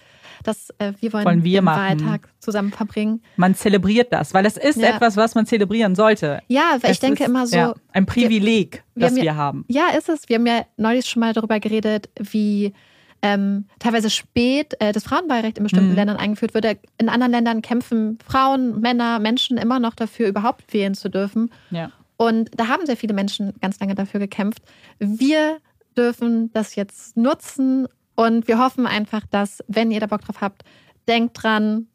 Das, äh, wir wollen, Wollen wir den machen. Wahltag zusammen verbringen. Man zelebriert das, weil es ist Ja. etwas, was man zelebrieren sollte. Ja, weil ich Es denke ist, immer so, ja, ein Privileg, wir das haben ja- wir haben. Ja, ist es. Wir haben ja neulich schon mal darüber geredet, wie ähm, teilweise spät äh, das Frauenwahlrecht in bestimmten Mhm. Ländern eingeführt wurde. In anderen Ländern kämpfen Frauen, Männer, Menschen immer noch dafür, überhaupt wählen zu dürfen. Ja. Und da haben sehr viele Menschen ganz lange dafür gekämpft. Wir dürfen das jetzt nutzen und wir hoffen einfach, dass, wenn ihr da Bock drauf habt, denkt dran,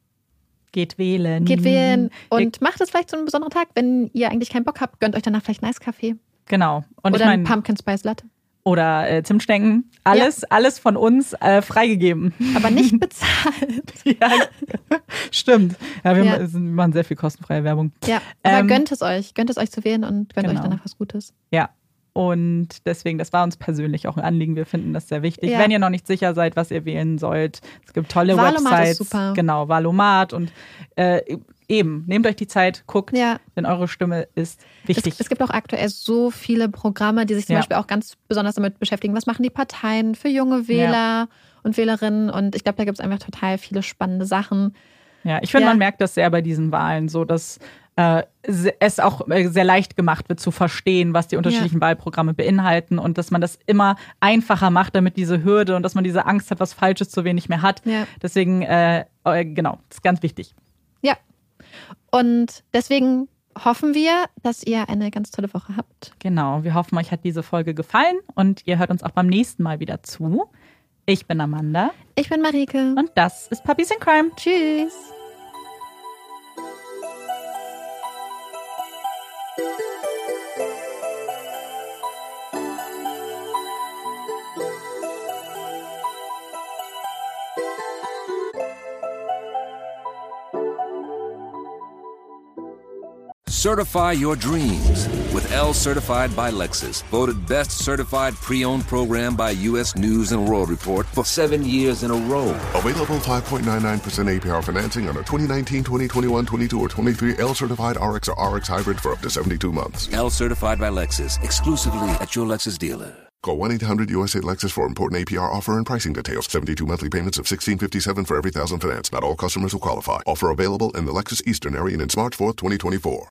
Geht wählen. geht wählen und macht es vielleicht zu einem besonderen Tag. Wenn ihr eigentlich keinen Bock habt, gönnt euch danach vielleicht einen Eiskaffee Genau. Und oder ich meine, Pumpkin Spice Latte. Oder äh, Zimtstecken. Alles, alles von uns äh, freigegeben. Aber nicht bezahlt. ja, stimmt. Ja, wir Ja. ma- machen sehr viel kostenfreie Werbung. ja, aber Ähm, gönnt es euch. Gönnt es euch zu wählen und gönnt euch Genau. danach was Gutes. Ja. Und deswegen, das war uns persönlich auch ein Anliegen. Wir finden das sehr wichtig. Ja. Wenn ihr noch nicht sicher seid, was ihr wählen sollt, es gibt tolle Valomat ist Websites. super. Genau, Valomat und äh, eben, nehmt euch die Zeit, guckt, Ja. denn eure Stimme ist wichtig. Es, es gibt auch aktuell so viele Programme, die sich zum Ja. Beispiel auch ganz besonders damit beschäftigen, was machen die Parteien für junge Wähler und Wählerinnen. Und ich glaube, da gibt es einfach total viele spannende Sachen. Ja, ich finde, Ja. man merkt das sehr bei diesen Wahlen, so dass äh, es auch äh, sehr leicht gemacht wird zu verstehen, was die unterschiedlichen Wahlprogramme beinhalten und dass man das immer einfacher macht, damit diese Hürde und dass man diese Angst hat, was Falsches zu wenig mehr hat. Ja. Deswegen, äh, genau, das ist ganz wichtig. Ja. Und deswegen hoffen wir, dass ihr eine ganz tolle Woche habt. Genau, wir hoffen, euch hat diese Folge gefallen und ihr hört uns auch beim nächsten Mal wieder zu. Ich bin Amanda Ich bin Marike. und das ist Puppies in Crime. Tschüss. Certify your dreams with L Certified by Lexus, voted best certified pre-owned program by U.S. News and World Report for seven years in a row. Available 5.99% APR financing on a 2019, 2021, 22, or 23 L certified RX or RX hybrid for up to 72 months. L Certified by Lexus, exclusively at your Lexus dealer. Call 1 800 USA Lexus for important APR offer and pricing details. 72 monthly payments of 1657 for every thousand finance. Not all customers will qualify. Offer available in the Lexus Eastern area and in March 4th, 2024.